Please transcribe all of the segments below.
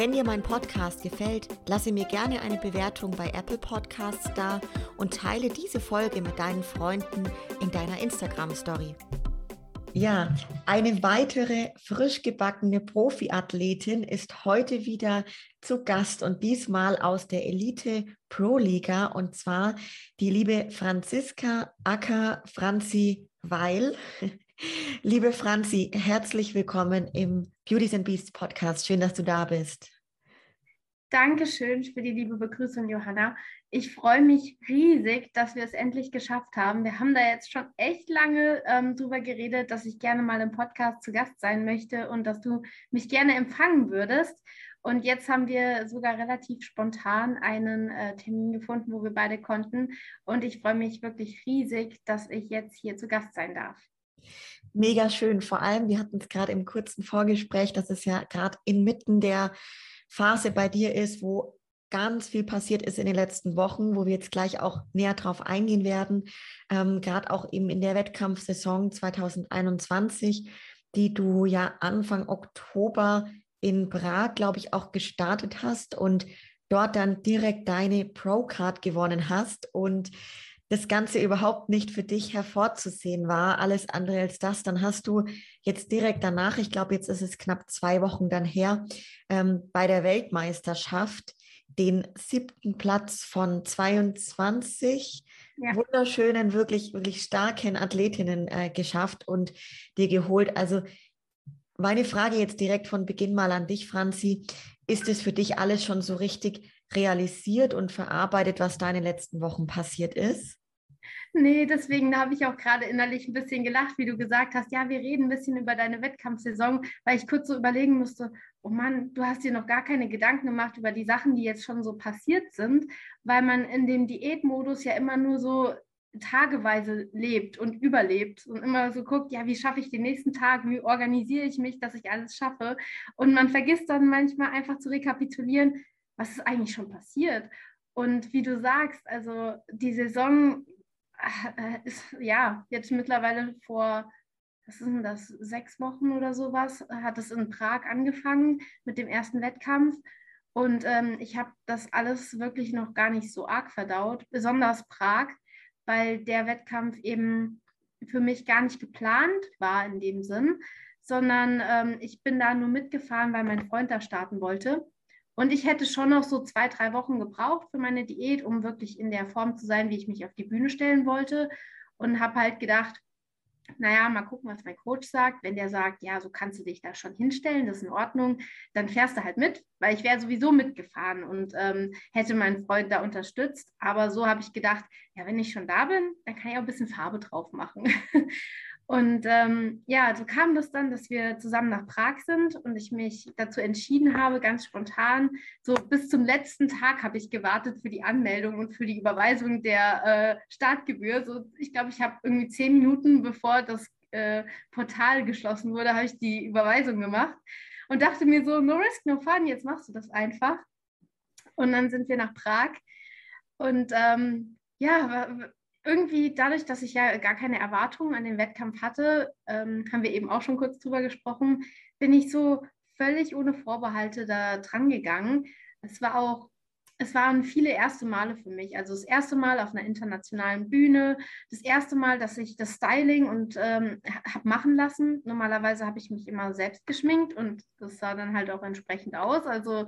Wenn dir mein Podcast gefällt, lasse mir gerne eine Bewertung bei Apple Podcasts da und teile diese Folge mit deinen Freunden in deiner Instagram-Story. Ja, eine weitere frisch gebackene Profiathletin ist heute wieder zu Gast und diesmal aus der Elite Pro Liga und zwar die liebe Franziska Acker Franzi Weil. Liebe Franzi, herzlich willkommen im Beauties and Beasts Podcast. Schön, dass du da bist. Dankeschön für die liebe Begrüßung, Johanna. Ich freue mich riesig, dass wir es endlich geschafft haben. Wir haben da jetzt schon echt lange ähm, drüber geredet, dass ich gerne mal im Podcast zu Gast sein möchte und dass du mich gerne empfangen würdest. Und jetzt haben wir sogar relativ spontan einen äh, Termin gefunden, wo wir beide konnten. Und ich freue mich wirklich riesig, dass ich jetzt hier zu Gast sein darf. Mega schön. Vor allem, wir hatten es gerade im kurzen Vorgespräch, dass es ja gerade inmitten der Phase bei dir ist, wo ganz viel passiert ist in den letzten Wochen, wo wir jetzt gleich auch näher drauf eingehen werden, ähm, gerade auch eben in der Wettkampfsaison 2021, die du ja Anfang Oktober in Prag, glaube ich, auch gestartet hast und dort dann direkt deine Pro-Card gewonnen hast. Und das Ganze überhaupt nicht für dich hervorzusehen war, alles andere als das, dann hast du jetzt direkt danach, ich glaube, jetzt ist es knapp zwei Wochen dann her, ähm, bei der Weltmeisterschaft den siebten Platz von 22 ja. wunderschönen, wirklich, wirklich starken Athletinnen äh, geschafft und dir geholt. Also meine Frage jetzt direkt von Beginn mal an dich, Franzi. Ist es für dich alles schon so richtig realisiert und verarbeitet, was da in den letzten Wochen passiert ist? Nee, deswegen habe ich auch gerade innerlich ein bisschen gelacht, wie du gesagt hast, ja, wir reden ein bisschen über deine Wettkampfsaison, weil ich kurz so überlegen musste, oh Mann, du hast dir noch gar keine Gedanken gemacht über die Sachen, die jetzt schon so passiert sind, weil man in dem Diätmodus ja immer nur so tageweise lebt und überlebt und immer so guckt, ja, wie schaffe ich den nächsten Tag, wie organisiere ich mich, dass ich alles schaffe. Und man vergisst dann manchmal einfach zu rekapitulieren, was ist eigentlich schon passiert. Und wie du sagst, also die Saison ist ja jetzt mittlerweile vor, was ist denn das, sechs Wochen oder sowas, hat es in Prag angefangen mit dem ersten Wettkampf. Und ähm, ich habe das alles wirklich noch gar nicht so arg verdaut, besonders Prag, weil der Wettkampf eben für mich gar nicht geplant war in dem Sinn, sondern ähm, ich bin da nur mitgefahren, weil mein Freund da starten wollte. Und ich hätte schon noch so zwei, drei Wochen gebraucht für meine Diät, um wirklich in der Form zu sein, wie ich mich auf die Bühne stellen wollte. Und habe halt gedacht, naja, mal gucken, was mein Coach sagt. Wenn der sagt, ja, so kannst du dich da schon hinstellen, das ist in Ordnung, dann fährst du halt mit, weil ich wäre sowieso mitgefahren und ähm, hätte meinen Freund da unterstützt. Aber so habe ich gedacht, ja, wenn ich schon da bin, dann kann ich auch ein bisschen Farbe drauf machen. Und ähm, ja, so kam das dann, dass wir zusammen nach Prag sind und ich mich dazu entschieden habe, ganz spontan, so bis zum letzten Tag habe ich gewartet für die Anmeldung und für die Überweisung der äh, Startgebühr. So, ich glaube, ich habe irgendwie zehn Minuten, bevor das äh, Portal geschlossen wurde, habe ich die Überweisung gemacht und dachte mir so, no risk, no fun, jetzt machst du das einfach. Und dann sind wir nach Prag und ähm, ja, irgendwie dadurch, dass ich ja gar keine Erwartungen an den Wettkampf hatte, ähm, haben wir eben auch schon kurz drüber gesprochen, bin ich so völlig ohne Vorbehalte da dran gegangen. Es war auch, es waren viele erste Male für mich. Also das erste Mal auf einer internationalen Bühne, das erste Mal, dass ich das Styling und ähm, habe machen lassen. Normalerweise habe ich mich immer selbst geschminkt und das sah dann halt auch entsprechend aus. Also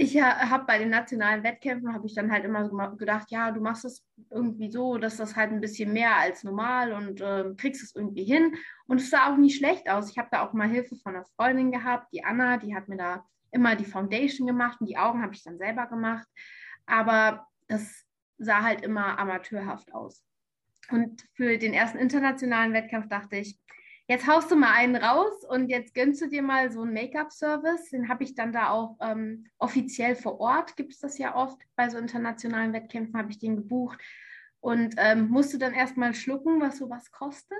ich habe bei den nationalen Wettkämpfen, habe ich dann halt immer gedacht, ja, du machst es irgendwie so, dass das halt ein bisschen mehr als normal und äh, kriegst es irgendwie hin. Und es sah auch nicht schlecht aus. Ich habe da auch mal Hilfe von einer Freundin gehabt, die Anna, die hat mir da immer die Foundation gemacht und die Augen habe ich dann selber gemacht. Aber das sah halt immer amateurhaft aus. Und für den ersten internationalen Wettkampf dachte ich, jetzt haust du mal einen raus und jetzt gönnst du dir mal so einen Make-up-Service. Den habe ich dann da auch ähm, offiziell vor Ort, gibt es das ja oft. Bei so internationalen Wettkämpfen habe ich den gebucht. und ähm, musste dann erstmal schlucken, was sowas kostet.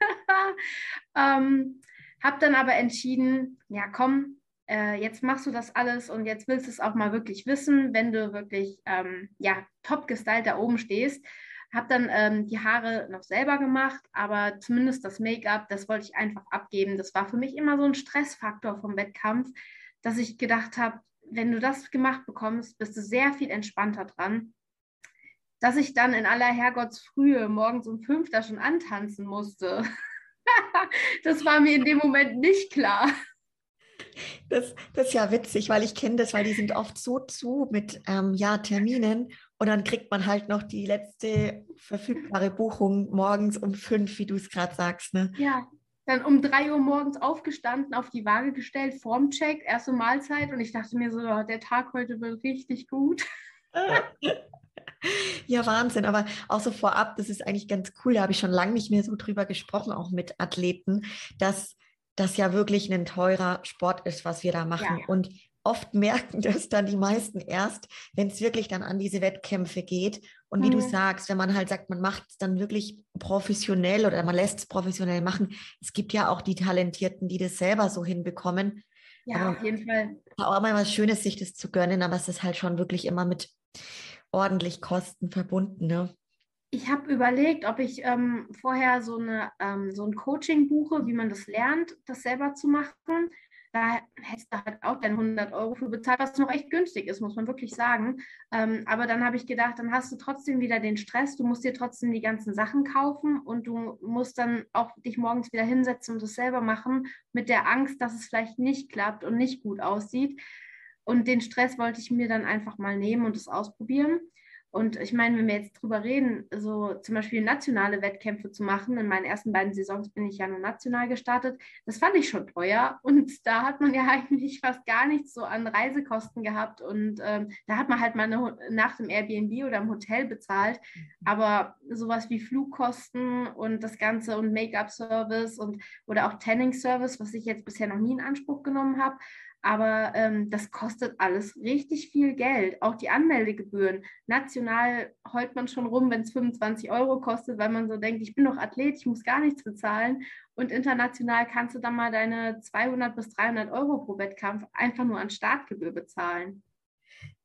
ähm, habe dann aber entschieden, ja komm, äh, jetzt machst du das alles und jetzt willst du es auch mal wirklich wissen, wenn du wirklich ähm, ja top gestylt da oben stehst. Habe dann ähm, die Haare noch selber gemacht, aber zumindest das Make-up, das wollte ich einfach abgeben. Das war für mich immer so ein Stressfaktor vom Wettkampf, dass ich gedacht habe, wenn du das gemacht bekommst, bist du sehr viel entspannter dran. Dass ich dann in aller Herrgottsfrühe morgens um fünf da schon antanzen musste, das war mir in dem Moment nicht klar. Das, das ist ja witzig, weil ich kenne das, weil die sind oft so zu mit ähm, ja, Terminen und dann kriegt man halt noch die letzte verfügbare Buchung morgens um fünf, wie du es gerade sagst. Ne? Ja, dann um drei Uhr morgens aufgestanden, auf die Waage gestellt, Formcheck, erste Mahlzeit und ich dachte mir so, der Tag heute wird richtig gut. Ja, Wahnsinn. Aber auch so vorab, das ist eigentlich ganz cool. Da habe ich schon lange nicht mehr so drüber gesprochen, auch mit Athleten, dass das ja wirklich ein teurer Sport ist, was wir da machen. Ja. Und oft merken das dann die meisten erst, wenn es wirklich dann an diese Wettkämpfe geht. Und wie mhm. du sagst, wenn man halt sagt, man macht es dann wirklich professionell oder man lässt es professionell machen. Es gibt ja auch die Talentierten, die das selber so hinbekommen. Ja, aber auf jeden Fall. Auch immer was Schönes, sich das zu gönnen, aber es ist halt schon wirklich immer mit ordentlich Kosten verbunden. Ne? Ich habe überlegt, ob ich ähm, vorher so, eine, ähm, so ein Coaching buche, wie man das lernt, das selber zu machen. Da hättest du halt auch dann 100 Euro für bezahlt, was noch echt günstig ist, muss man wirklich sagen. Ähm, aber dann habe ich gedacht, dann hast du trotzdem wieder den Stress, du musst dir trotzdem die ganzen Sachen kaufen und du musst dann auch dich morgens wieder hinsetzen und das selber machen, mit der Angst, dass es vielleicht nicht klappt und nicht gut aussieht. Und den Stress wollte ich mir dann einfach mal nehmen und es ausprobieren. Und ich meine, wenn wir jetzt drüber reden, so zum Beispiel nationale Wettkämpfe zu machen, in meinen ersten beiden Saisons bin ich ja nur national gestartet, das fand ich schon teuer. Und da hat man ja eigentlich fast gar nichts so an Reisekosten gehabt. Und ähm, da hat man halt mal eine Nacht im Airbnb oder im Hotel bezahlt. Aber sowas wie Flugkosten und das Ganze und Make-up-Service und oder auch Tanning-Service, was ich jetzt bisher noch nie in Anspruch genommen habe, aber ähm, das kostet alles richtig viel Geld. Auch die Anmeldegebühren. National heult man schon rum, wenn es 25 Euro kostet, weil man so denkt, ich bin doch Athlet, ich muss gar nichts bezahlen. Und international kannst du dann mal deine 200 bis 300 Euro pro Wettkampf einfach nur an Startgebühr bezahlen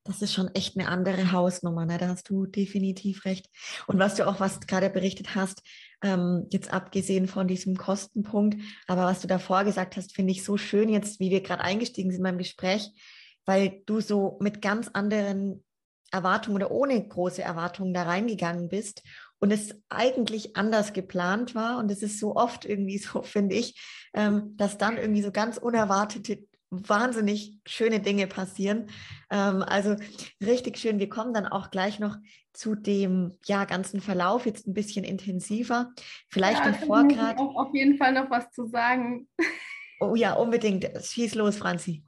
das ist schon echt eine andere Hausnummer, ne? da hast du definitiv recht. Und was du auch, was gerade berichtet hast, ähm, jetzt abgesehen von diesem Kostenpunkt, aber was du davor gesagt hast, finde ich so schön jetzt, wie wir gerade eingestiegen sind beim Gespräch, weil du so mit ganz anderen Erwartungen oder ohne große Erwartungen da reingegangen bist und es eigentlich anders geplant war. Und es ist so oft irgendwie so, finde ich, ähm, dass dann irgendwie so ganz unerwartete wahnsinnig schöne Dinge passieren. Ähm, also richtig schön. Wir kommen dann auch gleich noch zu dem ja, ganzen Verlauf jetzt ein bisschen intensiver. Vielleicht ja, bevor gerade. Auf jeden Fall noch was zu sagen. Oh ja, unbedingt. Schieß los, Franzi.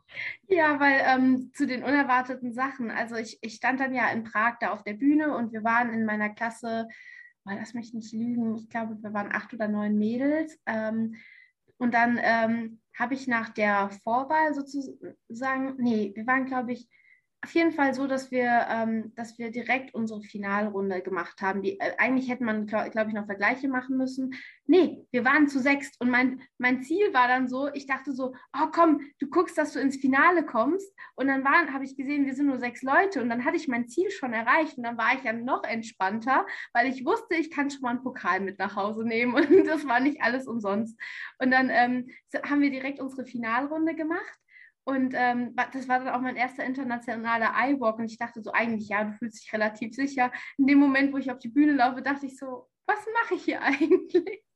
Ja, weil ähm, zu den unerwarteten Sachen. Also ich, ich stand dann ja in Prag da auf der Bühne und wir waren in meiner Klasse, lass mich nicht lügen, ich glaube, wir waren acht oder neun Mädels. Ähm, und dann ähm, habe ich nach der Vorwahl sozusagen, nee, wir waren, glaube ich, auf jeden Fall so, dass wir, ähm, dass wir direkt unsere Finalrunde gemacht haben. Die, äh, eigentlich hätte man, glaube glaub ich, noch Vergleiche machen müssen. Nee, wir waren zu sechst und mein, mein Ziel war dann so, ich dachte so, oh komm, du guckst, dass du ins Finale kommst. Und dann habe ich gesehen, wir sind nur sechs Leute und dann hatte ich mein Ziel schon erreicht und dann war ich dann noch entspannter, weil ich wusste, ich kann schon mal einen Pokal mit nach Hause nehmen und das war nicht alles umsonst. Und dann ähm, haben wir direkt unsere Finalrunde gemacht und ähm, das war dann auch mein erster internationaler iWalk. Und ich dachte so, eigentlich, ja, du fühlst dich relativ sicher. In dem Moment, wo ich auf die Bühne laufe, dachte ich so, was mache ich hier eigentlich?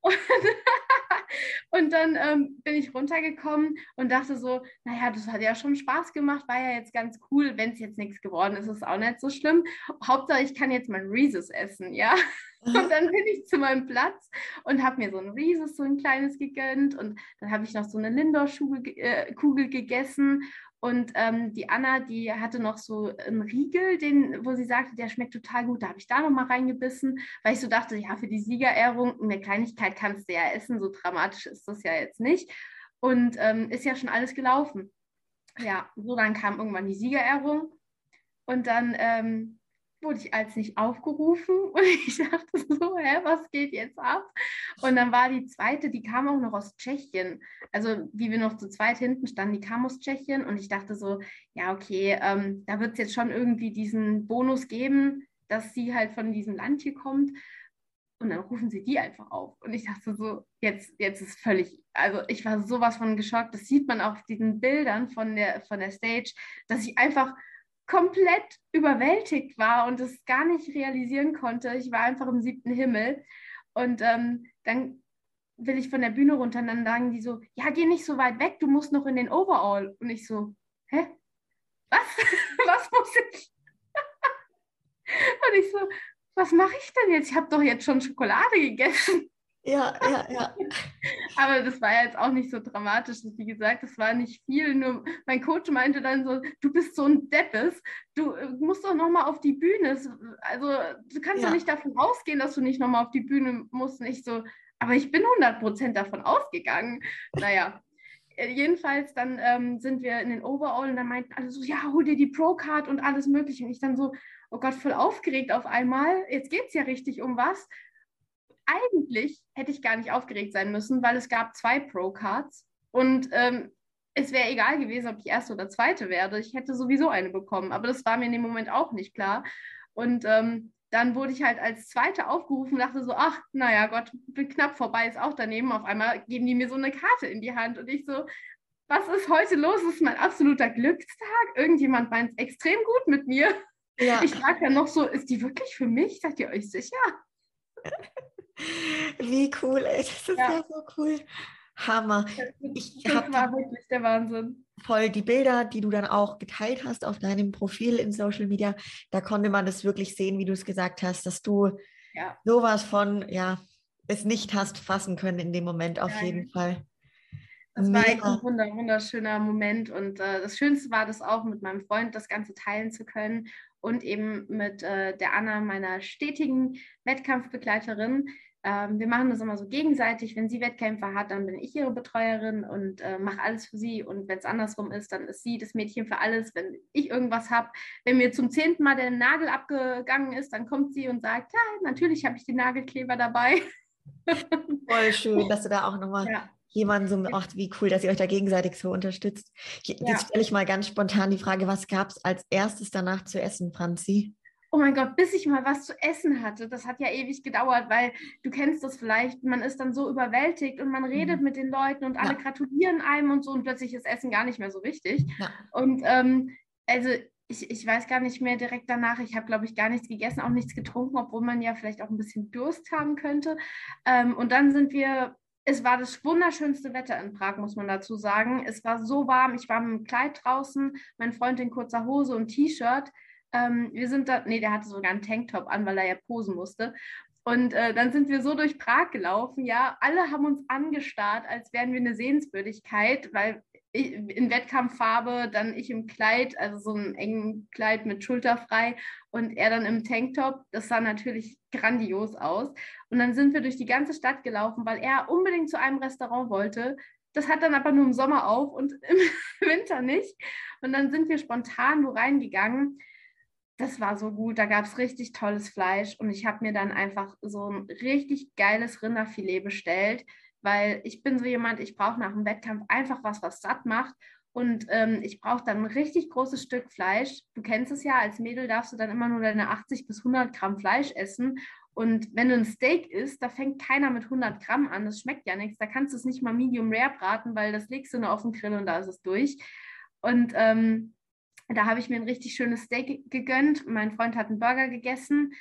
Und, und dann ähm, bin ich runtergekommen und dachte so, naja, das hat ja schon Spaß gemacht, war ja jetzt ganz cool. Wenn es jetzt nichts geworden ist, ist es auch nicht so schlimm. Hauptsache, ich kann jetzt mein Reese's essen, ja. Und dann bin ich zu meinem Platz und habe mir so ein Reese's, so ein kleines gegönnt. Und dann habe ich noch so eine Lindor-Kugel äh, gegessen. Und ähm, die Anna, die hatte noch so einen Riegel, den, wo sie sagte, der schmeckt total gut. Da habe ich da noch mal reingebissen, weil ich so dachte, ja, für die Siegerehrung, eine Kleinigkeit kannst du ja essen, so dramatisch ist das ja jetzt nicht. Und ähm, ist ja schon alles gelaufen. Ja, so dann kam irgendwann die Siegerehrung. Und dann ähm, wurde ich als nicht aufgerufen und ich dachte so, hä, was geht jetzt ab? Und dann war die zweite, die kam auch noch aus Tschechien. Also wie wir noch zu zweit hinten standen, die kam aus Tschechien und ich dachte so, ja, okay, ähm, da wird es jetzt schon irgendwie diesen Bonus geben, dass sie halt von diesem Land hier kommt. Und dann rufen sie die einfach auf. Und ich dachte so, jetzt, jetzt ist völlig, also ich war sowas von geschockt. Das sieht man auch auf diesen Bildern von der, von der Stage, dass ich einfach komplett überwältigt war und es gar nicht realisieren konnte. Ich war einfach im siebten Himmel. Und ähm, dann will ich von der Bühne runter und dann sagen die so, ja, geh nicht so weit weg, du musst noch in den Overall. Und ich so, hä? Was? Was muss ich? und ich so, was mache ich denn jetzt? Ich habe doch jetzt schon Schokolade gegessen. Ja, ja, ja. Aber das war jetzt auch nicht so dramatisch. Wie gesagt, das war nicht viel. Nur mein Coach meinte dann so, du bist so ein Deppes. Du äh, musst doch nochmal auf die Bühne. Also du kannst ja. doch nicht davon ausgehen, dass du nicht nochmal auf die Bühne musst. Nicht so, aber ich bin 100% davon ausgegangen. Naja, äh, jedenfalls dann ähm, sind wir in den Overall und dann meinten alle so, ja, hol dir die Pro-Card und alles mögliche. Und ich dann so, oh Gott, voll aufgeregt auf einmal. Jetzt geht es ja richtig um was eigentlich hätte ich gar nicht aufgeregt sein müssen, weil es gab zwei Pro-Cards und ähm, es wäre egal gewesen, ob ich erste oder zweite werde. Ich hätte sowieso eine bekommen, aber das war mir in dem Moment auch nicht klar. Und ähm, dann wurde ich halt als Zweite aufgerufen und dachte so, ach, naja, Gott, bin knapp vorbei, ist auch daneben. Auf einmal geben die mir so eine Karte in die Hand und ich so, was ist heute los? Das ist mein absoluter Glückstag. Irgendjemand meint es extrem gut mit mir. Ja. Ich frage dann noch so, ist die wirklich für mich? Seid ihr euch sicher? Wie cool, ey. Das ist ja, ja so cool. Hammer. Ich das war wirklich der Wahnsinn. Voll die Bilder, die du dann auch geteilt hast auf deinem Profil in Social Media, da konnte man das wirklich sehen, wie du es gesagt hast, dass du ja. sowas von, ja, es nicht hast fassen können in dem Moment, auf Nein. jeden Fall. Das war ein wunderschöner Moment und äh, das Schönste war das auch, mit meinem Freund das Ganze teilen zu können und eben mit äh, der Anna, meiner stetigen Wettkampfbegleiterin, ähm, wir machen das immer so gegenseitig. Wenn sie Wettkämpfe hat, dann bin ich ihre Betreuerin und äh, mache alles für sie. Und wenn es andersrum ist, dann ist sie das Mädchen für alles. Wenn ich irgendwas habe, wenn mir zum zehnten Mal der Nagel abgegangen ist, dann kommt sie und sagt, ja, natürlich habe ich den Nagelkleber dabei. Voll schön, dass du da auch nochmal ja. Jemanden so macht, wie cool, dass ihr euch da gegenseitig so unterstützt. Jetzt ja. stelle ich mal ganz spontan die Frage, was gab es als erstes danach zu essen, Franzi? oh mein Gott, bis ich mal was zu essen hatte. Das hat ja ewig gedauert, weil du kennst das vielleicht, man ist dann so überwältigt und man redet mhm. mit den Leuten und alle ja. gratulieren einem und so und plötzlich ist Essen gar nicht mehr so wichtig. Ja. Und ähm, also ich, ich weiß gar nicht mehr direkt danach. Ich habe, glaube ich, gar nichts gegessen, auch nichts getrunken, obwohl man ja vielleicht auch ein bisschen Durst haben könnte. Ähm, und dann sind wir es war das wunderschönste Wetter in Prag, muss man dazu sagen. Es war so warm. Ich war mit dem Kleid draußen, mein Freund in kurzer Hose und T-Shirt. Ähm, wir sind da, nee, der hatte sogar einen Tanktop an, weil er ja posen musste. Und äh, dann sind wir so durch Prag gelaufen, ja, alle haben uns angestarrt, als wären wir eine Sehenswürdigkeit, weil ich, in Wettkampffarbe, dann ich im Kleid, also so einem engen Kleid mit schulterfrei und er dann im Tanktop. Das sah natürlich grandios aus. Und dann sind wir durch die ganze Stadt gelaufen, weil er unbedingt zu einem Restaurant wollte. Das hat dann aber nur im Sommer auf und im Winter nicht. Und dann sind wir spontan wo reingegangen das war so gut. Da gab es richtig tolles Fleisch und ich habe mir dann einfach so ein richtig geiles Rinderfilet bestellt, weil ich bin so jemand, ich brauche nach dem Wettkampf einfach was, was satt macht. Und ähm, ich brauche dann ein richtig großes Stück Fleisch. Du kennst es ja, als Mädel darfst du dann immer nur deine 80 bis 100 Gramm Fleisch essen. Und wenn du ein Steak isst, da fängt keiner mit 100 Gramm an. Das schmeckt ja nichts. Da kannst du es nicht mal medium rare braten, weil das legst du nur auf den Grill und da ist es durch. Und ähm, da habe ich mir ein richtig schönes Steak gegönnt. Mein Freund hat einen Burger gegessen.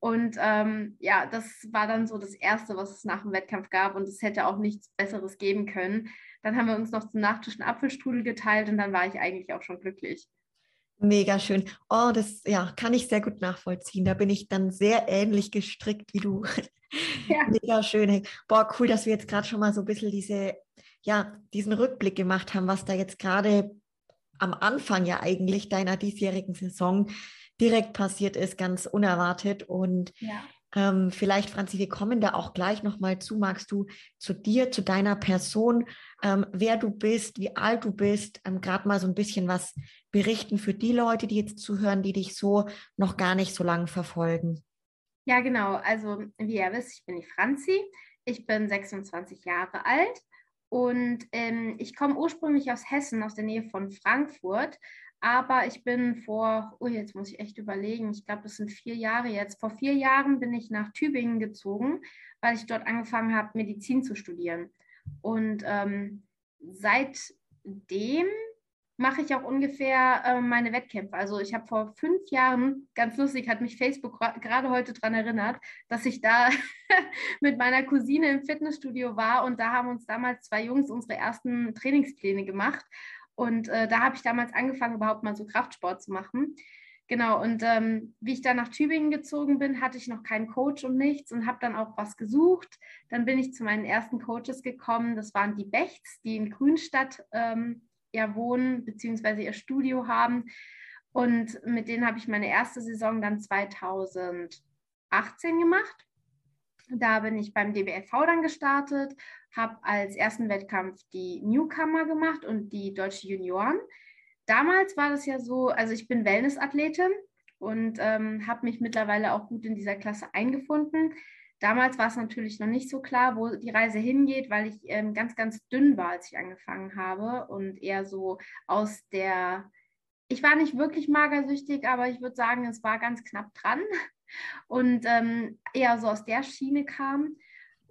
Und ähm, ja, das war dann so das Erste, was es nach dem Wettkampf gab. Und es hätte auch nichts Besseres geben können. Dann haben wir uns noch zum Nachtisch einen Apfelstrudel geteilt und dann war ich eigentlich auch schon glücklich. Mega schön. Oh, das ja, kann ich sehr gut nachvollziehen. Da bin ich dann sehr ähnlich gestrickt wie du. Ja. Mega schön. Boah, cool, dass wir jetzt gerade schon mal so ein bisschen diese, ja, diesen Rückblick gemacht haben, was da jetzt gerade am Anfang ja eigentlich deiner diesjährigen Saison direkt passiert ist, ganz unerwartet. Und ja. Ähm, vielleicht, Franzi, wir kommen da auch gleich nochmal zu. Magst du zu dir, zu deiner Person, ähm, wer du bist, wie alt du bist, ähm, gerade mal so ein bisschen was berichten für die Leute, die jetzt zuhören, die dich so noch gar nicht so lange verfolgen? Ja, genau. Also, wie ihr wisst, ich bin die Franzi. Ich bin 26 Jahre alt und ähm, ich komme ursprünglich aus Hessen, aus der Nähe von Frankfurt. Aber ich bin vor, oh, jetzt muss ich echt überlegen, ich glaube, das sind vier Jahre jetzt. Vor vier Jahren bin ich nach Tübingen gezogen, weil ich dort angefangen habe, Medizin zu studieren. Und ähm, seitdem mache ich auch ungefähr äh, meine Wettkämpfe. Also ich habe vor fünf Jahren, ganz lustig, hat mich Facebook gerade heute daran erinnert, dass ich da mit meiner Cousine im Fitnessstudio war und da haben uns damals zwei Jungs unsere ersten Trainingspläne gemacht. Und äh, da habe ich damals angefangen, überhaupt mal so Kraftsport zu machen. Genau, und ähm, wie ich dann nach Tübingen gezogen bin, hatte ich noch keinen Coach und nichts und habe dann auch was gesucht. Dann bin ich zu meinen ersten Coaches gekommen. Das waren die Bechts, die in Grünstadt ähm, ja wohnen, beziehungsweise ihr Studio haben. Und mit denen habe ich meine erste Saison dann 2018 gemacht. Da bin ich beim DBFV dann gestartet, habe als ersten Wettkampf die Newcomer gemacht und die deutsche Junioren. Damals war das ja so, also ich bin Wellnessathletin und ähm, habe mich mittlerweile auch gut in dieser Klasse eingefunden. Damals war es natürlich noch nicht so klar, wo die Reise hingeht, weil ich ähm, ganz, ganz dünn war, als ich angefangen habe und eher so aus der, ich war nicht wirklich magersüchtig, aber ich würde sagen, es war ganz knapp dran und ähm, eher so aus der Schiene kam.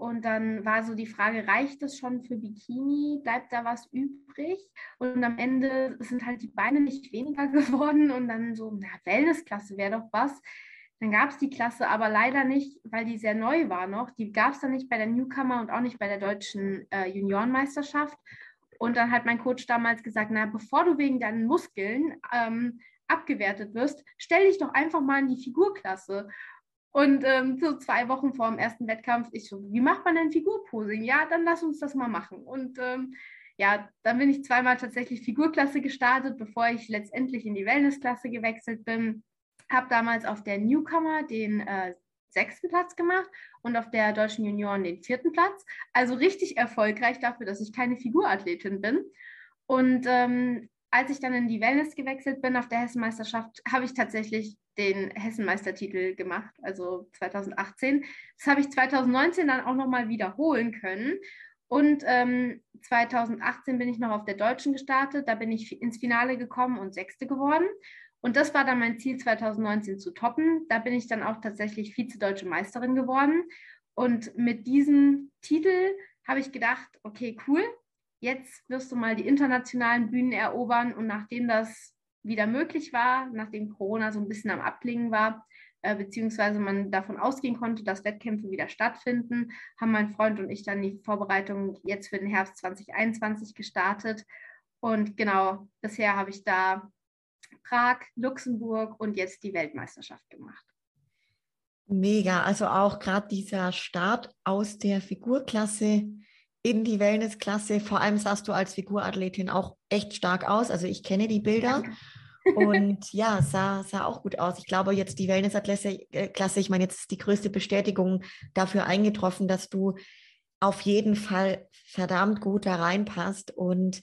Und dann war so die Frage, reicht es schon für Bikini? Bleibt da was übrig? Und am Ende sind halt die Beine nicht weniger geworden und dann so, na, Wellnessklasse wäre doch was. Dann gab es die Klasse aber leider nicht, weil die sehr neu war noch. Die gab es dann nicht bei der Newcomer und auch nicht bei der deutschen äh, Juniorenmeisterschaft. Und dann hat mein Coach damals gesagt, na, bevor du wegen deinen Muskeln ähm, abgewertet wirst, stell dich doch einfach mal in die Figurklasse. Und ähm, so zwei Wochen vor dem ersten Wettkampf, ich so, wie macht man denn Figurposing? Ja, dann lass uns das mal machen. Und ähm, ja, dann bin ich zweimal tatsächlich Figurklasse gestartet, bevor ich letztendlich in die Wellnessklasse gewechselt bin. Habe damals auf der Newcomer den äh, sechsten Platz gemacht und auf der deutschen Junioren den vierten Platz. Also richtig erfolgreich dafür, dass ich keine Figurathletin bin. Und ähm, als ich dann in die Wellness gewechselt bin auf der Hessenmeisterschaft, habe ich tatsächlich den Hessenmeistertitel gemacht, also 2018. Das habe ich 2019 dann auch nochmal wiederholen können. Und ähm, 2018 bin ich noch auf der Deutschen gestartet. Da bin ich ins Finale gekommen und Sechste geworden. Und das war dann mein Ziel 2019 zu toppen. Da bin ich dann auch tatsächlich Vize-Deutsche Meisterin geworden. Und mit diesem Titel habe ich gedacht, okay, cool, jetzt wirst du mal die internationalen Bühnen erobern und nachdem das wieder möglich war, nachdem Corona so ein bisschen am Abklingen war, äh, beziehungsweise man davon ausgehen konnte, dass Wettkämpfe wieder stattfinden, haben mein Freund und ich dann die Vorbereitung jetzt für den Herbst 2021 gestartet. Und genau, bisher habe ich da Prag, Luxemburg und jetzt die Weltmeisterschaft gemacht. Mega, also auch gerade dieser Start aus der Figurklasse in die Wellnessklasse. Vor allem sahst du als Figurathletin auch echt stark aus. Also ich kenne die Bilder. Und ja, sah, sah auch gut aus. Ich glaube, jetzt die Wellnessklasse, äh, ich meine, jetzt ist die größte Bestätigung dafür eingetroffen, dass du auf jeden Fall verdammt gut da reinpasst. Und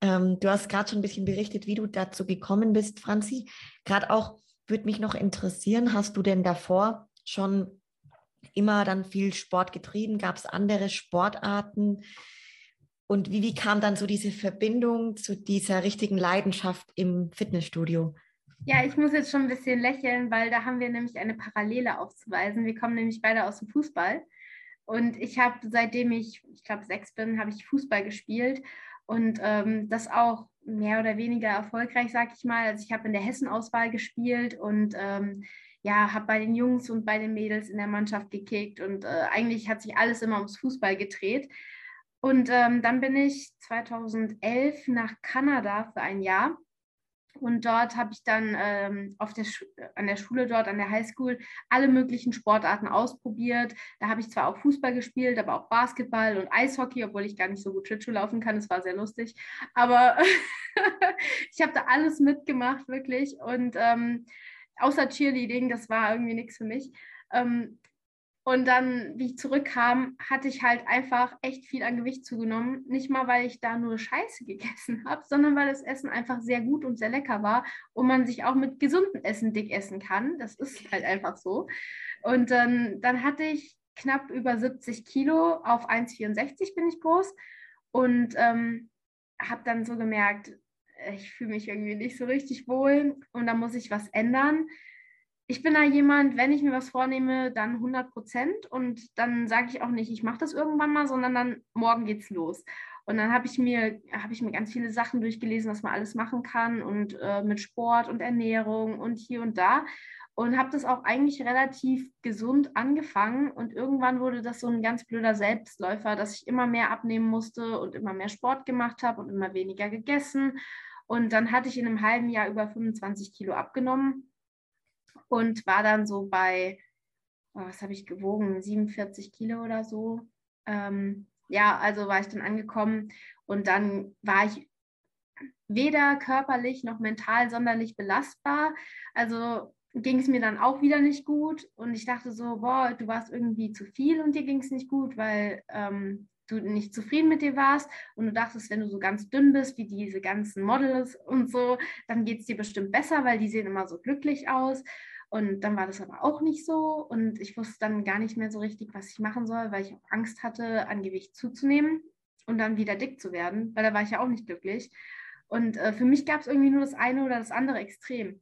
ähm, du hast gerade schon ein bisschen berichtet, wie du dazu gekommen bist, Franzi. Gerade auch würde mich noch interessieren, hast du denn davor schon immer dann viel Sport getrieben? Gab es andere Sportarten? Und wie, wie kam dann so diese Verbindung zu dieser richtigen Leidenschaft im Fitnessstudio? Ja, ich muss jetzt schon ein bisschen lächeln, weil da haben wir nämlich eine Parallele aufzuweisen. Wir kommen nämlich beide aus dem Fußball. Und ich habe, seitdem ich, ich glaube, sechs bin, habe ich Fußball gespielt. Und ähm, das auch mehr oder weniger erfolgreich, sag ich mal. Also ich habe in der Hessenauswahl gespielt und ähm, ja, habe bei den Jungs und bei den Mädels in der Mannschaft gekickt und äh, eigentlich hat sich alles immer ums Fußball gedreht. Und ähm, dann bin ich 2011 nach Kanada für ein Jahr und dort habe ich dann ähm, auf der an der Schule dort, an der Highschool, alle möglichen Sportarten ausprobiert. Da habe ich zwar auch Fußball gespielt, aber auch Basketball und Eishockey, obwohl ich gar nicht so gut Schlittschuh laufen kann. Das war sehr lustig. Aber ich habe da alles mitgemacht, wirklich. Und ähm, außer Cheerleading, das war irgendwie nichts für mich. Ähm, Und dann, wie ich zurückkam, hatte ich halt einfach echt viel an Gewicht zugenommen. Nicht mal, weil ich da nur Scheiße gegessen habe, sondern weil das Essen einfach sehr gut und sehr lecker war und man sich auch mit gesundem Essen dick essen kann. Das ist halt einfach so. Und ähm, dann hatte ich knapp über 70 Kilo, auf 1,64 bin ich groß und ähm, habe dann so gemerkt, ich fühle mich irgendwie nicht so richtig wohl und da muss ich was ändern ich bin da jemand, wenn ich mir was vornehme, dann 100 Prozent und dann sage ich auch nicht, ich mache das irgendwann mal, sondern dann morgen geht's los. Und dann habe ich mir habe ich mir ganz viele Sachen durchgelesen, was man alles machen kann und äh, mit Sport und Ernährung und hier und da und habe das auch eigentlich relativ gesund angefangen und irgendwann wurde das so ein ganz blöder Selbstläufer, dass ich immer mehr abnehmen musste und immer mehr Sport gemacht habe und immer weniger gegessen und dann hatte ich in einem halben Jahr über 25 Kilo abgenommen und war dann so bei, oh, was habe ich gewogen, 47 Kilo oder so. Ähm, ja, also war ich dann angekommen und dann war ich weder körperlich noch mental sonderlich belastbar. Also ging es mir dann auch wieder nicht gut und ich dachte so, boah, du warst irgendwie zu viel und dir ging es nicht gut, weil ähm, du nicht zufrieden mit dir warst und du dachtest, wenn du so ganz dünn bist, wie diese ganzen Models und so, dann geht es dir bestimmt besser, weil die sehen immer so glücklich aus. Und dann war das aber auch nicht so und ich wusste dann gar nicht mehr so richtig, was ich machen soll, weil ich auch Angst hatte, an Gewicht zuzunehmen und dann wieder dick zu werden, weil da war ich ja auch nicht glücklich. Und äh, für mich gab es irgendwie nur das eine oder das andere Extrem.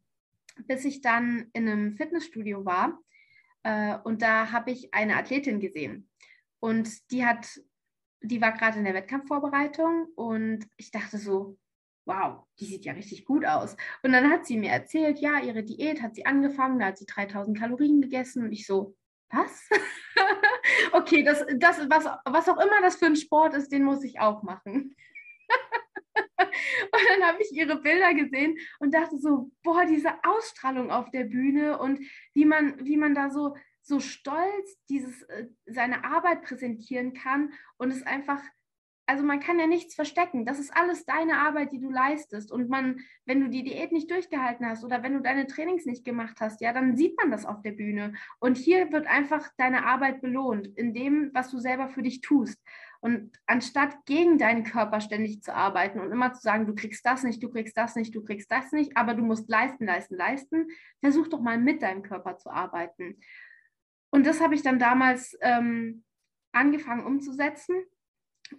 Bis ich dann in einem Fitnessstudio war äh, und da habe ich eine Athletin gesehen. Und die hat, die war gerade in der Wettkampfvorbereitung und ich dachte so, wow, die sieht ja richtig gut aus. Und dann hat sie mir erzählt, ja, ihre Diät hat sie angefangen, da hat sie 3000 Kalorien gegessen und ich so, was? okay, das, das, was, was auch immer das für ein Sport ist, den muss ich auch machen. Und dann habe ich ihre Bilder gesehen und dachte so, boah, diese Ausstrahlung auf der Bühne und wie man, wie man da so, so stolz dieses, äh, seine Arbeit präsentieren kann und es einfach also man kann ja nichts verstecken. Das ist alles deine Arbeit, die du leistest. Und man, wenn du die Diät nicht durchgehalten hast oder wenn du deine Trainings nicht gemacht hast, ja, dann sieht man das auf der Bühne. Und hier wird einfach deine Arbeit belohnt in dem, was du selber für dich tust. Und anstatt gegen deinen Körper ständig zu arbeiten und immer zu sagen, du kriegst das nicht, du kriegst das nicht, du kriegst das nicht, aber du musst leisten, leisten, leisten, versuch doch mal mit deinem Körper zu arbeiten. Und das habe ich dann damals ähm, angefangen umzusetzen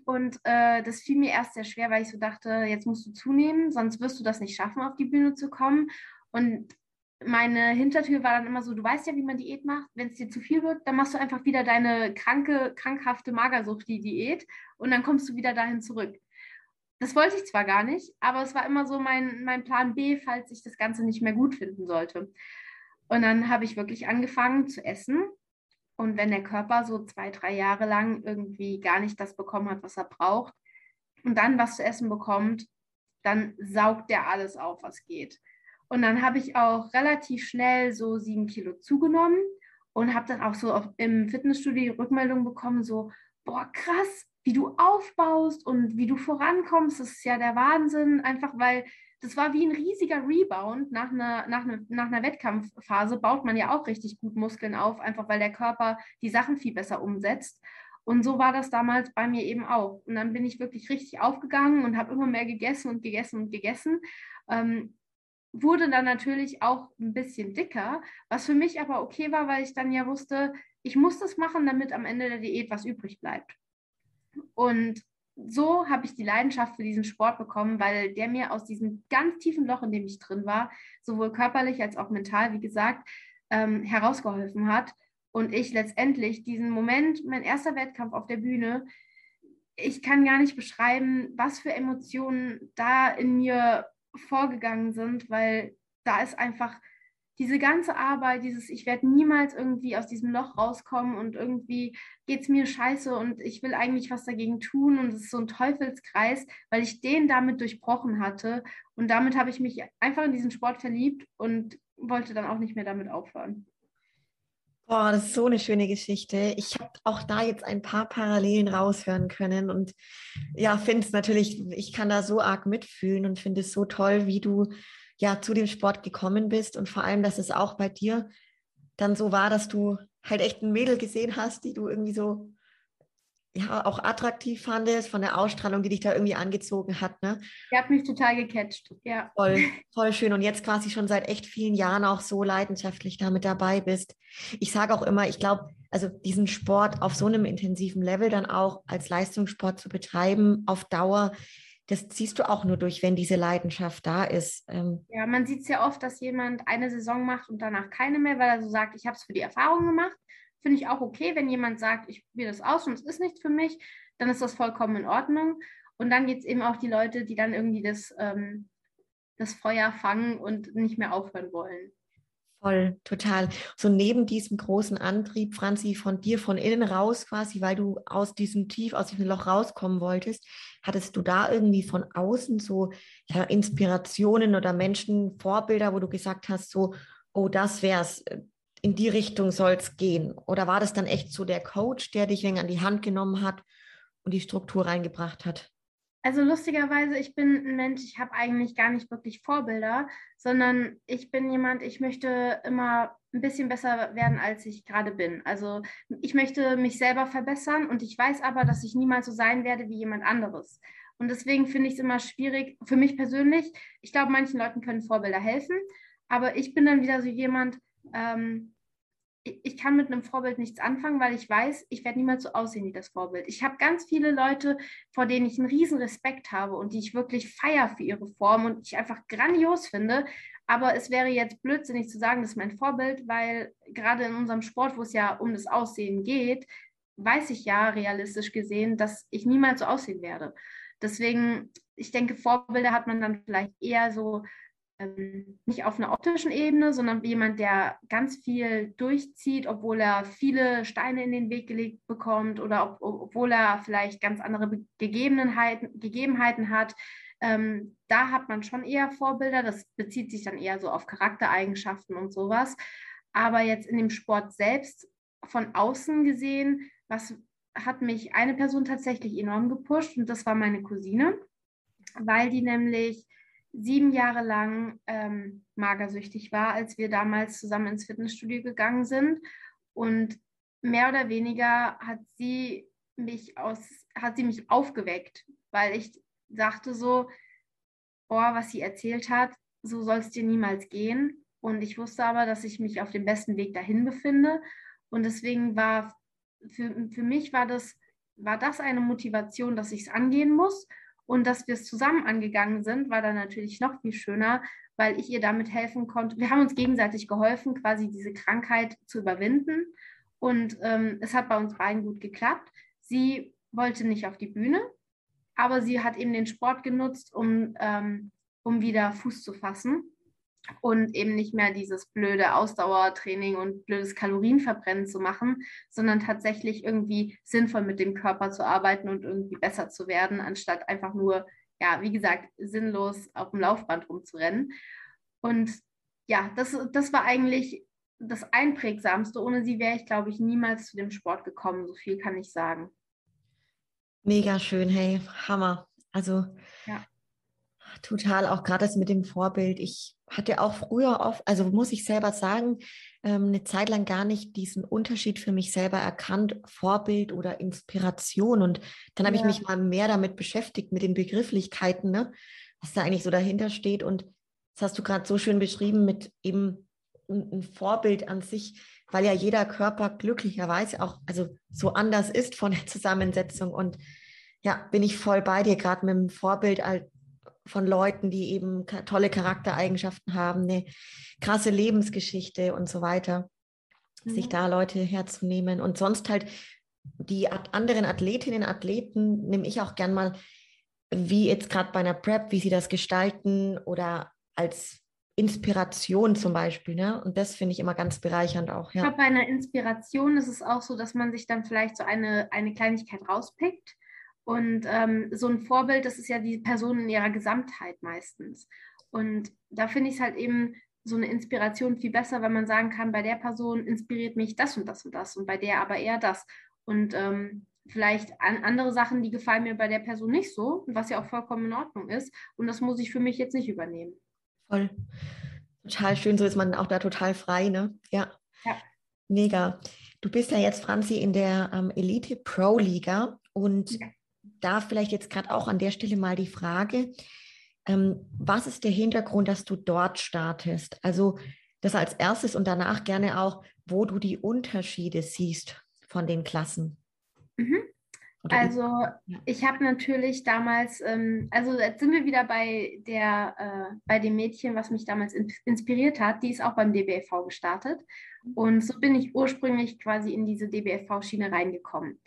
und äh, das fiel mir erst sehr schwer, weil ich so dachte, jetzt musst du zunehmen, sonst wirst du das nicht schaffen, auf die Bühne zu kommen. Und meine Hintertür war dann immer so, du weißt ja, wie man Diät macht. Wenn es dir zu viel wird, dann machst du einfach wieder deine kranke, krankhafte Magersucht, die Diät, und dann kommst du wieder dahin zurück. Das wollte ich zwar gar nicht, aber es war immer so mein, mein Plan B, falls ich das Ganze nicht mehr gut finden sollte. Und dann habe ich wirklich angefangen zu essen und wenn der Körper so zwei, drei Jahre lang irgendwie gar nicht das bekommen hat, was er braucht, und dann was zu essen bekommt, dann saugt der alles auf, was geht. Und dann habe ich auch relativ schnell so sieben Kilo zugenommen und habe dann auch so auf, im Fitnessstudio die Rückmeldung bekommen, so, boah, krass, wie du aufbaust und wie du vorankommst, das ist ja der Wahnsinn, einfach weil das war wie ein riesiger Rebound. Nach einer, nach, einer, nach einer Wettkampfphase baut man ja auch richtig gut Muskeln auf, einfach weil der Körper die Sachen viel besser umsetzt. Und so war das damals bei mir eben auch. Und dann bin ich wirklich richtig aufgegangen und habe immer mehr gegessen und gegessen und gegessen. Ähm, wurde dann natürlich auch ein bisschen dicker, was für mich aber okay war, weil ich dann ja wusste, ich muss das machen, damit am Ende der Diät was übrig bleibt. Und so habe ich die Leidenschaft für diesen Sport bekommen, weil der mir aus diesem ganz tiefen Loch, in dem ich drin war, sowohl körperlich als auch mental, wie gesagt, ähm, herausgeholfen hat. Und ich letztendlich diesen Moment, mein erster Wettkampf auf der Bühne, ich kann gar nicht beschreiben, was für Emotionen da in mir vorgegangen sind, weil da ist einfach diese ganze Arbeit, dieses, ich werde niemals irgendwie aus diesem Loch rauskommen und irgendwie geht es mir scheiße und ich will eigentlich was dagegen tun und es ist so ein Teufelskreis, weil ich den damit durchbrochen hatte und damit habe ich mich einfach in diesen Sport verliebt und wollte dann auch nicht mehr damit aufhören. Boah, das ist so eine schöne Geschichte. Ich habe auch da jetzt ein paar Parallelen raushören können und ja, finde es natürlich, ich kann da so arg mitfühlen und finde es so toll, wie du ja zu dem Sport gekommen bist und vor allem, dass es auch bei dir dann so war, dass du halt echt ein Mädel gesehen hast, die du irgendwie so ja auch attraktiv fandest, von der Ausstrahlung, die dich da irgendwie angezogen hat. Ne? Die hat mich total gecatcht, ja. Voll, voll schön. Und jetzt quasi schon seit echt vielen Jahren auch so leidenschaftlich damit dabei bist. Ich sage auch immer, ich glaube, also diesen Sport auf so einem intensiven Level dann auch als Leistungssport zu betreiben, auf Dauer, das ziehst du auch nur durch, wenn diese Leidenschaft da ist. Ähm ja, man sieht es ja oft, dass jemand eine Saison macht und danach keine mehr, weil er so sagt, ich habe es für die Erfahrung gemacht. Finde ich auch okay, wenn jemand sagt, ich probiere das aus und es ist nichts für mich, dann ist das vollkommen in Ordnung. Und dann gibt es eben auch die Leute, die dann irgendwie das, ähm, das Feuer fangen und nicht mehr aufhören wollen. Voll, total. So neben diesem großen Antrieb, Franzi, von dir von innen raus quasi, weil du aus diesem Tief, aus diesem Loch rauskommen wolltest, hattest du da irgendwie von außen so ja, Inspirationen oder Menschen, Vorbilder, wo du gesagt hast, so, oh, das wär's, in die Richtung soll es gehen? Oder war das dann echt so der Coach, der dich an die Hand genommen hat und die Struktur reingebracht hat? Also lustigerweise, ich bin ein Mensch, ich habe eigentlich gar nicht wirklich Vorbilder, sondern ich bin jemand, ich möchte immer ein bisschen besser werden, als ich gerade bin. Also ich möchte mich selber verbessern und ich weiß aber, dass ich niemals so sein werde wie jemand anderes. Und deswegen finde ich es immer schwierig, für mich persönlich, ich glaube, manchen Leuten können Vorbilder helfen, aber ich bin dann wieder so jemand, ähm, ich kann mit einem Vorbild nichts anfangen, weil ich weiß, ich werde niemals so aussehen wie das Vorbild. Ich habe ganz viele Leute, vor denen ich einen riesen Respekt habe und die ich wirklich feiere für ihre Form und ich einfach grandios finde. Aber es wäre jetzt blödsinnig zu sagen, das ist mein Vorbild, weil gerade in unserem Sport, wo es ja um das Aussehen geht, weiß ich ja realistisch gesehen, dass ich niemals so aussehen werde. Deswegen, ich denke, Vorbilder hat man dann vielleicht eher so ähm, nicht auf einer optischen Ebene, sondern jemand, der ganz viel durchzieht, obwohl er viele Steine in den Weg gelegt bekommt oder ob, obwohl er vielleicht ganz andere Gegebenheiten, Gegebenheiten hat. Ähm, da hat man schon eher Vorbilder. Das bezieht sich dann eher so auf Charaktereigenschaften und sowas. Aber jetzt in dem Sport selbst von außen gesehen, was hat mich eine Person tatsächlich enorm gepusht und das war meine Cousine, weil die nämlich sieben Jahre lang ähm, magersüchtig war, als wir damals zusammen ins Fitnessstudio gegangen sind. Und mehr oder weniger hat sie mich aus, hat sie mich aufgeweckt, weil ich sagte so, oh, was sie erzählt hat, so soll es dir niemals gehen. Und ich wusste aber, dass ich mich auf dem besten Weg dahin befinde. Und deswegen war für, für mich war das, war das eine Motivation, dass ich es angehen muss. Und dass wir es zusammen angegangen sind, war dann natürlich noch viel schöner, weil ich ihr damit helfen konnte. Wir haben uns gegenseitig geholfen, quasi diese Krankheit zu überwinden. Und ähm, es hat bei uns beiden gut geklappt. Sie wollte nicht auf die Bühne, aber sie hat eben den Sport genutzt, um, ähm, um wieder Fuß zu fassen und eben nicht mehr dieses blöde Ausdauertraining und blödes Kalorienverbrennen zu machen, sondern tatsächlich irgendwie sinnvoll mit dem Körper zu arbeiten und irgendwie besser zu werden, anstatt einfach nur, ja, wie gesagt, sinnlos auf dem Laufband rumzurennen. Und ja, das, das war eigentlich das Einprägsamste. Ohne sie wäre ich, glaube ich, niemals zu dem Sport gekommen. So viel kann ich sagen. Mega schön, hey, Hammer. Also ja. Total, auch gerade das mit dem Vorbild. Ich hatte auch früher oft, also muss ich selber sagen, ähm, eine Zeit lang gar nicht diesen Unterschied für mich selber erkannt, Vorbild oder Inspiration. Und dann habe ja. ich mich mal mehr damit beschäftigt, mit den Begrifflichkeiten, ne? was da eigentlich so dahinter steht. Und das hast du gerade so schön beschrieben mit eben ein Vorbild an sich, weil ja jeder Körper glücklicherweise auch also so anders ist von der Zusammensetzung. Und ja, bin ich voll bei dir, gerade mit dem Vorbild von Leuten, die eben tolle Charaktereigenschaften haben, eine krasse Lebensgeschichte und so weiter, mhm. sich da Leute herzunehmen und sonst halt die anderen Athletinnen, Athleten nehme ich auch gern mal, wie jetzt gerade bei einer Prep, wie sie das gestalten oder als Inspiration zum Beispiel. Ne? Und das finde ich immer ganz bereichernd auch. Ja. Ich glaube, bei einer Inspiration ist es auch so, dass man sich dann vielleicht so eine, eine Kleinigkeit rauspickt und ähm, so ein Vorbild, das ist ja die Person in ihrer Gesamtheit meistens. Und da finde ich es halt eben so eine Inspiration viel besser, wenn man sagen kann, bei der Person inspiriert mich das und das und das und bei der aber eher das. Und ähm, vielleicht an andere Sachen, die gefallen mir bei der Person nicht so, was ja auch vollkommen in Ordnung ist. Und das muss ich für mich jetzt nicht übernehmen. Voll. Total schön, so ist man auch da total frei, ne? Ja. Ja. Mega. Du bist ja jetzt, Franzi, in der ähm, Elite Pro Liga und ja. Da vielleicht jetzt gerade auch an der Stelle mal die Frage, ähm, was ist der Hintergrund, dass du dort startest? Also das als erstes und danach gerne auch, wo du die Unterschiede siehst von den Klassen. Mhm. Also ich habe natürlich damals, ähm, also jetzt sind wir wieder bei der, äh, bei dem Mädchen, was mich damals in, inspiriert hat. Die ist auch beim DBFV gestartet und so bin ich ursprünglich quasi in diese DBFV-Schiene reingekommen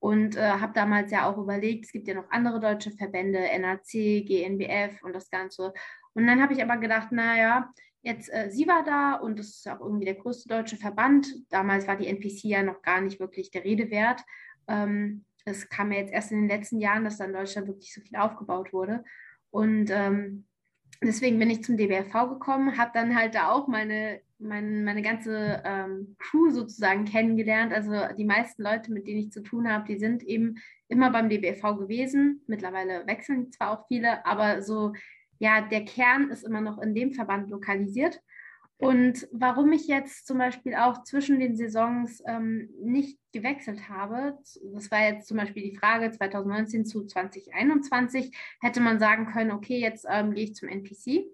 und äh, habe damals ja auch überlegt, es gibt ja noch andere deutsche Verbände, NAC, GNBF und das Ganze. Und dann habe ich aber gedacht, naja, jetzt äh, sie war da und das ist auch irgendwie der größte deutsche Verband. Damals war die NPC ja noch gar nicht wirklich der Rede wert. Ähm, das kam ja jetzt erst in den letzten Jahren, dass da in Deutschland wirklich so viel aufgebaut wurde. Und ähm, deswegen bin ich zum DBRV gekommen, habe dann halt da auch meine, meine, meine ganze ähm, Crew sozusagen kennengelernt. Also die meisten Leute, mit denen ich zu tun habe, die sind eben immer beim DBRV gewesen. Mittlerweile wechseln zwar auch viele, aber so, ja, der Kern ist immer noch in dem Verband lokalisiert. Und warum ich jetzt zum Beispiel auch zwischen den Saisons ähm, nicht gewechselt habe, das war jetzt zum Beispiel die Frage 2019 zu 2021, hätte man sagen können, okay, jetzt ähm, gehe ich zum NPC,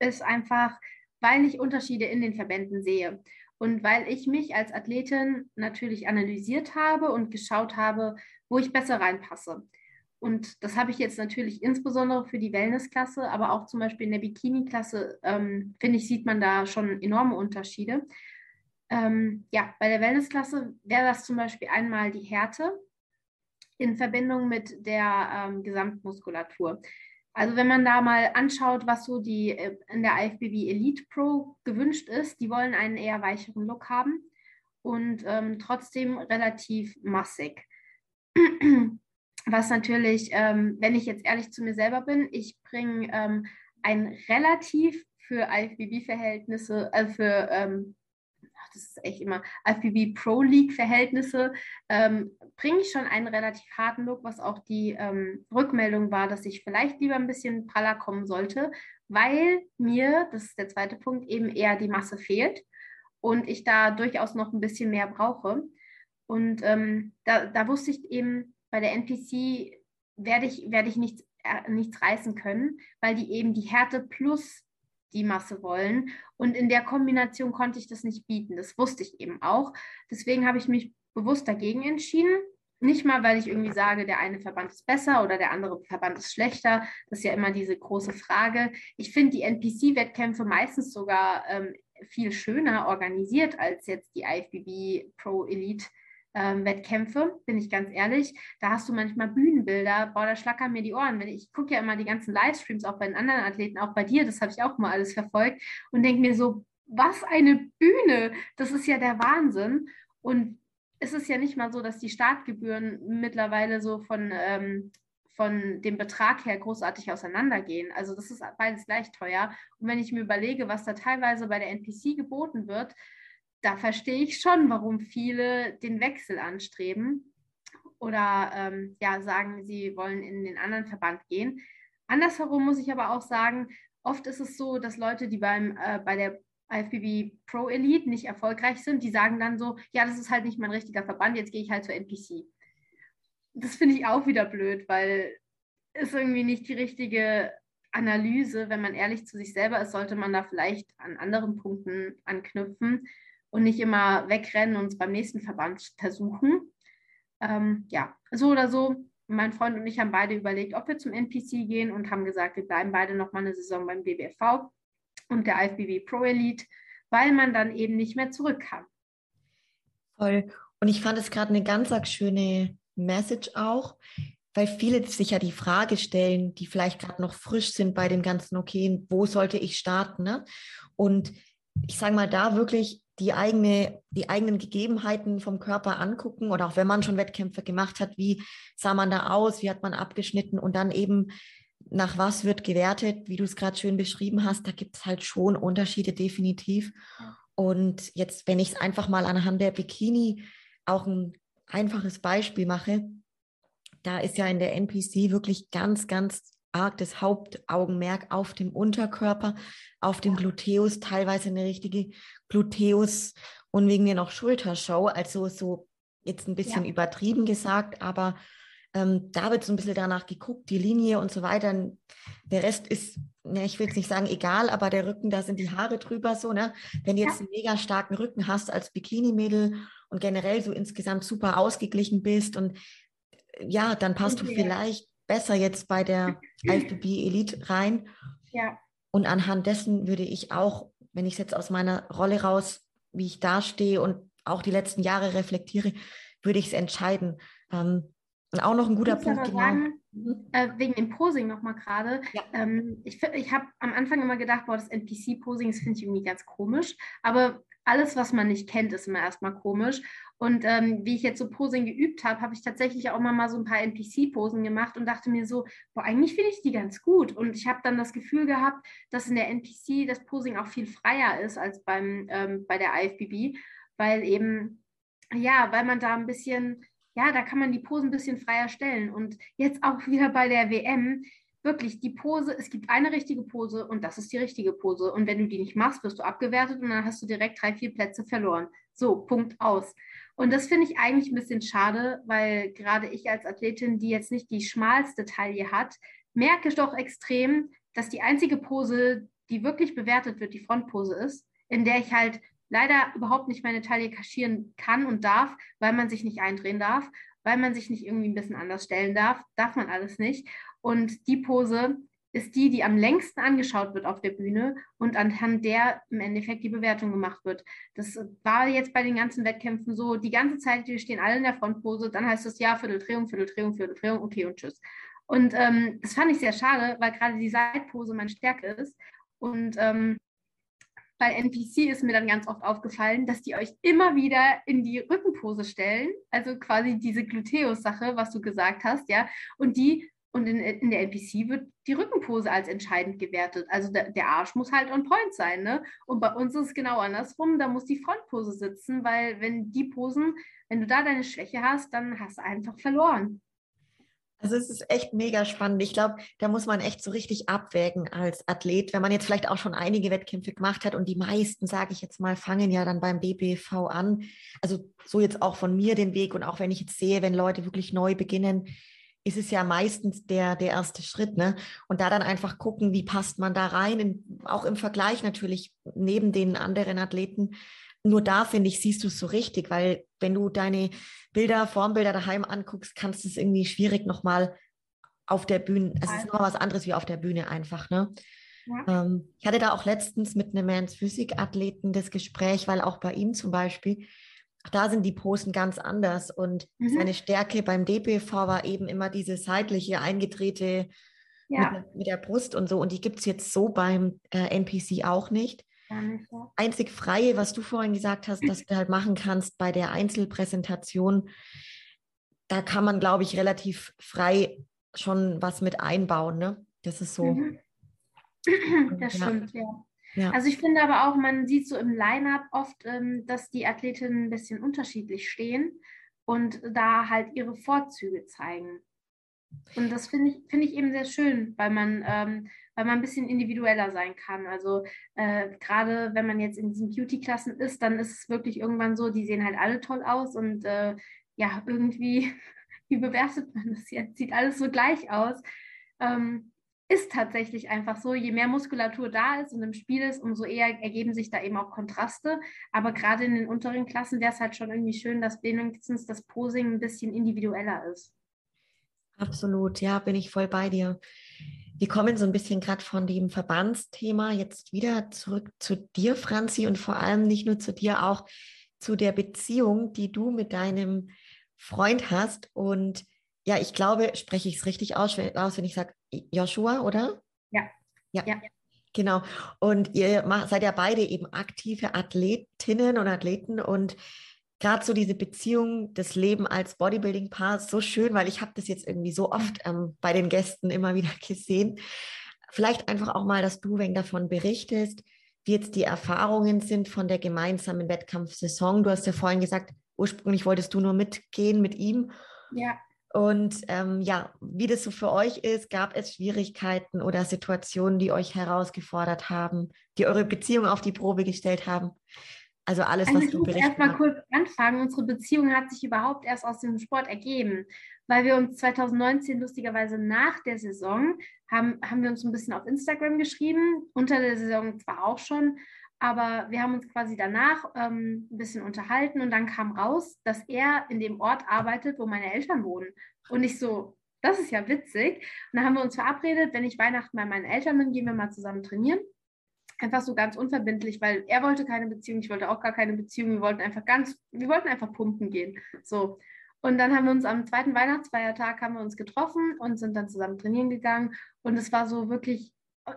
ist einfach, weil ich Unterschiede in den Verbänden sehe. Und weil ich mich als Athletin natürlich analysiert habe und geschaut habe, wo ich besser reinpasse. Und das habe ich jetzt natürlich insbesondere für die Wellnessklasse, aber auch zum Beispiel in der Bikini-Klasse, ähm, finde ich, sieht man da schon enorme Unterschiede. Ähm, ja, bei der Wellnessklasse wäre das zum Beispiel einmal die Härte in Verbindung mit der ähm, Gesamtmuskulatur. Also wenn man da mal anschaut, was so die äh, in der IFBB Elite Pro gewünscht ist, die wollen einen eher weicheren Look haben und ähm, trotzdem relativ massig. Was natürlich, ähm, wenn ich jetzt ehrlich zu mir selber bin, ich bringe ähm, ein relativ für IFBB-Verhältnisse, also für, das ist echt immer, IFBB Pro League-Verhältnisse, ähm, bringe ich schon einen relativ harten Look, was auch die ähm, Rückmeldung war, dass ich vielleicht lieber ein bisschen praller kommen sollte, weil mir, das ist der zweite Punkt, eben eher die Masse fehlt und ich da durchaus noch ein bisschen mehr brauche. Und ähm, da, da wusste ich eben, bei der NPC werde ich, werde ich nichts, äh, nichts reißen können, weil die eben die Härte plus die Masse wollen. Und in der Kombination konnte ich das nicht bieten. Das wusste ich eben auch. Deswegen habe ich mich bewusst dagegen entschieden. Nicht mal, weil ich irgendwie sage, der eine Verband ist besser oder der andere Verband ist schlechter. Das ist ja immer diese große Frage. Ich finde die NPC-Wettkämpfe meistens sogar ähm, viel schöner organisiert als jetzt die IFBB Pro Elite ähm, Wettkämpfe, bin ich ganz ehrlich. Da hast du manchmal Bühnenbilder, boah, da schlackern mir die Ohren. Wenn ich, ich gucke ja immer die ganzen Livestreams auch bei den anderen Athleten, auch bei dir, das habe ich auch mal alles verfolgt und denke mir so, was eine Bühne! Das ist ja der Wahnsinn. Und es ist ja nicht mal so, dass die Startgebühren mittlerweile so von, ähm, von dem Betrag her großartig auseinandergehen. Also das ist beides gleich teuer. Und wenn ich mir überlege, was da teilweise bei der NPC geboten wird, da verstehe ich schon, warum viele den Wechsel anstreben oder ähm, ja sagen, sie wollen in den anderen Verband gehen. Andersherum muss ich aber auch sagen, oft ist es so, dass Leute, die beim, äh, bei der IFBB Pro Elite nicht erfolgreich sind, die sagen dann so, ja, das ist halt nicht mein richtiger Verband, jetzt gehe ich halt zur NPC. Das finde ich auch wieder blöd, weil es irgendwie nicht die richtige Analyse, wenn man ehrlich zu sich selber ist, sollte man da vielleicht an anderen Punkten anknüpfen und nicht immer wegrennen und es beim nächsten Verband versuchen. Ähm, ja, so oder so, mein Freund und ich haben beide überlegt, ob wir zum NPC gehen und haben gesagt, wir bleiben beide noch mal eine Saison beim BBFV und der IFBB Pro Elite, weil man dann eben nicht mehr zurück kann. Voll. Und ich fand es gerade eine ganz schöne Message auch, weil viele sich ja die Frage stellen, die vielleicht gerade noch frisch sind bei dem ganzen, okay, wo sollte ich starten? Ne? Und ich sage mal, da wirklich die, eigene, die eigenen Gegebenheiten vom Körper angucken oder auch wenn man schon Wettkämpfe gemacht hat, wie sah man da aus, wie hat man abgeschnitten und dann eben nach was wird gewertet, wie du es gerade schön beschrieben hast, da gibt es halt schon Unterschiede definitiv. Und jetzt, wenn ich es einfach mal anhand der Bikini auch ein einfaches Beispiel mache, da ist ja in der NPC wirklich ganz, ganz arg das Hauptaugenmerk auf dem Unterkörper, auf dem Gluteus, teilweise eine richtige Gluteus und wegen mir noch Schultershow. Also so jetzt ein bisschen ja. übertrieben gesagt, aber ähm, da wird so ein bisschen danach geguckt, die Linie und so weiter. Der Rest ist, ja, ich will jetzt nicht sagen egal, aber der Rücken, da sind die Haare drüber so, ne? Wenn du jetzt ja. einen mega starken Rücken hast als Bikini-Mädel und generell so insgesamt super ausgeglichen bist und ja, dann passt okay. du vielleicht besser jetzt bei der IFBB Elite rein. Ja. Und anhand dessen würde ich auch, wenn ich es jetzt aus meiner Rolle raus, wie ich dastehe und auch die letzten Jahre reflektiere, würde ich es entscheiden. Ähm, und auch noch ein guter Punkt. Genau. Sagen, mhm. äh, wegen dem Posing nochmal gerade. Ja. Ähm, ich ich habe am Anfang immer gedacht, boah, das NPC-Posing, das finde ich irgendwie ganz komisch. Aber alles, was man nicht kennt, ist immer erstmal komisch. Und ähm, wie ich jetzt so Posing geübt habe, habe ich tatsächlich auch mal, mal so ein paar NPC-Posen gemacht und dachte mir so, boah, eigentlich finde ich die ganz gut. Und ich habe dann das Gefühl gehabt, dass in der NPC das Posing auch viel freier ist als beim, ähm, bei der IFBB, weil eben, ja, weil man da ein bisschen, ja, da kann man die Posen ein bisschen freier stellen. Und jetzt auch wieder bei der WM, wirklich die Pose, es gibt eine richtige Pose und das ist die richtige Pose. Und wenn du die nicht machst, wirst du abgewertet und dann hast du direkt drei, vier Plätze verloren. So, Punkt aus. Und das finde ich eigentlich ein bisschen schade, weil gerade ich als Athletin, die jetzt nicht die schmalste Taille hat, merke doch extrem, dass die einzige Pose, die wirklich bewertet wird, die Frontpose ist, in der ich halt leider überhaupt nicht meine Taille kaschieren kann und darf, weil man sich nicht eindrehen darf, weil man sich nicht irgendwie ein bisschen anders stellen darf, darf man alles nicht. Und die Pose ist die, die am längsten angeschaut wird auf der Bühne und anhand der im Endeffekt die Bewertung gemacht wird. Das war jetzt bei den ganzen Wettkämpfen so, die ganze Zeit, wir stehen alle in der Frontpose, dann heißt es ja, Vierteldrehung, Vierteldrehung, Vierteldrehung, okay und tschüss. Und ähm, das fand ich sehr schade, weil gerade die Seitpose meine Stärke ist. Und ähm, bei NPC ist mir dann ganz oft aufgefallen, dass die euch immer wieder in die Rückenpose stellen, also quasi diese Gluteus-Sache, was du gesagt hast, ja, und die und in, in, der NPC wird die Rückenpose als entscheidend gewertet. Also der, der, Arsch muss halt on point sein, ne? Und bei uns ist es genau andersrum. Da muss die Frontpose sitzen, weil wenn die Posen, wenn du da deine Schwäche hast, dann hast du einfach verloren. Also es ist echt mega spannend. Ich glaube, da muss man echt so richtig abwägen als Athlet, wenn man jetzt vielleicht auch schon einige Wettkämpfe gemacht hat und die meisten, sage ich jetzt mal, fangen ja dann beim DBV an. Also so jetzt auch von mir den Weg und auch wenn ich jetzt sehe, wenn Leute wirklich neu beginnen, ist es ja meistens der, der erste Schritt. Ne? Und da dann einfach gucken, wie passt man da rein, in, auch im Vergleich natürlich neben den anderen Athleten. Nur da, finde ich, siehst du es so richtig, weil wenn du deine Bilder, Formbilder daheim anguckst, kannst du es irgendwie schwierig nochmal auf der Bühne, es ist noch was anderes wie auf der Bühne einfach, ne? Ja. Ähm, ich hatte da auch letztens mit einem Mans Physik-Athleten das Gespräch, weil auch bei ihm zum Beispiel, da sind die Posen ganz anders. Und mhm. seine Stärke beim DBV war eben immer diese seitliche, eingedrehte ja. mit, mit, der Brust und so. Und die gibt es jetzt so beim äh, NPC auch nicht. nicht ja. Einzig freie, was du vorhin gesagt hast, dass du halt machen kannst bei der Einzelpräsentation, da kann man, glaube ich, relativ frei schon was mit einbauen. Ne? Das ist so. Mhm. Das ja. stimmt, ja. Ja. Also ich finde aber auch, man sieht so im Line-up oft, ähm, dass die Athletinnen ein bisschen unterschiedlich stehen und da halt ihre Vorzüge zeigen. Und das finde ich, find ich eben sehr schön, weil man, ähm, weil man ein bisschen individueller sein kann. Also äh, gerade wenn man jetzt in diesen Beauty-Klassen ist, dann ist es wirklich irgendwann so, die sehen halt alle toll aus und äh, ja, irgendwie, wie bewertet man das jetzt? Sieht alles so gleich aus. Ähm, ist tatsächlich einfach so, je mehr Muskulatur da ist und im Spiel ist, umso eher ergeben sich da eben auch Kontraste. Aber gerade in den unteren Klassen wäre es halt schon irgendwie schön, dass wenigstens das Posing ein bisschen individueller ist. Absolut, ja, bin ich voll bei dir. Wir kommen so ein bisschen gerade von dem Verbandsthema jetzt wieder zurück zu dir, Franzi, und vor allem nicht nur zu dir, auch zu der Beziehung, die du mit deinem Freund hast. Und ja, ich glaube, spreche ich es richtig aus, wenn ich sage Joshua, oder? Ja. Ja. ja. Genau. Und ihr seid ja beide eben aktive Athletinnen und Athleten und gerade so diese Beziehung, das Leben als Bodybuilding-Paar so schön, weil ich habe das jetzt irgendwie so oft ähm, bei den Gästen immer wieder gesehen. Vielleicht einfach auch mal, dass du wenn davon berichtest, wie jetzt die Erfahrungen sind von der gemeinsamen Wettkampfsaison. Du hast ja vorhin gesagt, ursprünglich wolltest du nur mitgehen mit ihm. Ja. Und ähm, ja, wie das so für euch ist, gab es Schwierigkeiten oder Situationen, die euch herausgefordert haben, die eure Beziehung auf die Probe gestellt haben? Also alles, also was du berichtest. Erstmal kurz anfangen. Unsere Beziehung hat sich überhaupt erst aus dem Sport ergeben, weil wir uns 2019 lustigerweise nach der Saison haben, haben wir uns ein bisschen auf Instagram geschrieben. Unter der Saison zwar auch schon, aber wir haben uns quasi danach ähm, ein bisschen unterhalten und dann kam raus, dass er in dem Ort arbeitet, wo meine Eltern wohnen. Und ich so, das ist ja witzig. Und dann haben wir uns verabredet, wenn ich Weihnachten bei meinen Eltern bin, gehen wir mal zusammen trainieren. Einfach so ganz unverbindlich, weil er wollte keine Beziehung, ich wollte auch gar keine Beziehung. Wir wollten einfach ganz, wir wollten einfach pumpen gehen. So. Und dann haben wir uns am zweiten Weihnachtsfeiertag haben wir uns getroffen und sind dann zusammen trainieren gegangen. Und es war so wirklich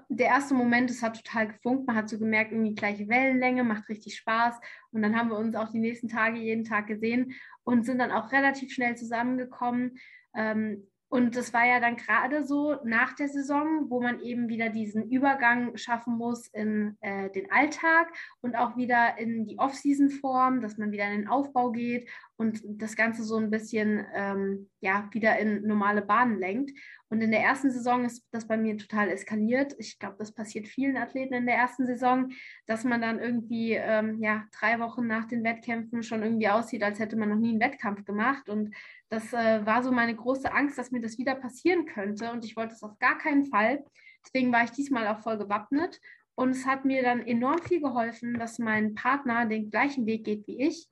der erste Moment, es hat total gefunkt. Man hat so gemerkt, irgendwie gleiche Wellenlänge, macht richtig Spaß. Und dann haben wir uns auch die nächsten Tage jeden Tag gesehen und sind dann auch relativ schnell zusammengekommen. Ähm, und das war ja dann gerade so nach der Saison, wo man eben wieder diesen Übergang schaffen muss in äh, den Alltag und auch wieder in die Off-Season-Form, dass man wieder in den Aufbau geht und das Ganze so ein bisschen ähm, ja, wieder in normale Bahnen lenkt. Und in der ersten Saison ist das bei mir total eskaliert. Ich glaube, das passiert vielen Athleten in der ersten Saison, dass man dann irgendwie ähm, ja, drei Wochen nach den Wettkämpfen schon irgendwie aussieht, als hätte man noch nie einen Wettkampf gemacht. Und das äh, war so meine große Angst, dass mir das wieder passieren könnte. Und ich wollte es auf gar keinen Fall. Deswegen war ich diesmal auch voll gewappnet. Und es hat mir dann enorm viel geholfen, dass mein Partner den gleichen Weg geht wie ich,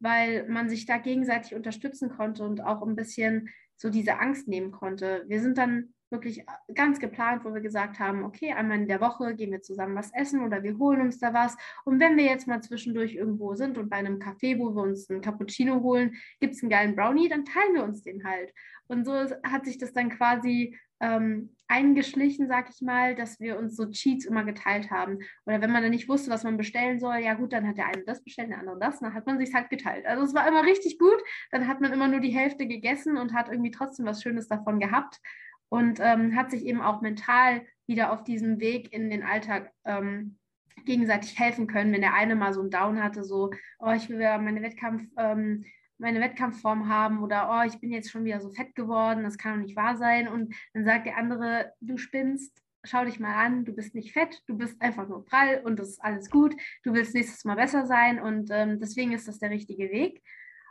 weil man sich da gegenseitig unterstützen konnte und auch ein bisschen so diese Angst nehmen konnte. Wir sind dann wirklich ganz geplant, wo wir gesagt haben, okay, einmal in der Woche gehen wir zusammen was essen oder wir holen uns da was. Und wenn wir jetzt mal zwischendurch irgendwo sind und bei einem Café, wo wir uns einen Cappuccino holen, gibt es einen geilen Brownie, dann teilen wir uns den halt. Und so hat sich das dann quasi ähm, eingeschlichen, sag ich mal, dass wir uns so Cheats immer geteilt haben. Oder wenn man dann nicht wusste, was man bestellen soll, ja gut, dann hat der eine das bestellt, der andere das, dann hat man sich halt geteilt. Also es war immer richtig gut. Dann hat man immer nur die Hälfte gegessen und hat irgendwie trotzdem was Schönes davon gehabt und ähm, hat sich eben auch mental wieder auf diesem Weg in den Alltag ähm, gegenseitig helfen können, wenn der eine mal so einen Down hatte, so, oh, ich will ja meine Wettkampf, ähm, meine Wettkampfform haben oder oh, ich bin jetzt schon wieder so fett geworden, das kann doch nicht wahr sein. Und dann sagt der andere, du spinnst, schau dich mal an, du bist nicht fett, du bist einfach nur prall und das ist alles gut, du willst nächstes Mal besser sein und ähm, deswegen ist das der richtige Weg.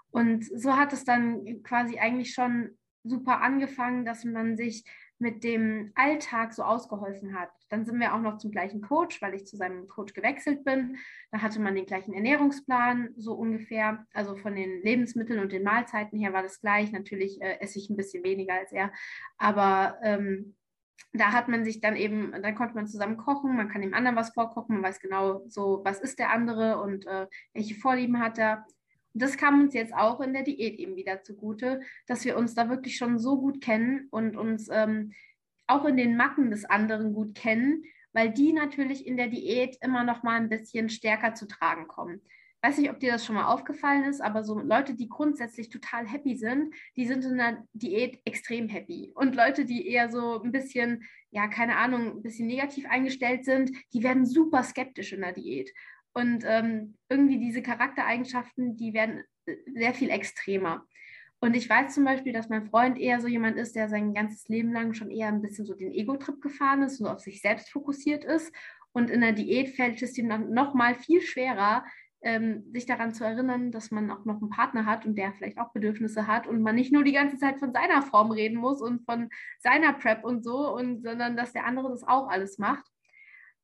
Und so hat es dann quasi eigentlich schon super angefangen, dass man sich mit dem Alltag so ausgeholfen hat. Dann sind wir auch noch zum gleichen Coach, weil ich zu seinem Coach gewechselt bin. Da hatte man den gleichen Ernährungsplan, so ungefähr. Also von den Lebensmitteln und den Mahlzeiten her war das gleich. Natürlich äh, esse ich ein bisschen weniger als er, aber ähm, da hat man sich dann eben, dann konnte man zusammen kochen, man kann dem anderen was vorkochen, man weiß genau so, was ist der andere und äh, welche Vorlieben hat er das kam uns jetzt auch in der Diät eben wieder zugute, dass wir uns da wirklich schon so gut kennen und uns ähm, auch in den Macken des anderen gut kennen, weil die natürlich in der Diät immer noch mal ein bisschen stärker zu tragen kommen. Weiß nicht, ob dir das schon mal aufgefallen ist, aber so Leute, die grundsätzlich total happy sind, die sind in der Diät extrem happy. Und Leute, die eher so ein bisschen, ja, keine Ahnung, ein bisschen negativ eingestellt sind, die werden super skeptisch in der Diät. Und ähm, irgendwie diese Charaktereigenschaften, die werden äh, sehr viel extremer. Und ich weiß zum Beispiel, dass mein Freund eher so jemand ist, der sein ganzes Leben lang schon eher ein bisschen so den Ego-Trip gefahren ist, so auf sich selbst fokussiert ist. Und in der Diät fällt es ihm dann nochmal viel schwerer, ähm, sich daran zu erinnern, dass man auch noch einen Partner hat und der vielleicht auch Bedürfnisse hat und man nicht nur die ganze Zeit von seiner Form reden muss und von seiner Prep und so, und, sondern dass der andere das auch alles macht.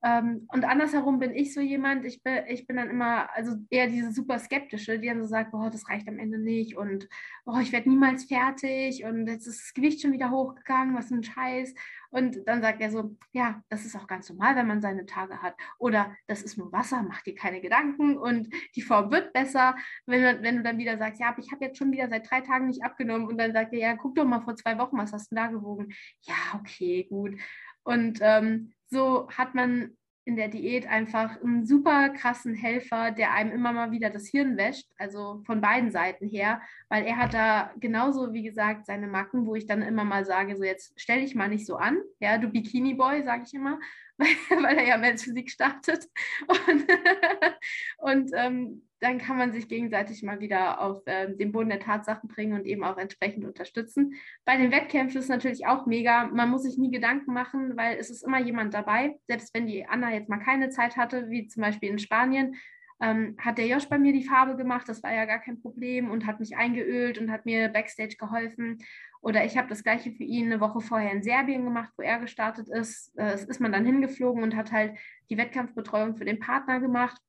Ähm, und andersherum bin ich so jemand, ich bin, ich bin dann immer, also eher diese super skeptische, die dann so sagt, boah, das reicht am Ende nicht und boah, ich werde niemals fertig und jetzt ist das Gewicht schon wieder hochgegangen, was ein Scheiß. Und dann sagt er so, ja, das ist auch ganz normal, wenn man seine Tage hat. Oder das ist nur Wasser, mach dir keine Gedanken und die Form wird besser. Wenn, wenn du dann wieder sagst, ja, aber ich habe jetzt schon wieder seit drei Tagen nicht abgenommen und dann sagt er, ja, guck doch mal vor zwei Wochen, was hast du da gewogen? Ja, okay, gut. Und ähm, so hat man in der Diät einfach einen super krassen Helfer, der einem immer mal wieder das Hirn wäscht, also von beiden Seiten her, weil er hat da genauso, wie gesagt, seine Macken, wo ich dann immer mal sage, so jetzt stell dich mal nicht so an, ja, du Bikini-Boy, sage ich immer, weil, weil er ja Physik startet. Und, und ähm, dann kann man sich gegenseitig mal wieder auf äh, den Boden der Tatsachen bringen und eben auch entsprechend unterstützen. Bei den Wettkämpfen ist es natürlich auch mega. Man muss sich nie Gedanken machen, weil es ist immer jemand dabei. Selbst wenn die Anna jetzt mal keine Zeit hatte, wie zum Beispiel in Spanien, ähm, hat der Josh bei mir die Farbe gemacht. Das war ja gar kein Problem und hat mich eingeölt und hat mir backstage geholfen. Oder ich habe das gleiche für ihn eine Woche vorher in Serbien gemacht, wo er gestartet ist. Äh, ist man dann hingeflogen und hat halt die Wettkampfbetreuung für den Partner gemacht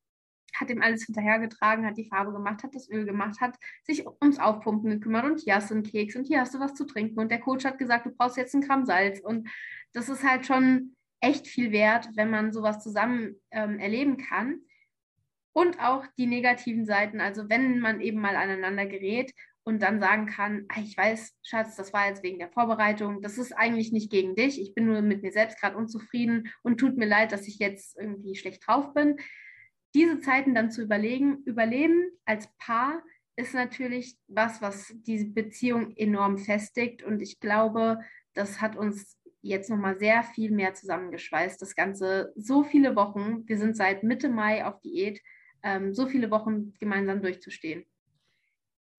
hat ihm alles hinterhergetragen, hat die Farbe gemacht, hat das Öl gemacht, hat sich ums Aufpumpen gekümmert und hier hast du einen Keks und hier hast du was zu trinken und der Coach hat gesagt, du brauchst jetzt einen Gramm Salz und das ist halt schon echt viel wert, wenn man sowas zusammen ähm, erleben kann. Und auch die negativen Seiten, also wenn man eben mal aneinander gerät und dann sagen kann, ah, ich weiß, Schatz, das war jetzt wegen der Vorbereitung, das ist eigentlich nicht gegen dich, ich bin nur mit mir selbst gerade unzufrieden und tut mir leid, dass ich jetzt irgendwie schlecht drauf bin diese Zeiten dann zu überlegen, überleben als Paar ist natürlich was, was diese Beziehung enorm festigt. Und ich glaube, das hat uns jetzt nochmal sehr viel mehr zusammengeschweißt. Das Ganze so viele Wochen, wir sind seit Mitte Mai auf Diät, ähm, so viele Wochen gemeinsam durchzustehen.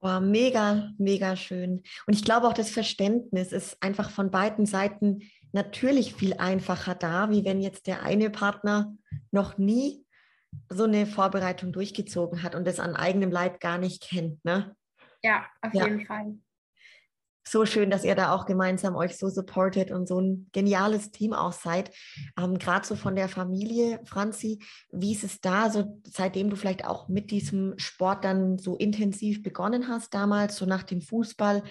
Wow, mega, mega schön. Und ich glaube auch, das Verständnis ist einfach von beiden Seiten natürlich viel einfacher da, wie wenn jetzt der eine Partner noch nie so eine Vorbereitung durchgezogen hat und das an eigenem Leib gar nicht kennt. Ne? Ja, auf ja. jeden Fall. So schön, dass ihr da auch gemeinsam euch so supportet und so ein geniales Team auch seid. Ähm, Gerade so von der Familie, Franzi, wie ist es da, so seitdem du vielleicht auch mit diesem Sport dann so intensiv begonnen hast damals, so nach dem Fußball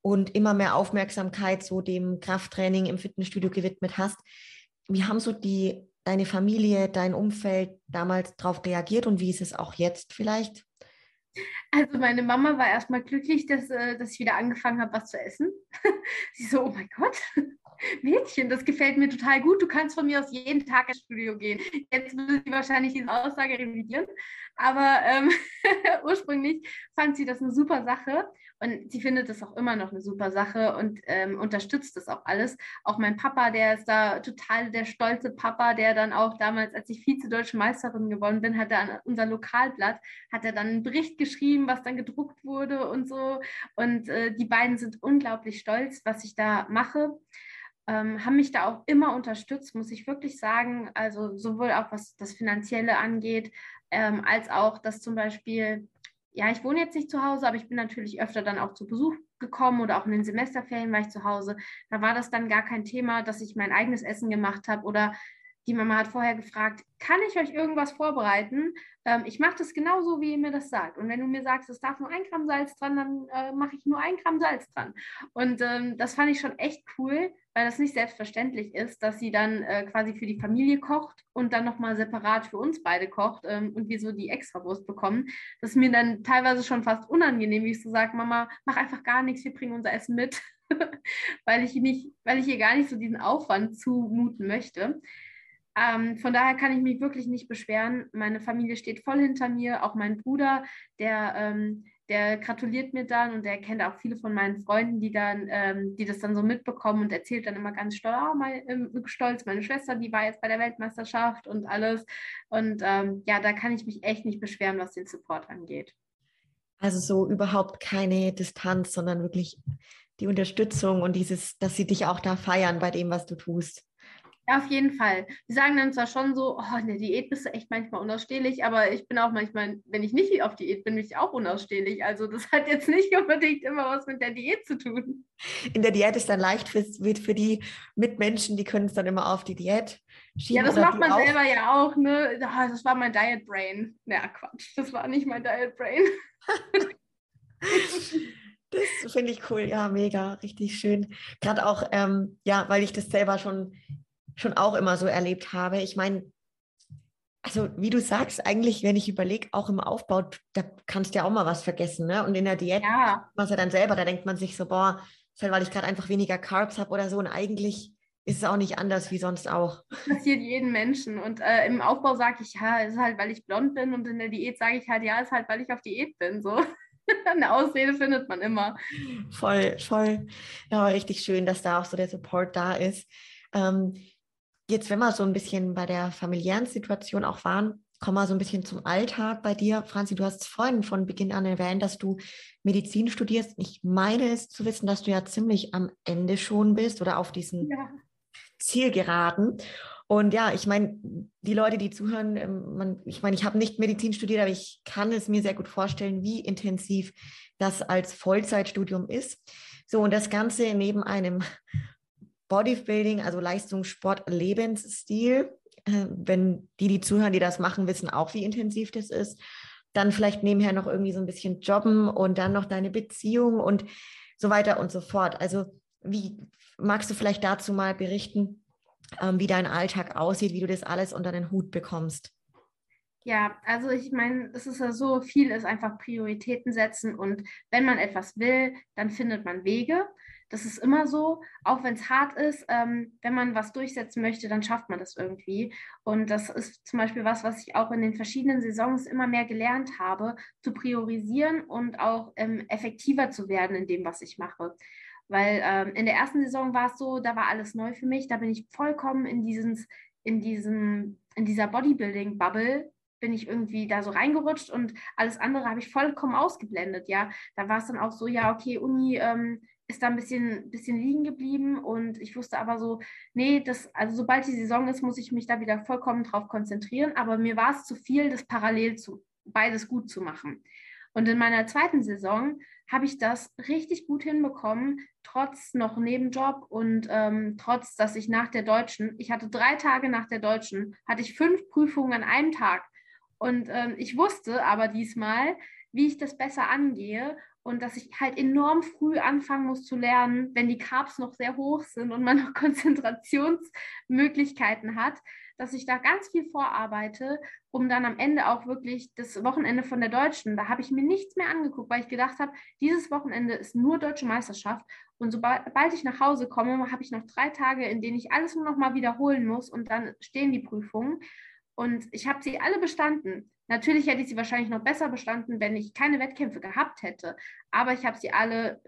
und immer mehr Aufmerksamkeit so dem Krafttraining im Fitnessstudio gewidmet hast. Wie haben so die deine Familie, dein Umfeld damals darauf reagiert und wie ist es auch jetzt vielleicht? Also meine Mama war erstmal glücklich, dass, äh, dass ich wieder angefangen habe, was zu essen. Sie so, oh mein Gott, Mädchen, das gefällt mir total gut. Du kannst von mir aus jeden Tag ins Studio gehen. Jetzt will sie wahrscheinlich diese Aussage revidieren. Aber ähm, ursprünglich fand sie das eine super Sache. Und sie findet es auch immer noch eine super Sache und ähm, unterstützt das auch alles. Auch mein Papa, der ist da total der stolze Papa, der dann auch damals, als ich Vize-Deutsche Meisterin geworden bin, hat er an unser Lokalblatt, hat er dann einen Bericht geschrieben, was dann gedruckt wurde und so. Und äh, die beiden sind unglaublich stolz, was ich da mache. Ähm, haben mich da auch immer unterstützt, muss ich wirklich sagen. Also sowohl auch was das Finanzielle angeht, ähm, als auch, dass zum Beispiel ja, ich wohne jetzt nicht zu Hause, aber ich bin natürlich öfter dann auch zu Besuch gekommen oder auch in den Semesterferien war ich zu Hause. Da war das dann gar kein Thema, dass ich mein eigenes Essen gemacht habe oder die Mama hat vorher gefragt, kann ich euch irgendwas vorbereiten? Ähm, ich mache das genauso, wie ihr mir das sagt. Und wenn du mir sagst, es darf nur ein Gramm Salz dran, dann äh, mache ich nur ein Gramm Salz dran. Und ähm, das fand ich schon echt cool, weil das nicht selbstverständlich ist, dass sie dann äh, quasi für die Familie kocht und dann nochmal separat für uns beide kocht ähm, und wir so die Extrawurst bekommen. Das ist mir dann teilweise schon fast unangenehm, wie ich so sage, Mama, mach einfach gar nichts, wir bringen unser Essen mit, weil ich nicht, weil ich ihr gar nicht so diesen Aufwand zumuten möchte. Ähm, von daher kann ich mich wirklich nicht beschweren. Meine Familie steht voll hinter mir, auch mein Bruder, der, ähm, der gratuliert mir dann und der kennt auch viele von meinen Freunden, die dann, ähm, die das dann so mitbekommen und erzählt dann immer ganz stolz, oh, mein, ähm, stolz, meine Schwester, die war jetzt bei der Weltmeisterschaft und alles. Und ähm, ja, da kann ich mich echt nicht beschweren, was den Support angeht. Also so überhaupt keine Distanz, sondern wirklich die Unterstützung und dieses, dass sie dich auch da feiern bei dem, was du tust. Ja, auf jeden Fall. Die sagen dann zwar schon so, oh, in der Diät bist du echt manchmal unausstehlich, aber ich bin auch manchmal, wenn ich nicht auf Diät bin, bin ich auch unausstehlich. Also das hat jetzt nicht unbedingt immer was mit der Diät zu tun. In der Diät ist dann leicht für, für die Mitmenschen, die können es dann immer auf die Diät schieben. Ja, das macht man auch. selber ja auch, ne? Das war mein Diet Brain. Na, Quatsch, das war nicht mein Diet Brain. Das finde ich cool, ja, mega, richtig schön. Gerade auch, ähm, ja, weil ich das selber schon schon auch immer so erlebt habe. Ich meine, also wie du sagst, eigentlich, wenn ich überlege, auch im Aufbau, da kannst du ja auch mal was vergessen. Ne? Und in der Diät, ja. was ja dann selber, da denkt man sich so, boah, ist halt, weil ich gerade einfach weniger Carbs habe oder so. Und eigentlich ist es auch nicht anders wie sonst auch. Das passiert jedem Menschen. Und äh, im Aufbau sage ich, ja, ist halt, weil ich blond bin. Und in der Diät sage ich halt, ja, ist halt, weil ich auf Diät bin. So. Eine Ausrede findet man immer. Voll, voll. Ja, richtig schön, dass da auch so der Support da ist. Ähm, Jetzt, wenn wir so ein bisschen bei der familiären Situation auch waren, kommen wir so ein bisschen zum Alltag bei dir. Franzi, du hast vorhin von Beginn an erwähnt, dass du Medizin studierst. Ich meine es zu wissen, dass du ja ziemlich am Ende schon bist oder auf diesen ja. Zielgeraden. Und ja, ich meine, die Leute, die zuhören, ähm, man, ich meine, ich habe nicht Medizin studiert, aber ich kann es mir sehr gut vorstellen, wie intensiv das als Vollzeitstudium ist. So, und das Ganze neben einem Bodybuilding, also Leistungssport, Lebensstil, äh, wenn die, die zuhören, die das machen, wissen auch, wie intensiv das ist. Dann vielleicht nebenher noch irgendwie so ein bisschen jobben und dann noch deine Beziehung und so weiter und so fort. Also, wie magst du vielleicht dazu mal berichten, ähm, wie dein Alltag aussieht, wie du das alles unter den Hut bekommst. Ja, also ich meine, es ist ja so, viel ist einfach Prioritäten setzen und wenn man etwas will, dann findet man Wege. Das ist immer so, auch wenn es hart ist, ähm, wenn man was durchsetzen möchte, dann schafft man das irgendwie. Und das ist zum Beispiel was, was ich auch in den verschiedenen Saisons immer mehr gelernt habe, zu priorisieren und auch ähm, effektiver zu werden in dem, was ich mache. Weil ähm, in der ersten Saison war es so, da war alles neu für mich. Da bin ich vollkommen in, dieses, in, diesem, in dieser Bodybuilding-Bubble bin ich irgendwie da so reingerutscht und alles andere habe ich vollkommen ausgeblendet. Ja, da war es dann auch so, ja, okay, Uni ähm, ist da ein bisschen, bisschen liegen geblieben und ich wusste aber so, nee, das, also sobald die Saison ist, muss ich mich da wieder vollkommen drauf konzentrieren. Aber mir war es zu viel, das parallel zu beides gut zu machen. Und in meiner zweiten Saison habe ich das richtig gut hinbekommen, trotz noch Nebenjob und ähm, trotz, dass ich nach der Deutschen, ich hatte drei Tage nach der Deutschen, hatte ich fünf Prüfungen an einem Tag. Und ähm, ich wusste aber diesmal, wie ich das besser angehe und dass ich halt enorm früh anfangen muss zu lernen, wenn die Carbs noch sehr hoch sind und man noch Konzentrationsmöglichkeiten hat, dass ich da ganz viel vorarbeite, um dann am Ende auch wirklich das Wochenende von der Deutschen, da habe ich mir nichts mehr angeguckt, weil ich gedacht habe, dieses Wochenende ist nur deutsche Meisterschaft und sobald ich nach Hause komme, habe ich noch drei Tage, in denen ich alles nur noch mal wiederholen muss und dann stehen die Prüfungen und ich habe sie alle bestanden. Natürlich hätte ich sie wahrscheinlich noch besser bestanden, wenn ich keine Wettkämpfe gehabt hätte. Aber ich habe sie alle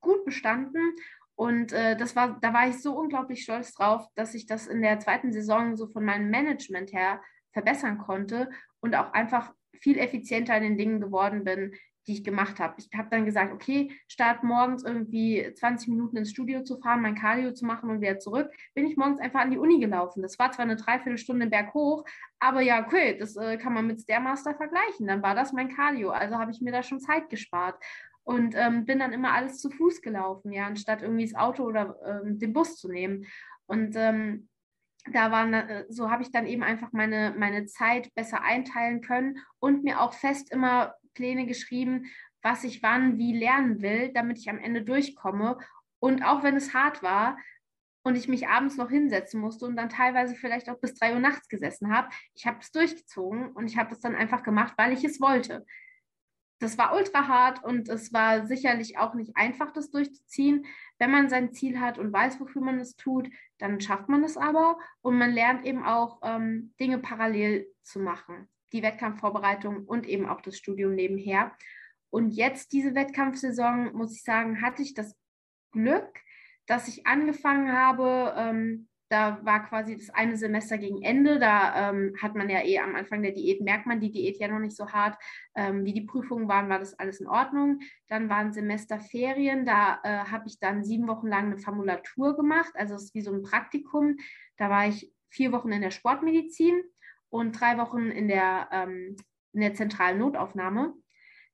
gut bestanden. Und äh, das war, da war ich so unglaublich stolz drauf, dass ich das in der zweiten Saison so von meinem Management her verbessern konnte und auch einfach viel effizienter in den Dingen geworden bin, die ich gemacht habe. Ich habe dann gesagt, okay, statt morgens irgendwie 20 Minuten ins Studio zu fahren, mein Cardio zu machen und wieder zurück, bin ich morgens einfach an die Uni gelaufen. Das war zwar eine Dreiviertelstunde berghoch, aber ja, okay, das äh, kann man mit Stairmaster vergleichen. Dann war das mein Cardio. Also habe ich mir da schon Zeit gespart und ähm, bin dann immer alles zu Fuß gelaufen, ja, anstatt irgendwie das Auto oder ähm, den Bus zu nehmen. Und ähm, da waren, äh, so habe ich dann eben einfach meine, meine Zeit besser einteilen können und mir auch fest immer Pläne geschrieben, was ich wann wie lernen will, damit ich am Ende durchkomme. Und auch wenn es hart war und ich mich abends noch hinsetzen musste und dann teilweise vielleicht auch bis drei Uhr nachts gesessen habe, ich habe es durchgezogen und ich habe es dann einfach gemacht, weil ich es wollte. Das war ultra hart und es war sicherlich auch nicht einfach, das durchzuziehen. Wenn man sein Ziel hat und weiß, wofür man es tut, dann schafft man es aber und man lernt eben auch ähm, Dinge parallel zu machen die Wettkampfvorbereitung und eben auch das Studium nebenher. Und jetzt diese Wettkampfsaison, muss ich sagen, hatte ich das Glück, dass ich angefangen habe, ähm, da war quasi das eine Semester gegen Ende. Da ähm, hat man ja eh am Anfang der Diät, merkt man die Diät ja noch nicht so hart. Ähm, wie die Prüfungen waren, war das alles in Ordnung. Dann waren Semesterferien. Da äh, habe ich dann sieben Wochen lang eine Formulatur gemacht. Also es ist wie so ein Praktikum. Da war ich vier Wochen in der Sportmedizin und drei Wochen in der, ähm, in der zentralen Notaufnahme.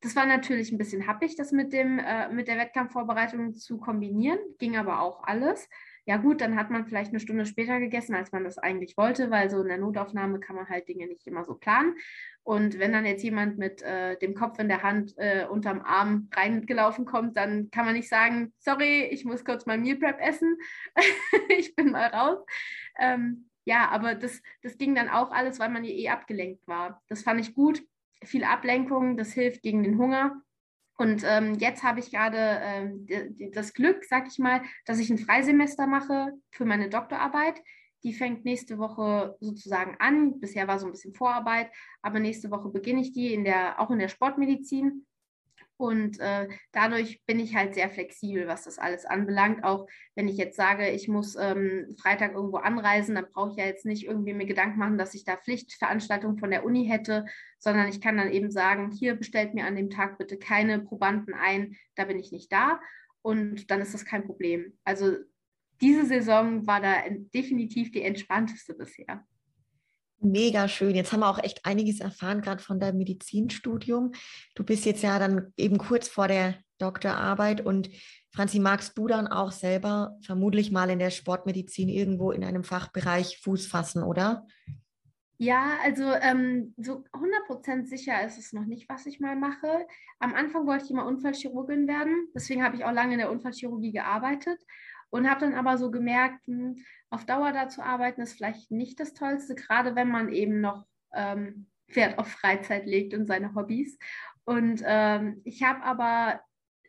Das war natürlich ein bisschen happig, das mit, dem, äh, mit der Wettkampfvorbereitung zu kombinieren, ging aber auch alles. Ja gut, dann hat man vielleicht eine Stunde später gegessen, als man das eigentlich wollte, weil so in der Notaufnahme kann man halt Dinge nicht immer so planen. Und wenn dann jetzt jemand mit äh, dem Kopf in der Hand äh, unterm Arm reingelaufen kommt, dann kann man nicht sagen, sorry, ich muss kurz mein Meal Prep essen, ich bin mal raus. Ähm, ja, aber das, das ging dann auch alles, weil man ja eh abgelenkt war. Das fand ich gut. Viel Ablenkung, das hilft gegen den Hunger. Und ähm, jetzt habe ich gerade ähm, das Glück, sag ich mal, dass ich ein Freisemester mache für meine Doktorarbeit. Die fängt nächste Woche sozusagen an. Bisher war so ein bisschen Vorarbeit, aber nächste Woche beginne ich die in der, auch in der Sportmedizin. Und äh, dadurch bin ich halt sehr flexibel, was das alles anbelangt. Auch wenn ich jetzt sage, ich muss ähm, Freitag irgendwo anreisen, dann brauche ich ja jetzt nicht irgendwie mir Gedanken machen, dass ich da Pflichtveranstaltungen von der Uni hätte, sondern ich kann dann eben sagen, hier bestellt mir an dem Tag bitte keine Probanden ein, da bin ich nicht da. Und dann ist das kein Problem. Also diese Saison war da definitiv die entspannteste bisher. Mega schön. Jetzt haben wir auch echt einiges erfahren, gerade von deinem Medizinstudium. Du bist jetzt ja dann eben kurz vor der Doktorarbeit und Franzi, magst du dann auch selber vermutlich mal in der Sportmedizin irgendwo in einem Fachbereich Fuß fassen, oder? Ja, also ähm, so 100% sicher ist es noch nicht, was ich mal mache. Am Anfang wollte ich immer Unfallchirurgin werden. Deswegen habe ich auch lange in der Unfallchirurgie gearbeitet und habe dann aber so gemerkt, hm, auf Dauer da zu arbeiten ist vielleicht nicht das Tollste, gerade wenn man eben noch ähm, Wert auf Freizeit legt und seine Hobbys. Und ähm, ich habe aber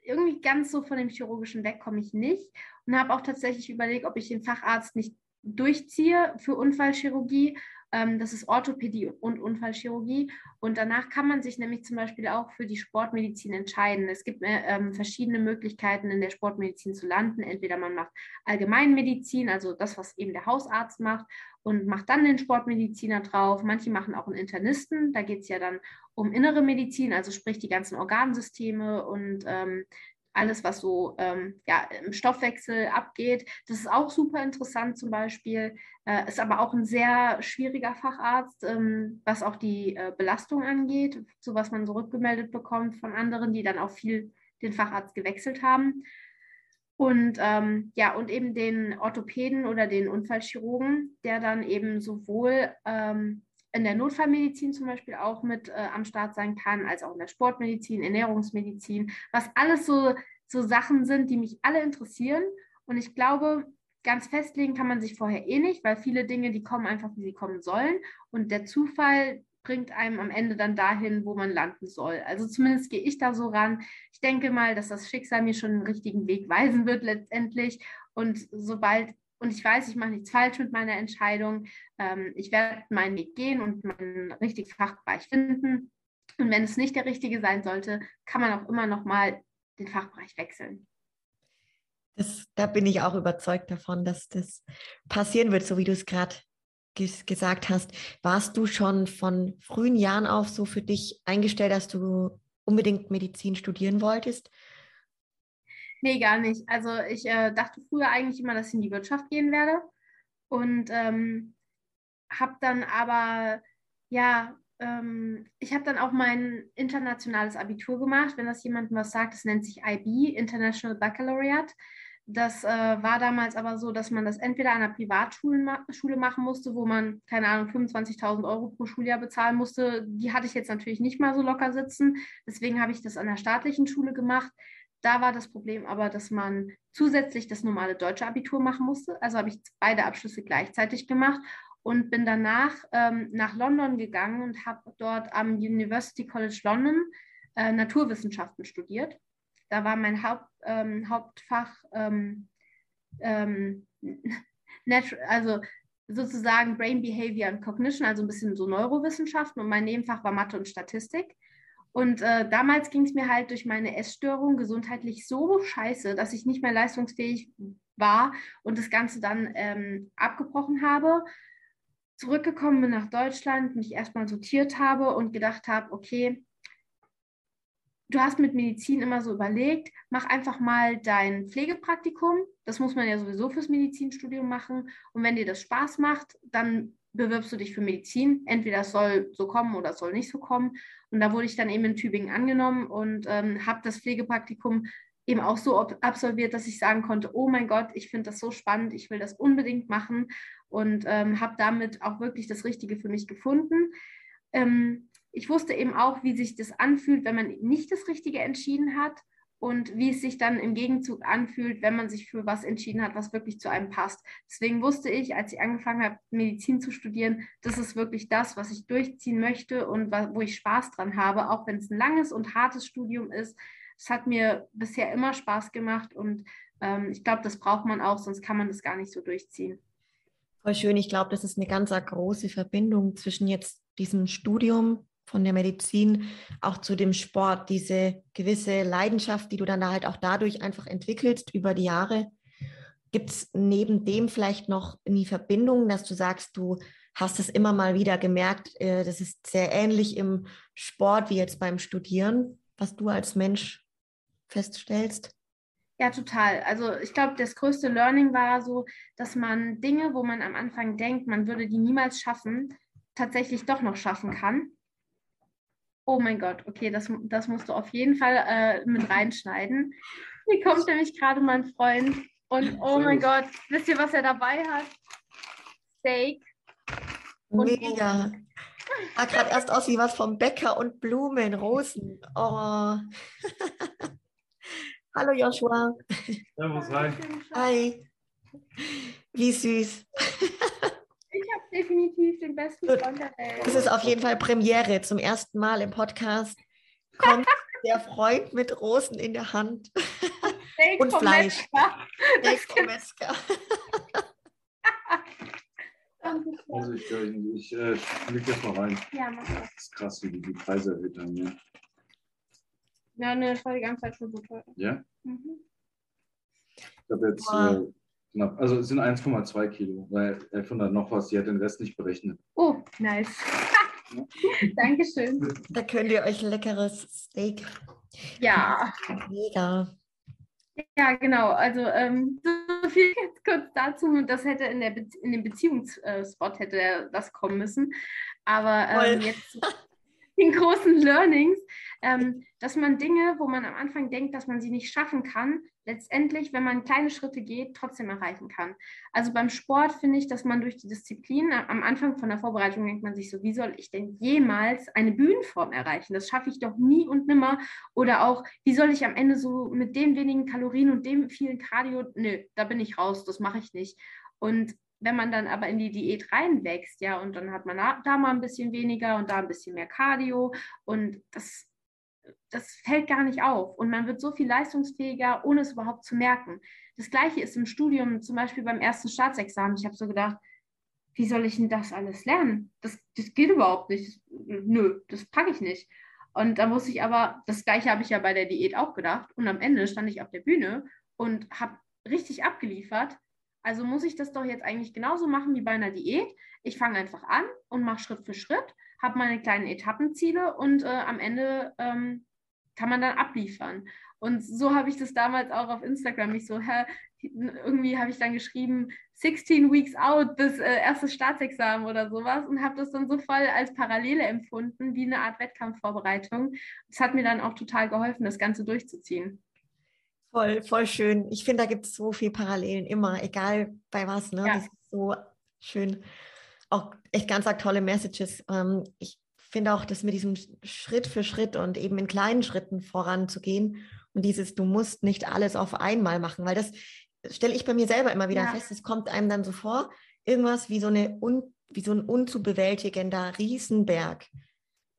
irgendwie ganz so von dem Chirurgischen weg komme ich nicht und habe auch tatsächlich überlegt, ob ich den Facharzt nicht durchziehe für Unfallchirurgie das ist Orthopädie und Unfallchirurgie. Und danach kann man sich nämlich zum Beispiel auch für die Sportmedizin entscheiden. Es gibt äh, ähm, verschiedene Möglichkeiten, in der Sportmedizin zu landen. Entweder man macht Allgemeinmedizin, also das, was eben der Hausarzt macht, und macht dann den Sportmediziner drauf. Manche machen auch einen Internisten. Da geht es ja dann um innere Medizin, also sprich die ganzen Organsysteme und ähm, alles, was so ähm, ja, im Stoffwechsel abgeht. Das ist auch super interessant zum Beispiel. Äh, ist aber auch ein sehr schwieriger Facharzt, ähm, was auch die äh, Belastung angeht, so was man so rückgemeldet bekommt von anderen, die dann auch viel den Facharzt gewechselt haben. Und ähm, ja, und eben den Orthopäden oder den Unfallchirurgen, der dann eben sowohl ähm, in der Notfallmedizin zum Beispiel auch mit äh, am Start sein kann, als auch in der Sportmedizin, Ernährungsmedizin, was alles so, so Sachen sind, die mich alle interessieren. Und ich glaube, ganz festlegen kann man sich vorher eh nicht, weil viele Dinge, die kommen einfach, wie sie kommen sollen. Und der Zufall bringt einem am Ende dann dahin, wo man landen soll. Also zumindest gehe ich da so ran. Ich denke mal, dass das Schicksal mir schon den richtigen Weg weisen wird letztendlich. Und sobald und ich weiß, ich mache nichts falsch mit meiner Entscheidung. Ähm, ich werde meinen Weg gehen und meinen richtigen Fachbereich finden. Und wenn es nicht der richtige sein sollte, kann man auch immer noch mal den Fachbereich wechseln. Das, da bin ich auch überzeugt davon, dass das passieren wird, so wie du es gerade ges gesagt hast. Warst du schon von frühen Jahren auf so für dich eingestellt, dass du unbedingt Medizin studieren wolltest? Nee, gar nicht. Also ich äh, dachte früher eigentlich immer, dass ich in die Wirtschaft gehen werde. Und ähm, habe dann aber, ja, ähm, ich habe dann auch mein internationales Abitur gemacht. Wenn das jemandem was sagt, das nennt sich IB, International Baccalaureate. Das äh, war damals aber so, dass man das entweder an einer Privatschule ma Schule machen musste, wo man, keine Ahnung, 25.000 Euro pro Schuljahr bezahlen musste. Die hatte ich jetzt natürlich nicht mal so locker sitzen. Deswegen habe ich das an der staatlichen Schule gemacht. Da war das Problem aber, dass man zusätzlich das normale deutsche Abitur machen musste. Also habe ich beide Abschlüsse gleichzeitig gemacht und bin danach ähm, nach London gegangen und habe dort am University College London äh, Naturwissenschaften studiert. Da war mein Haupt, ähm, Hauptfach ähm, ähm also sozusagen Brain Behavior and Cognition, also ein bisschen so Neurowissenschaften und mein Nebenfach war Mathe und Statistik. Und äh, damals ging es mir halt durch meine Essstörung gesundheitlich so scheiße, dass ich nicht mehr leistungsfähig war und das Ganze dann ähm, abgebrochen habe. Zurückgekommen bin nach Deutschland, mich erstmal sortiert habe und gedacht habe, okay, du hast mit Medizin immer so überlegt, mach einfach mal dein Pflegepraktikum. Das muss man ja sowieso fürs Medizinstudium machen. Und wenn dir das Spaß macht, dann bewirbst du dich für Medizin. Entweder es soll so kommen oder es soll nicht so kommen. Und da wurde ich dann eben in Tübingen angenommen und ähm, habe das Pflegepraktikum eben auch so absolviert, dass ich sagen konnte, oh mein Gott, ich finde das so spannend, ich will das unbedingt machen und ähm, habe damit auch wirklich das Richtige für mich gefunden. Ähm, ich wusste eben auch, wie sich das anfühlt, wenn man nicht das Richtige entschieden hat und wie es sich dann im Gegenzug anfühlt, wenn man sich für was entschieden hat, was wirklich zu einem passt. Deswegen wusste ich, als ich angefangen habe, Medizin zu studieren, das ist wirklich das, was ich durchziehen möchte und wo ich Spaß dran habe, auch wenn es ein langes und hartes Studium ist. Es hat mir bisher immer Spaß gemacht und ähm, ich glaube, das braucht man auch, sonst kann man das gar nicht so durchziehen. Voll schön. Ich glaube, das ist eine ganz große Verbindung zwischen jetzt diesem Studium von der Medizin auch zu dem Sport, diese gewisse Leidenschaft, die du dann da halt auch dadurch einfach entwickelst über die Jahre. Gibt es neben dem vielleicht noch die Verbindung, dass du sagst, du hast es immer mal wieder gemerkt, äh, das ist sehr ähnlich im Sport wie jetzt beim Studieren, was du als Mensch feststellst? Ja, total. Also ich glaube, das größte Learning war so, dass man Dinge, wo man am Anfang denkt, man würde die niemals schaffen, tatsächlich doch noch schaffen kann. Oh mein Gott, okay, das, das musst du auf jeden Fall äh, mit reinschneiden. Hier kommt nämlich gerade mein Freund und oh mein Gott, wisst ihr, was er dabei hat? Steak. Mega. Sah gerade erst aus wie was vom Bäcker und Blumen, Rosen. Oh. Hallo Joshua. Servus, hi. Hi. Wie süß. Ich habe definitiv den besten Freund der Welt. Das ist auf jeden Fall Premiere. Zum ersten Mal im Podcast kommt der Freund mit Rosen in der Hand. Steak Und Fleisch. Steak vom Metzger. Also ich, äh, ich äh, leg das mal rein. Ja, mach das. Das ist krass, wie die die Preise erhöht haben. Ja? Ja, ne, das war die ganze Zeit schon so teuer. ja? Mhm. Ich habe jetzt Wow. äh, knapp, also es sind 1,2 Kilo, weil 1100 noch was, die hat den Rest nicht berechnet. Oh, nice. Dankeschön. Da könnt ihr euch leckeres Steak. Ja, Mega. ja, genau. Also ähm, so viel jetzt kurz dazu. Das hätte in, der Be in dem Beziehungsspot hätte das kommen müssen. Aber ähm, jetzt den großen Learnings, ähm, dass man Dinge, wo man am Anfang denkt, dass man sie nicht schaffen kann, letztendlich, wenn man kleine Schritte geht, trotzdem erreichen kann. Also beim Sport finde ich, dass man durch die Disziplin, am Anfang von der Vorbereitung denkt man sich so, wie soll ich denn jemals eine Bühnenform erreichen? Das schaffe ich doch nie und nimmer. Oder auch, wie soll ich am Ende so mit den wenigen Kalorien und dem vielen Cardio, nö, da bin ich raus, das mache ich nicht. Und wenn man dann aber in die Diät reinwächst, ja, und dann hat man da, mal ein bisschen weniger und da ein bisschen mehr Cardio und das, das fällt gar nicht auf. Und man wird so viel leistungsfähiger, ohne es überhaupt zu merken. Das gleiche ist im Studium, zum Beispiel beim ersten Staatsexamen. Ich habe so gedacht, wie soll ich denn das alles lernen? Das, das geht überhaupt nicht. Nö, das packe ich nicht. Und da muss ich aber, das gleiche habe ich ja bei der Diät auch gedacht. Und am Ende stand ich auf der Bühne und habe richtig abgeliefert. Also muss ich das doch jetzt eigentlich genauso machen wie bei einer Diät. Ich fange einfach an und mache Schritt für Schritt, habe meine kleinen Etappenziele und äh, am Ende ähm, kann man dann abliefern. Und so habe ich das damals auch auf Instagram. Ich so, hä, irgendwie habe ich dann geschrieben, 16 weeks out bis äh, erstes Staatsexamen oder sowas und habe das dann so voll als Parallele empfunden, wie eine Art Wettkampfvorbereitung. Das hat mir dann auch total geholfen, das Ganze durchzuziehen. Voll, voll schön. Ich finde, da gibt es so viele Parallelen immer, egal bei was. Ne? Ja. Das ist so schön. Auch echt ganz tolle Messages. Ähm, ich finde auch, dass mit diesem Schritt für Schritt und eben in kleinen Schritten voranzugehen und dieses, du musst nicht alles auf einmal machen, weil das stelle ich bei mir selber immer wieder Ja. fest, es kommt einem dann so vor, irgendwas wie so, eine un, wie so ein unzubewältigender Riesenberg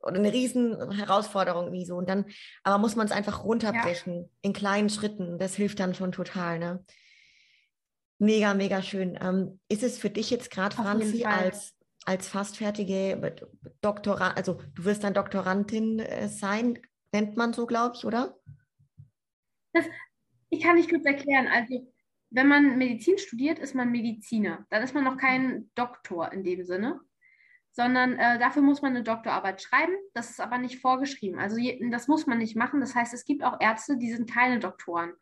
oder eine riesen Herausforderung irgendwie so. Und dann, aber muss man es einfach runterbrechen in kleinen Schritten. Das hilft dann schon total, ne? Mega, mega schön. Ähm, ist es für dich jetzt gerade, Franzi, als, als fast fertige Doktorand, also du wirst dann Doktorandin äh, sein, nennt man so, glaube ich, oder? Ich kann nicht kurz erklären. Also, wenn man Medizin studiert, ist man Mediziner. Dann ist man noch kein Doktor in dem Sinne, sondern äh, dafür muss man eine Doktorarbeit schreiben. Das ist aber nicht vorgeschrieben. Also, je, das muss man nicht machen. Das heißt, es gibt auch Ärzte, die sind keine Doktoren.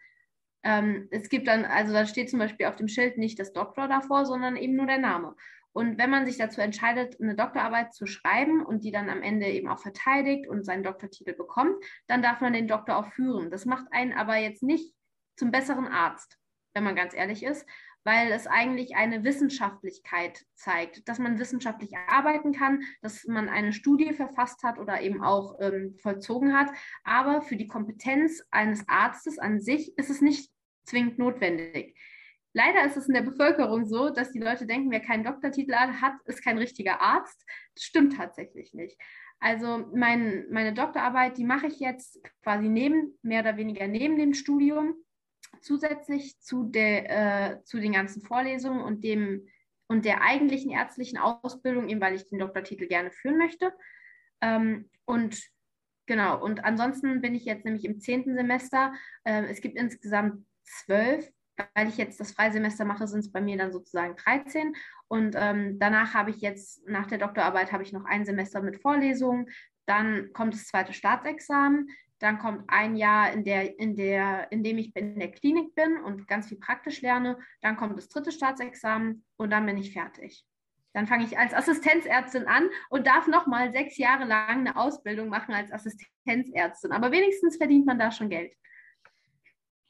Ähm, es gibt dann, also da steht zum Beispiel auf dem Schild nicht das Doktor davor, sondern eben nur der Name. Und wenn man sich dazu entscheidet, eine Doktorarbeit zu schreiben und die dann am Ende eben auch verteidigt und seinen Doktortitel bekommt, dann darf man den Doktor auch führen. Das macht einen aber jetzt nicht zum besseren Arzt, wenn man ganz ehrlich ist, weil es eigentlich eine Wissenschaftlichkeit zeigt, dass man wissenschaftlich arbeiten kann, dass man eine Studie verfasst hat oder eben auch ähm, vollzogen hat. Aber für die Kompetenz eines Arztes an sich ist es nicht zwingend notwendig. Leider ist es in der Bevölkerung so, dass die Leute denken, wer keinen Doktortitel hat, ist kein richtiger Arzt. Das stimmt tatsächlich nicht. Also mein, meine Doktorarbeit, die mache ich jetzt quasi neben, mehr oder weniger neben dem Studium, zusätzlich zu, der, äh, zu den ganzen Vorlesungen und, dem, und der eigentlichen ärztlichen Ausbildung, eben weil ich den Doktortitel gerne führen möchte. Ähm, und genau, und ansonsten bin ich jetzt nämlich im zehnten Semester. Ähm, es gibt insgesamt zwölf weil ich jetzt das Freisemester mache, sind es bei mir dann sozusagen 13. Und ähm, danach habe ich jetzt, nach der Doktorarbeit, habe ich noch ein Semester mit Vorlesungen. Dann kommt das zweite Staatsexamen. Dann kommt ein Jahr, in, der, in, der, in dem ich in der Klinik bin und ganz viel praktisch lerne. Dann kommt das dritte Staatsexamen und dann bin ich fertig. Dann fange ich als Assistenzärztin an und darf nochmal sechs Jahre lang eine Ausbildung machen als Assistenzärztin. Aber wenigstens verdient man da schon Geld.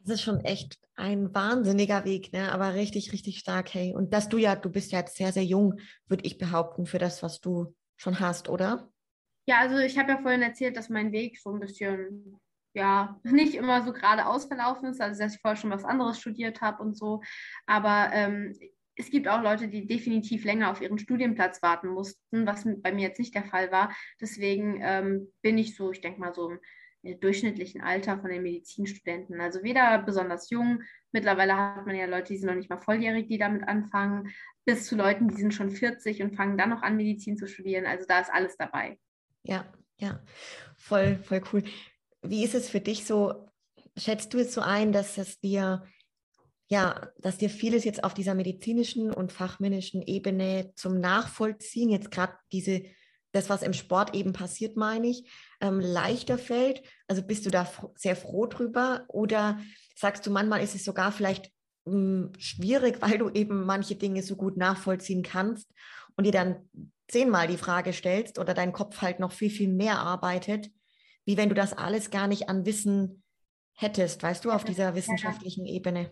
Das ist schon echt ein wahnsinniger Weg, ne? aber richtig, richtig stark, hey. Und dass du ja, du bist ja jetzt sehr, sehr jung, würde ich behaupten, für das, was du schon hast, oder? Ja, also ich habe ja vorhin erzählt, dass mein Weg so ein bisschen, ja, nicht immer so geradeaus verlaufen ist, also dass ich vorher schon was anderes studiert habe und so. Aber ähm, es gibt auch Leute, die definitiv länger auf ihren Studienplatz warten mussten, was bei mir jetzt nicht der Fall war. Deswegen ähm, bin ich so, ich denke mal so im durchschnittlichen Alter von den Medizinstudenten. Also weder besonders jung, mittlerweile hat man ja Leute, die sind noch nicht mal volljährig, die damit anfangen, bis zu Leuten, die sind schon 40 und fangen dann noch an, Medizin zu studieren. Also da ist alles dabei. Ja, ja, voll, voll cool. Wie ist es für dich so? Schätzt du es so ein, dass es dir, ja, dass dir vieles jetzt auf dieser medizinischen und fachmännischen Ebene zum Nachvollziehen, jetzt gerade diese, das, was im Sport eben passiert, meine ich, ähm, leichter fällt? Also bist du da sehr froh drüber? Oder sagst du, manchmal ist es sogar vielleicht mh, hm, schwierig, weil du eben manche Dinge so gut nachvollziehen kannst und dir dann zehnmal die Frage stellst oder dein Kopf halt noch viel, viel mehr arbeitet, wie wenn du das alles gar nicht an Wissen hättest, weißt du, auf dieser wissenschaftlichen Ebene.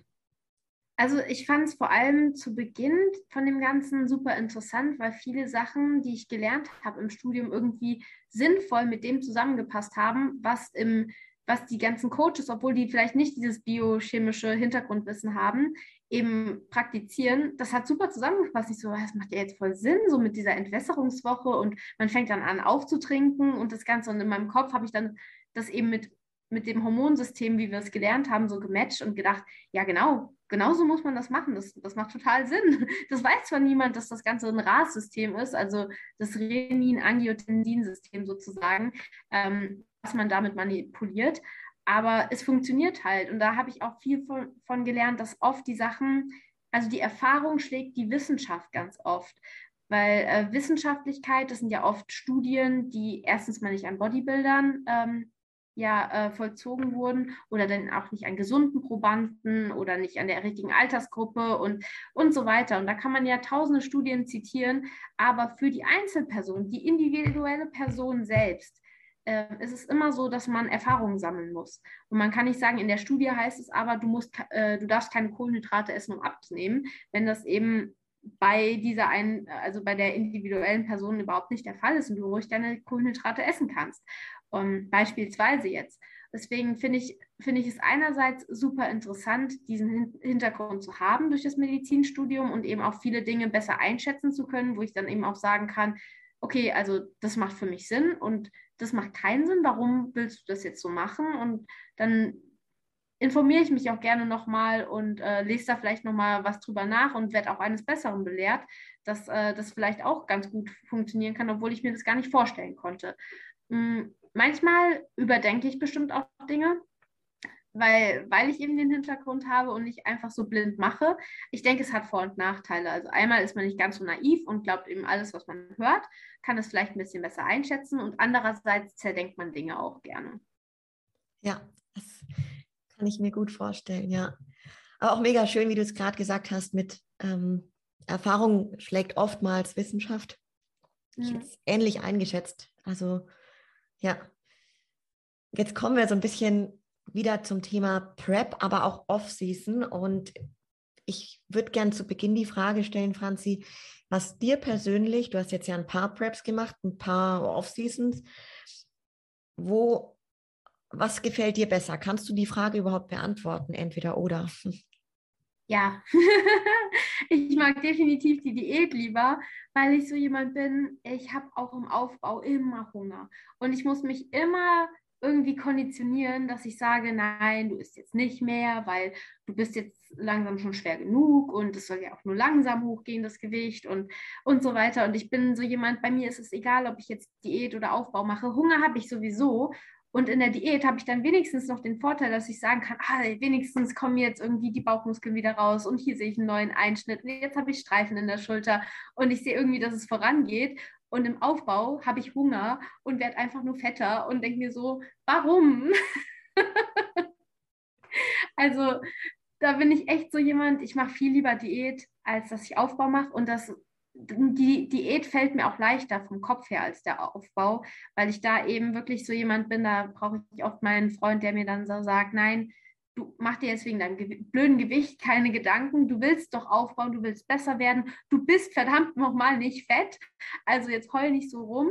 Also ich fand es vor allem zu Beginn von dem Ganzen super interessant, weil viele Sachen, die ich gelernt habe im Studium, irgendwie sinnvoll mit dem zusammengepasst haben, was im was die ganzen Coaches, obwohl die vielleicht nicht dieses biochemische Hintergrundwissen haben, eben praktizieren, das hat super zusammengepasst. Ich so, das macht ja jetzt voll Sinn, so mit dieser Entwässerungswoche und man fängt dann an aufzutrinken und das Ganze. Und in meinem Kopf habe ich dann das eben mit, mit dem Hormonsystem, wie wir es gelernt haben, so gematcht und gedacht, ja genau, genauso muss man das machen. Das, das macht total Sinn. Das weiß zwar niemand, dass das Ganze ein RAS-System ist, also das Renin-Angiotensin-System sozusagen, ähm, was man damit manipuliert. Aber es funktioniert halt. Und da habe ich auch viel von, von gelernt, dass oft die Sachen, also die Erfahrung schlägt die Wissenschaft ganz oft. Weil äh, Wissenschaftlichkeit, das sind ja oft Studien, die erstens mal nicht an Bodybuildern ähm, ja, äh, vollzogen wurden oder dann auch nicht an gesunden Probanden oder nicht an der richtigen Altersgruppe und, und so weiter. Und da kann man ja tausende Studien zitieren, aber für die Einzelperson, die individuelle Person selbst, äh, ist es immer so, dass man Erfahrungen sammeln muss. Und man kann nicht sagen, in der Studie heißt es aber, du, musst, äh, du darfst keine Kohlenhydrate essen, um abzunehmen, wenn das eben bei dieser einen, also bei der individuellen Person überhaupt nicht der Fall ist und du ruhig deine Kohlenhydrate essen kannst. Um, beispielsweise jetzt. Deswegen finde ich, finde ich es einerseits super interessant, diesen Hintergrund zu haben durch das Medizinstudium und eben auch viele Dinge besser einschätzen zu können, wo ich dann eben auch sagen kann, okay, also das macht für mich Sinn und das macht keinen Sinn, warum willst du das jetzt so machen? Und dann informiere ich mich auch gerne nochmal und äh, lese da vielleicht nochmal was drüber nach und werde auch eines Besseren belehrt, dass äh, das vielleicht auch ganz gut funktionieren kann, obwohl ich mir das gar nicht vorstellen konnte. Hm, manchmal überdenke ich bestimmt auch Dinge, weil, weil ich eben den Hintergrund habe und nicht einfach so blind mache. Ich denke, es hat Vor- und Nachteile. Also einmal ist man nicht ganz so naiv und glaubt eben alles, was man hört, kann es vielleicht ein bisschen besser einschätzen und andererseits zerdenkt man Dinge auch gerne. Ja, das kann ich mir gut vorstellen, ja. Aber auch mega schön, wie du es gerade gesagt hast, mit ähm, Erfahrung schlägt oftmals Wissenschaft. Ich habe es ähnlich eingeschätzt. Also ja. Jetzt kommen wir so ein bisschen wieder zum Thema Prep, aber auch Off-Season. Und ich würde gern zu Beginn die Frage stellen, Franzi, was dir persönlich, du hast jetzt ja ein paar Preps gemacht, ein paar Off-Seasons, wo, was gefällt dir besser? Kannst du die Frage überhaupt beantworten, entweder oder? Ja, ich mag definitiv die Diät lieber, weil ich so jemand bin, ich habe auch im Aufbau immer Hunger und ich muss mich immer irgendwie konditionieren, dass ich sage, nein, du isst jetzt nicht mehr, weil du bist jetzt langsam schon schwer genug und es soll ja auch nur langsam hochgehen, das Gewicht und, und so weiter. Und ich bin so jemand, bei mir ist es egal, ob ich jetzt Diät oder Aufbau mache. Hunger habe ich sowieso und in der Diät habe ich dann wenigstens noch den Vorteil, dass ich sagen kann, ah, wenigstens kommen jetzt irgendwie die Bauchmuskeln wieder raus und hier sehe ich einen neuen Einschnitt jetzt habe ich Streifen in der Schulter und ich sehe irgendwie, dass es vorangeht. Und im Aufbau habe ich Hunger und werde einfach nur fetter und denke mir so, warum? also da bin ich echt so jemand, ich mache viel lieber Diät, als dass ich Aufbau mache. Und das, die Diät fällt mir auch leichter vom Kopf her als der Aufbau, weil ich da eben wirklich so jemand bin, da brauche ich oft meinen Freund, der mir dann so sagt, nein, du mach dir jetzt wegen deinem Ge blöden Gewicht keine Gedanken, du willst doch aufbauen, du willst besser werden, du bist verdammt nochmal nicht fett, also jetzt heul nicht so rum.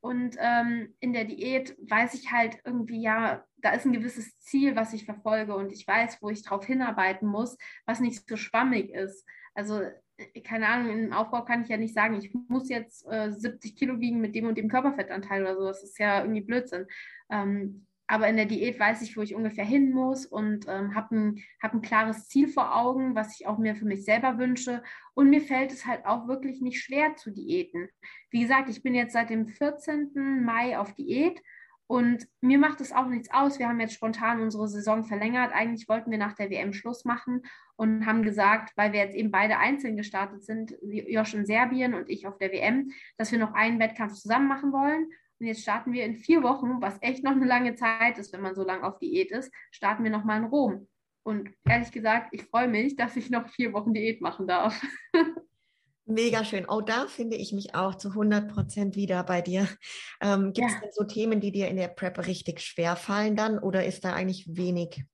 Und ähm, in der Diät weiß ich halt irgendwie, ja, da ist ein gewisses Ziel, was ich verfolge und ich weiß, wo ich drauf hinarbeiten muss, was nicht so schwammig ist. Also, äh, keine Ahnung, im Aufbau kann ich ja nicht sagen, ich muss jetzt äh, 70 Kilo wiegen mit dem und dem Körperfettanteil oder so. Das ist ja irgendwie Blödsinn. Ähm, aber in der Diät weiß ich, wo ich ungefähr hin muss und ähm, habe ein, hab ein klares Ziel vor Augen, was ich auch mir für mich selber wünsche. Und mir fällt es halt auch wirklich nicht schwer zu Diäten. Wie gesagt, ich bin jetzt seit dem 14. Mai auf Diät und mir macht es auch nichts aus. Wir haben jetzt spontan unsere Saison verlängert. Eigentlich wollten wir nach der WM Schluss machen und haben gesagt, weil wir jetzt eben beide einzeln gestartet sind, Josh in Serbien und ich auf der WM, dass wir noch einen Wettkampf zusammen machen wollen. Und jetzt starten wir in vier Wochen, was echt noch eine lange Zeit ist, wenn man so lange auf Diät ist, starten wir nochmal in Rom. Und ehrlich gesagt, ich freue mich, dass ich noch vier Wochen Diät machen darf. Mega schön. Oh, da finde ich mich auch zu 100 Prozent wieder bei dir. Ähm, Gibt es ja. denn so Themen, die dir in der Prep richtig schwer fallen dann oder ist da eigentlich wenig?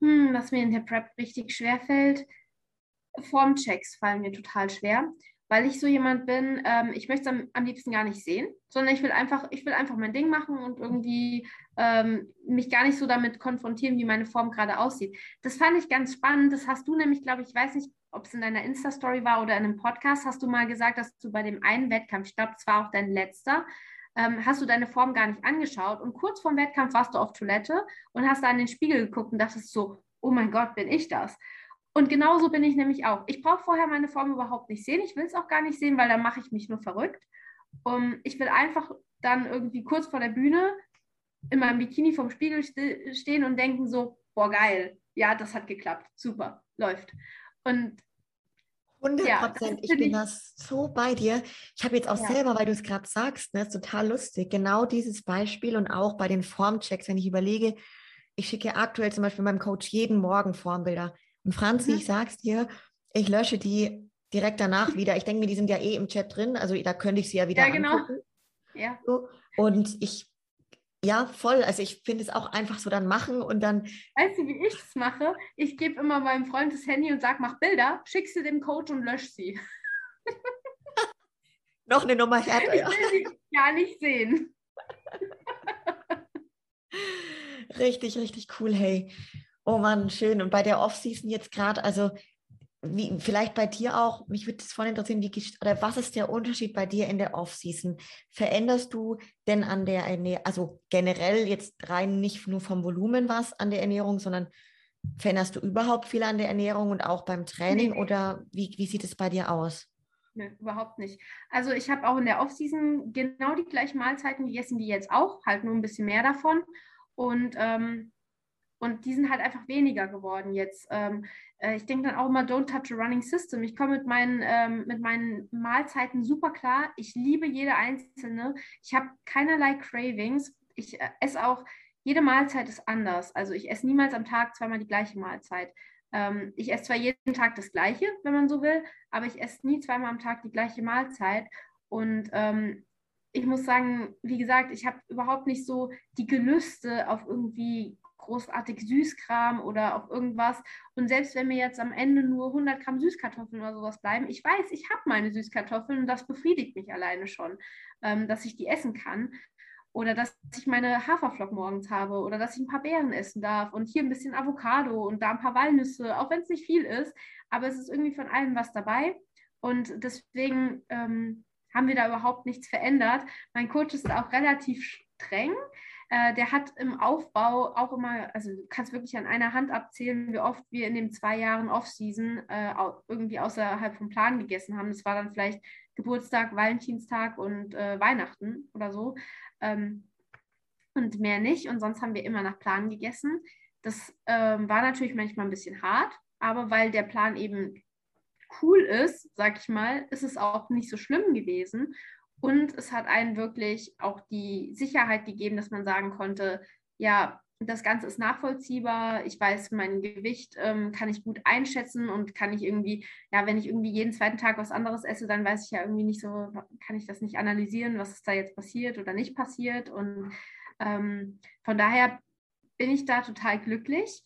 Hm, was mir in der Prep richtig schwer fällt, Formchecks fallen mir total schwer weil ich so jemand bin, ähm, ich möchte es am, am, liebsten gar nicht sehen, sondern ich will einfach, ich will einfach mein Ding machen und irgendwie ähm, mich gar nicht so damit konfrontieren, wie meine Form gerade aussieht. Das fand ich ganz spannend. Das hast du nämlich, glaube ich, ich weiß nicht, ob es in deiner Insta-Story war oder in einem Podcast, hast du mal gesagt, dass du bei dem einen Wettkampf, ich glaube, es war auch dein letzter, ähm, hast du deine Form gar nicht angeschaut und kurz vorm Wettkampf warst du auf Toilette und hast da in den Spiegel geguckt und dachtest so, oh mein Gott, bin ich das? Und genauso bin ich nämlich auch. Ich brauche vorher meine Form überhaupt nicht sehen. Ich will es auch gar nicht sehen, weil dann mache ich mich nur verrückt. Um, ich will einfach dann irgendwie kurz vor der Bühne in meinem Bikini vorm Spiegel st stehen und denken so, boah, geil, ja, das hat geklappt, super, läuft. Und 100 Prozent, ja, ich bin das so bei dir. Ich habe jetzt auch ja. selber, weil du es gerade sagst, ne, total lustig, genau dieses Beispiel und auch bei den Formchecks, wenn ich überlege, ich schicke aktuell zum Beispiel meinem Coach jeden Morgen Formbilder. Und Franzi, mhm. ich sag's dir, ich lösche die direkt danach wieder. Ich denke mir, die sind ja eh im Chat drin, also da könnte ich sie ja wieder ja, genau. angucken. Ja. So. Und ich, ja, voll. Also ich finde es auch einfach so dann machen und dann. Weißt du, wie ich es mache? Ich gebe immer meinem Freund das Handy und sage, mach Bilder, schick sie dem Coach und lösch sie. Noch eine Nummer härter. Ich will sie gar nicht sehen. richtig, richtig cool, hey. Oh Mann, schön. Und bei der Off-Season jetzt gerade, also wie, vielleicht bei dir auch, mich würde es voll interessieren, wie, oder was ist der Unterschied bei dir in der Off-Season? Veränderst du denn an der Ernährung, also generell jetzt rein nicht nur vom Volumen was an der Ernährung, sondern veränderst du überhaupt viel an der Ernährung und auch beim Training nee. oder wie, wie sieht es bei dir aus? Nee, überhaupt nicht. Also ich habe auch in der Off-Season genau die gleichen Mahlzeiten gegessen wie jetzt auch, halt nur ein bisschen mehr davon. Und ähm, und die sind halt einfach weniger geworden jetzt. Ähm, äh, ich denke dann auch immer, don't touch a running system. Ich komme mit meinen, ähm, mit meinen Mahlzeiten super klar. Ich liebe jede einzelne. Ich habe keinerlei Cravings. Ich äh, esse auch, jede Mahlzeit ist anders. Also ich esse niemals am Tag zweimal die gleiche Mahlzeit. Ähm, ich esse zwar jeden Tag das gleiche, wenn man so will, aber ich esse nie zweimal am Tag die gleiche Mahlzeit. Und ähm, ich muss sagen, wie gesagt, ich habe überhaupt nicht so die Gelüste auf irgendwie großartig Süßkram oder auf irgendwas. Und selbst wenn mir jetzt am Ende nur 100 Gramm Süßkartoffeln oder sowas bleiben, ich weiß, ich habe meine Süßkartoffeln und das befriedigt mich alleine schon, ähm, dass ich die essen kann. Oder dass ich meine Haferflocken morgens habe oder dass ich ein paar Beeren essen darf und hier ein bisschen Avocado und da ein paar Walnüsse, auch wenn es nicht viel ist. Aber es ist irgendwie von allem was dabei. Und deswegen ähm, haben wir da überhaupt nichts verändert. Mein Coach ist auch relativ streng. Äh, der hat im Aufbau auch immer, also du kannst wirklich an einer Hand abzählen, wie oft wir in den zwei Jahren Off-Season äh, irgendwie außerhalb vom Plan gegessen haben. Das war dann vielleicht Geburtstag, Valentinstag und äh, Weihnachten oder so. Ähm, und mehr nicht. Und sonst haben wir immer nach Plan gegessen. Das ähm, war natürlich manchmal ein bisschen hart, aber weil der Plan eben cool ist, sag ich mal, ist es auch nicht so schlimm gewesen. Und es hat einen wirklich auch die Sicherheit gegeben, dass man sagen konnte, ja, das Ganze ist nachvollziehbar. Ich weiß, mein Gewicht ähm, kann ich gut einschätzen und kann ich irgendwie, ja, wenn ich irgendwie jeden zweiten Tag was anderes esse, dann weiß ich ja irgendwie nicht so, kann ich das nicht analysieren, was ist da jetzt passiert oder nicht passiert. Und ähm, von daher bin ich da total glücklich.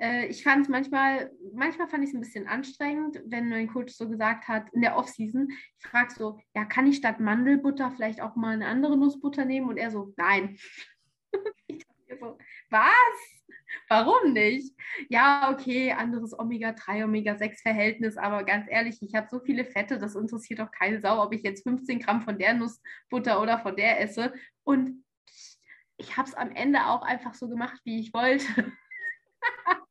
Äh, ich fand es manchmal, manchmal fand ich es ein bisschen anstrengend, wenn mein Coach so gesagt hat, in der Offseason, ich frage so, ja, kann ich statt Mandelbutter vielleicht auch mal eine andere Nussbutter nehmen? Und er so, nein. ich dachte so, was? Warum nicht? Ja, okay, anderes Omega-3, Omega-6-Verhältnis, aber ganz ehrlich, ich habe so viele Fette, das interessiert doch keine Sau, ob ich jetzt 15 Gramm von der Nussbutter oder von der esse. Und ich habe es am Ende auch einfach so gemacht, wie ich wollte.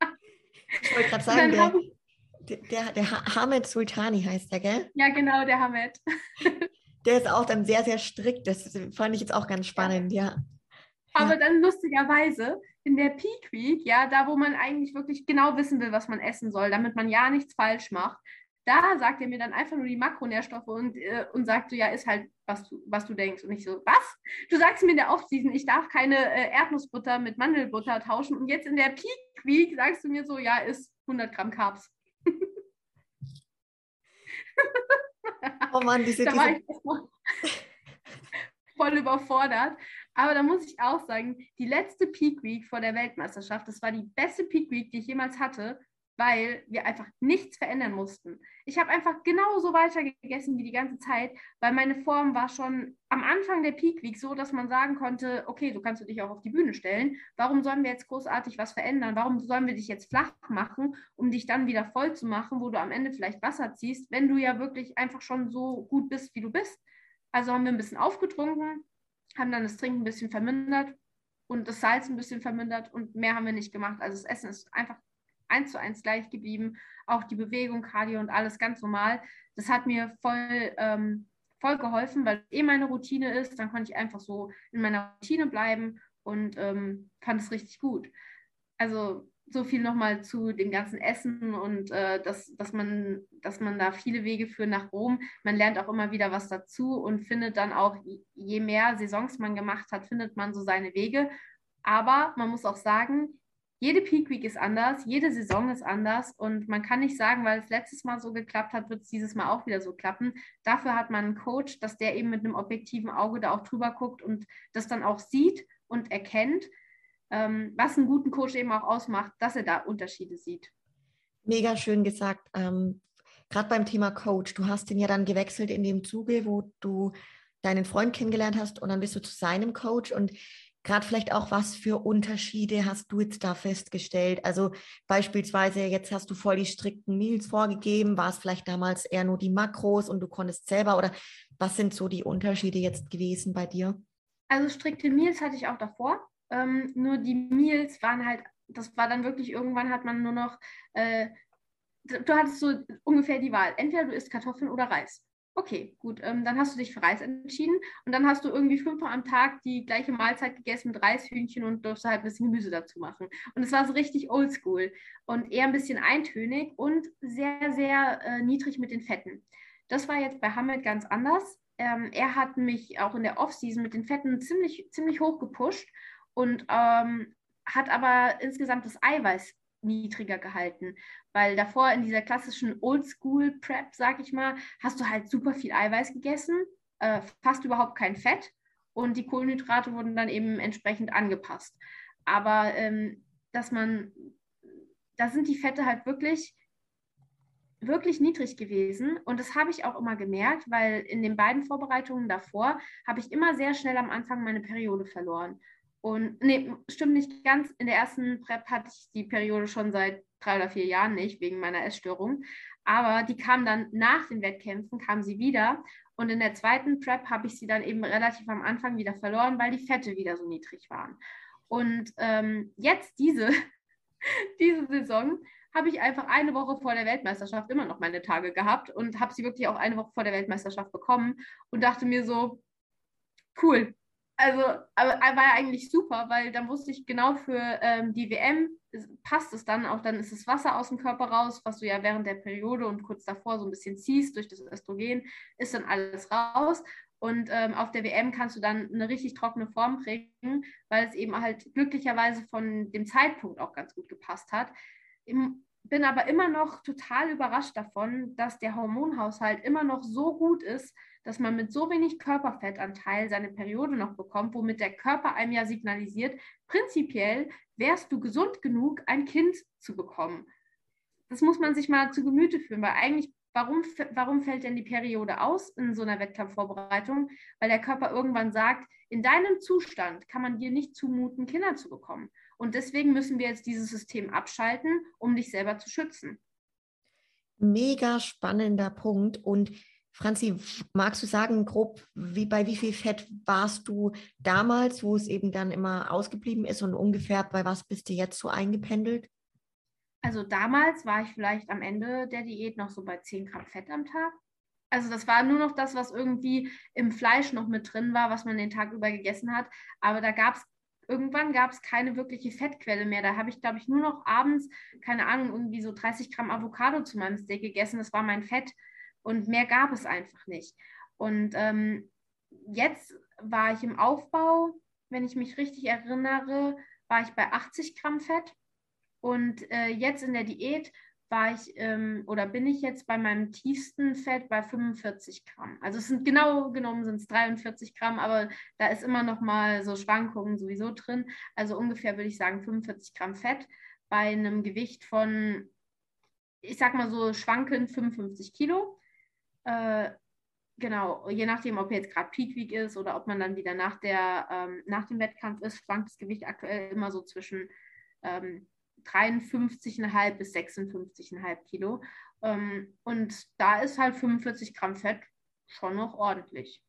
ich wollte gerade sagen, der, der, der Hamed Sultani heißt der, gell? Ja, genau, der Hamed. der ist auch dann sehr, sehr strikt. Das fand ich jetzt auch ganz spannend, ja. Aber dann lustigerweise in der Peak Week, ja, da wo man eigentlich wirklich genau wissen will, was man essen soll, damit man ja nichts falsch macht, da sagt er mir dann einfach nur die Makronährstoffe und, äh, und sagt so, ja, ist halt, was du, was du denkst. Und ich so, was? Du sagst mir in der Offseason, ich darf keine äh, Erdnussbutter mit Mandelbutter tauschen und jetzt in der Peak Week sagst du mir so, ja, ist 100 Gramm Carbs. oh Mann, diese, da war ich voll überfordert. Aber da muss ich auch sagen, die letzte Peak Week vor der Weltmeisterschaft, das war die beste Peak Week, die ich jemals hatte, weil wir einfach nichts verändern mussten. Ich habe einfach genauso weiter gegessen wie die ganze Zeit, weil meine Form war schon am Anfang der Peak Week so, dass man sagen konnte, okay, du kannst dich auch auf die Bühne stellen. Warum sollen wir jetzt großartig was verändern? Warum sollen wir dich jetzt flach machen, um dich dann wieder voll zu machen, wo du am Ende vielleicht Wasser ziehst, wenn du ja wirklich einfach schon so gut bist, wie du bist? Also haben wir ein bisschen aufgetrunken, haben dann das Trinken ein bisschen vermindert und das Salz ein bisschen vermindert und mehr haben wir nicht gemacht. Also das Essen ist einfach eins zu eins gleich geblieben. Auch die Bewegung, Cardio und alles ganz normal. Das hat mir voll, ähm, voll geholfen, weil eh meine Routine ist. Dann konnte ich einfach so in meiner Routine bleiben und ähm, fand es richtig gut. Also so viel nochmal zu dem ganzen Essen und äh, dass, dass, man, dass man da viele Wege führt nach Rom. Man lernt auch immer wieder was dazu und findet dann auch, je mehr Saisons man gemacht hat, findet man so seine Wege. Aber man muss auch sagen, jede Peak Week ist anders, jede Saison ist anders und man kann nicht sagen, weil es letztes Mal so geklappt hat, wird es dieses Mal auch wieder so klappen. Dafür hat man einen Coach, dass der eben mit einem objektiven Auge da auch drüber guckt und das dann auch sieht und erkennt, ähm, was einen guten Coach eben auch ausmacht, dass er da Unterschiede sieht. Mega schön gesagt. Ähm, Gerade beim Thema Coach, du hast ihn ja dann gewechselt in dem Zuge, wo du deinen Freund kennengelernt hast und dann bist du zu seinem Coach und Gerade vielleicht auch, was für Unterschiede hast du jetzt da festgestellt? Also beispielsweise, jetzt hast du voll die strikten Meals vorgegeben. War es vielleicht damals eher nur die Makros und du konntest selber? Oder was sind so die Unterschiede jetzt gewesen bei dir? Also strikte Meals hatte ich auch davor. Ähm, nur die Meals waren halt, das war dann wirklich, irgendwann hat man nur noch, äh, du hattest so ungefähr die Wahl. Entweder du isst Kartoffeln oder Reis. Okay, gut. Ähm, dann hast du dich für Reis entschieden und dann hast du irgendwie fünfmal am Tag die gleiche Mahlzeit gegessen mit Reishühnchen und durfst halt ein bisschen Gemüse dazu machen. Und es war so richtig oldschool und eher ein bisschen eintönig und sehr, sehr äh, niedrig mit den Fetten. Das war jetzt bei Hamed ganz anders. Ähm, er hat mich auch in der Offseason mit den Fetten ziemlich, ziemlich hoch gepusht und ähm, hat aber insgesamt das Eiweiß niedriger gehalten. Weil davor in dieser klassischen Oldschool-Prep, sag ich mal, hast du halt super viel Eiweiß gegessen, äh, fast überhaupt kein Fett und die Kohlenhydrate wurden dann eben entsprechend angepasst. Aber ähm, dass man, da sind die Fette halt wirklich wirklich niedrig gewesen und das habe ich auch immer gemerkt, weil in den beiden Vorbereitungen davor habe ich immer sehr schnell am Anfang meine Periode verloren. Und nee, stimmt nicht ganz. In der ersten Prep hatte ich die Periode schon seit drei oder vier Jahren nicht, wegen meiner Essstörung. Aber die kam dann nach den Wettkämpfen, kam sie wieder. Und in der zweiten Prep habe ich sie dann eben relativ am Anfang wieder verloren, weil die Fette wieder so niedrig waren. Und ähm, jetzt diese, diese Saison habe ich einfach eine Woche vor der Weltmeisterschaft immer noch meine Tage gehabt und habe sie wirklich auch eine Woche vor der Weltmeisterschaft bekommen und dachte mir so, cool, also, aber war eigentlich super, weil dann wusste ich genau für ähm, die WM passt es dann auch, dann ist das Wasser aus dem Körper raus, was du ja während der Periode und kurz davor so ein bisschen ziehst durch das Östrogen, ist dann alles raus. Und ähm, auf der WM kannst du dann eine richtig trockene Form kriegen, weil es eben halt glücklicherweise von dem Zeitpunkt auch ganz gut gepasst hat. Bin aber immer noch total überrascht davon, dass der Hormonhaushalt immer noch so gut ist, dass man mit so wenig Körperfettanteil seine Periode noch bekommt, womit der Körper einem ja signalisiert, prinzipiell wärst du gesund genug, ein Kind zu bekommen. Das muss man sich mal zu Gemüte führen, weil eigentlich, warum, warum fällt denn die Periode aus in so einer Wettkampfvorbereitung? Weil der Körper irgendwann sagt, in deinem Zustand kann man dir nicht zumuten, Kinder zu bekommen. Und deswegen müssen wir jetzt dieses System abschalten, um dich selber zu schützen. Mega spannender Punkt. Und Franzi, magst du sagen, grob, wie, bei wie viel Fett warst du damals, wo es eben dann immer ausgeblieben ist und ungefähr bei was bist du jetzt so eingependelt? Also damals war ich vielleicht am Ende der Diät noch so bei 10 Gramm Fett am Tag. Also das war nur noch das, was irgendwie im Fleisch noch mit drin war, was man den Tag über gegessen hat. Aber da gab es, irgendwann gab es keine wirkliche Fettquelle mehr. Da habe ich, glaube ich, nur noch abends, keine Ahnung, irgendwie so 30 Gramm Avocado zu meinem Steak gegessen. Das war mein Fett. Und mehr gab es einfach nicht. Und ähm, jetzt war ich im Aufbau, wenn ich mich richtig erinnere, war ich bei 80 Gramm Fett. Und äh, jetzt in der Diät war ich ähm, oder bin ich jetzt bei meinem tiefsten Fett bei 45 Gramm. Also es sind genau genommen sind es 43 Gramm, aber da ist immer noch mal so Schwankungen sowieso drin. Also ungefähr würde ich sagen 45 Gramm Fett bei einem Gewicht von, ich sag mal so schwankend 55 Kilo. Äh, genau, je nachdem, ob jetzt gerade Peak Week ist oder ob man dann wieder nach, der, ähm, nach dem Wettkampf ist, schwankt das Gewicht aktuell immer so zwischen ähm, 53,5 bis 56,5 Kilo. Ähm, und da ist halt 45 Gramm Fett schon noch ordentlich.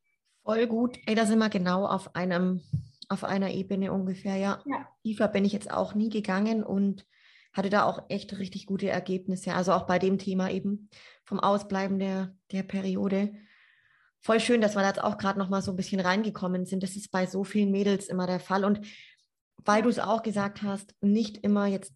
Voll gut. Ey, da sind wir genau auf einem, auf einer Ebene ungefähr, ja. ja. Tiefer bin ich jetzt auch nie gegangen und hatte da auch echt richtig gute Ergebnisse. Also auch bei dem Thema eben vom Ausbleiben der, der Periode. Voll schön, dass wir da jetzt auch gerade noch mal so ein bisschen reingekommen sind. Das ist bei so vielen Mädels immer der Fall. Und weil du es auch gesagt hast, nicht immer jetzt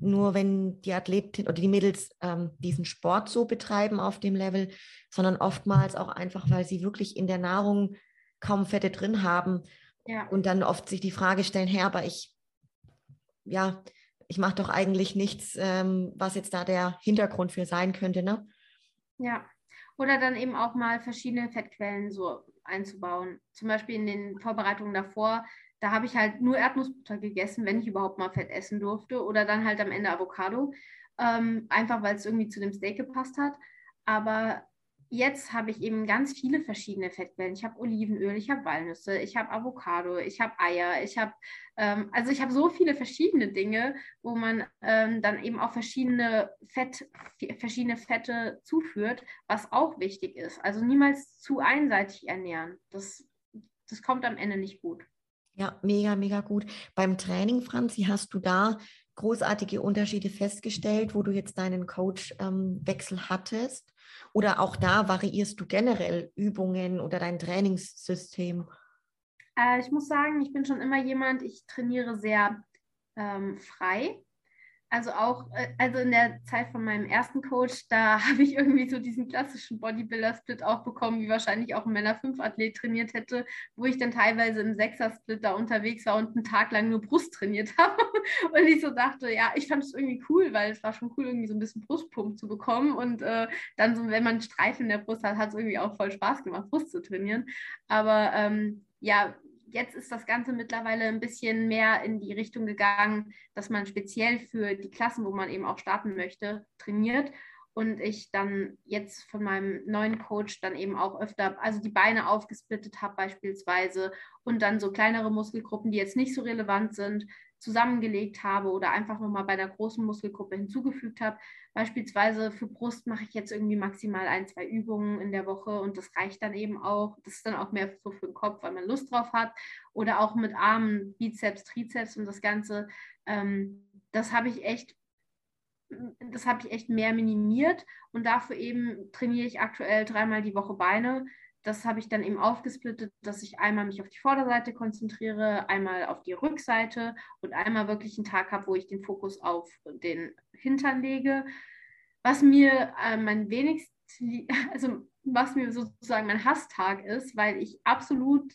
nur, wenn die Athletin oder die Mädels ähm, diesen Sport so betreiben auf dem Level, sondern oftmals auch einfach, weil sie wirklich in der Nahrung kaum Fette drin haben ja. und dann oft sich die Frage stellen, Herr, aber ich, ja, ich mache doch eigentlich nichts, ähm, was jetzt da der Hintergrund für sein könnte, ne? Ja. Oder dann eben auch mal verschiedene Fettquellen so einzubauen. Zum Beispiel in den Vorbereitungen davor, da habe ich halt nur Erdnussbutter gegessen, wenn ich überhaupt mal Fett essen durfte. Oder dann halt am Ende Avocado. Ähm, einfach weil es irgendwie zu dem Steak gepasst hat. Aber jetzt habe ich eben ganz viele verschiedene Fettquellen. Ich habe Olivenöl, ich habe Walnüsse, ich habe Avocado, ich habe Eier, ich habe, ähm, also ich habe so viele verschiedene Dinge, wo man ähm, dann eben auch verschiedene, Fett, verschiedene Fette zuführt, was auch wichtig ist. Also niemals zu einseitig ernähren. Das, das kommt am Ende nicht gut. Ja, mega, mega gut. Beim Training, Franzi, hast du da großartige Unterschiede festgestellt, wo du jetzt deinen Coachwechsel ähm, hattest? Oder auch da variierst du generell Übungen oder dein Trainingssystem? Äh, ich muss sagen, ich bin schon immer jemand, ich trainiere sehr ähm, frei also auch, äh, also in der Zeit von meinem ersten Coach, da habe ich irgendwie so diesen klassischen Bodybuilder-Split auch bekommen, wie wahrscheinlich auch ein Männer-5-Athlet trainiert hätte, wo ich dann teilweise im Sechser-Split da unterwegs war und einen Tag lang nur Brust trainiert habe. Und ich so dachte, ja, ich fand es irgendwie cool, weil es war schon cool, irgendwie so ein bisschen Brustpump zu bekommen. Und äh, dann so, wenn man Streifen in der Brust hat, hat es irgendwie auch voll Spaß gemacht, Brust zu trainieren. Aber ähm, ja, jetzt ist das Ganze mittlerweile ein bisschen mehr in die Richtung gegangen, dass man speziell für die Klassen, wo man eben auch starten möchte, trainiert. Und ich dann jetzt von meinem neuen Coach dann eben auch öfter, also die Beine aufgesplittet habe beispielsweise und dann so kleinere Muskelgruppen, die jetzt nicht so relevant sind, zusammengelegt habe oder einfach nochmal bei einer großen Muskelgruppe hinzugefügt habe. Beispielsweise für Brust mache ich jetzt irgendwie maximal ein, zwei Übungen in der Woche und das reicht dann eben auch. Das ist dann auch mehr so für den Kopf, weil man Lust drauf hat. Oder auch mit Armen, Bizeps, Trizeps und das Ganze. Ähm, das habe ich echt das habe ich echt mehr minimiert und dafür eben trainiere ich aktuell dreimal die Woche Beine das habe ich dann eben aufgesplittet, dass ich einmal mich auf die Vorderseite konzentriere, einmal auf die Rückseite und einmal wirklich einen Tag habe, wo ich den Fokus auf den Hintern lege. Was mir äh, mein wenigst, also was mir sozusagen mein Hasstag ist, weil ich absolut,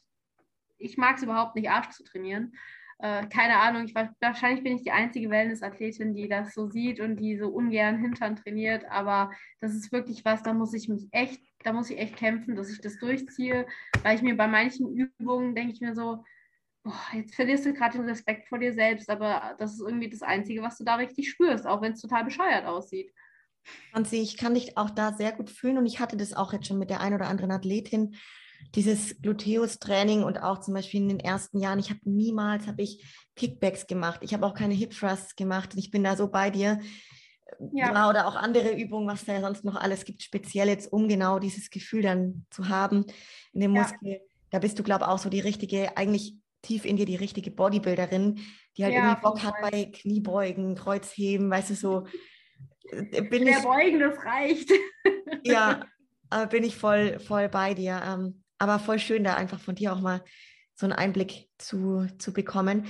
ich mag es überhaupt nicht, Arsch zu trainieren. Äh, keine Ahnung, ich, wahrscheinlich bin ich die einzige Wellness-Athletin, die das so sieht und die so ungern Hintern trainiert, aber das ist wirklich was, da muss ich mich echt da muss ich echt kämpfen, dass ich das durchziehe, weil ich mir bei manchen Übungen denke ich mir so, boah, jetzt verlierst du gerade den Respekt vor dir selbst, aber das ist irgendwie das Einzige, was du da richtig spürst, auch wenn es total bescheuert aussieht. Franzi, ich kann dich auch da sehr gut fühlen und ich hatte das auch jetzt schon mit der einen oder anderen Athletin, dieses Gluteus-Training und auch zum Beispiel in den ersten Jahren, ich habe niemals, habe ich Kickbacks gemacht, ich habe auch keine Hip Thrusts gemacht und ich bin da so bei dir ja. ja. oder auch andere Übungen, was da ja sonst noch alles gibt, speziell jetzt, um genau dieses Gefühl dann zu haben in dem ja. Muskel. Da bist du, glaube ich, auch so die richtige, eigentlich tief in dir die richtige Bodybuilderin, die halt ja, irgendwie Bock hat bei Kniebeugen, Kreuzheben, weißt du, so. Äh, bin Der ich, Beugen, das reicht. ja, bin ich voll, voll bei dir. Ähm, aber voll schön, da einfach von dir auch mal so einen Einblick zu, zu bekommen.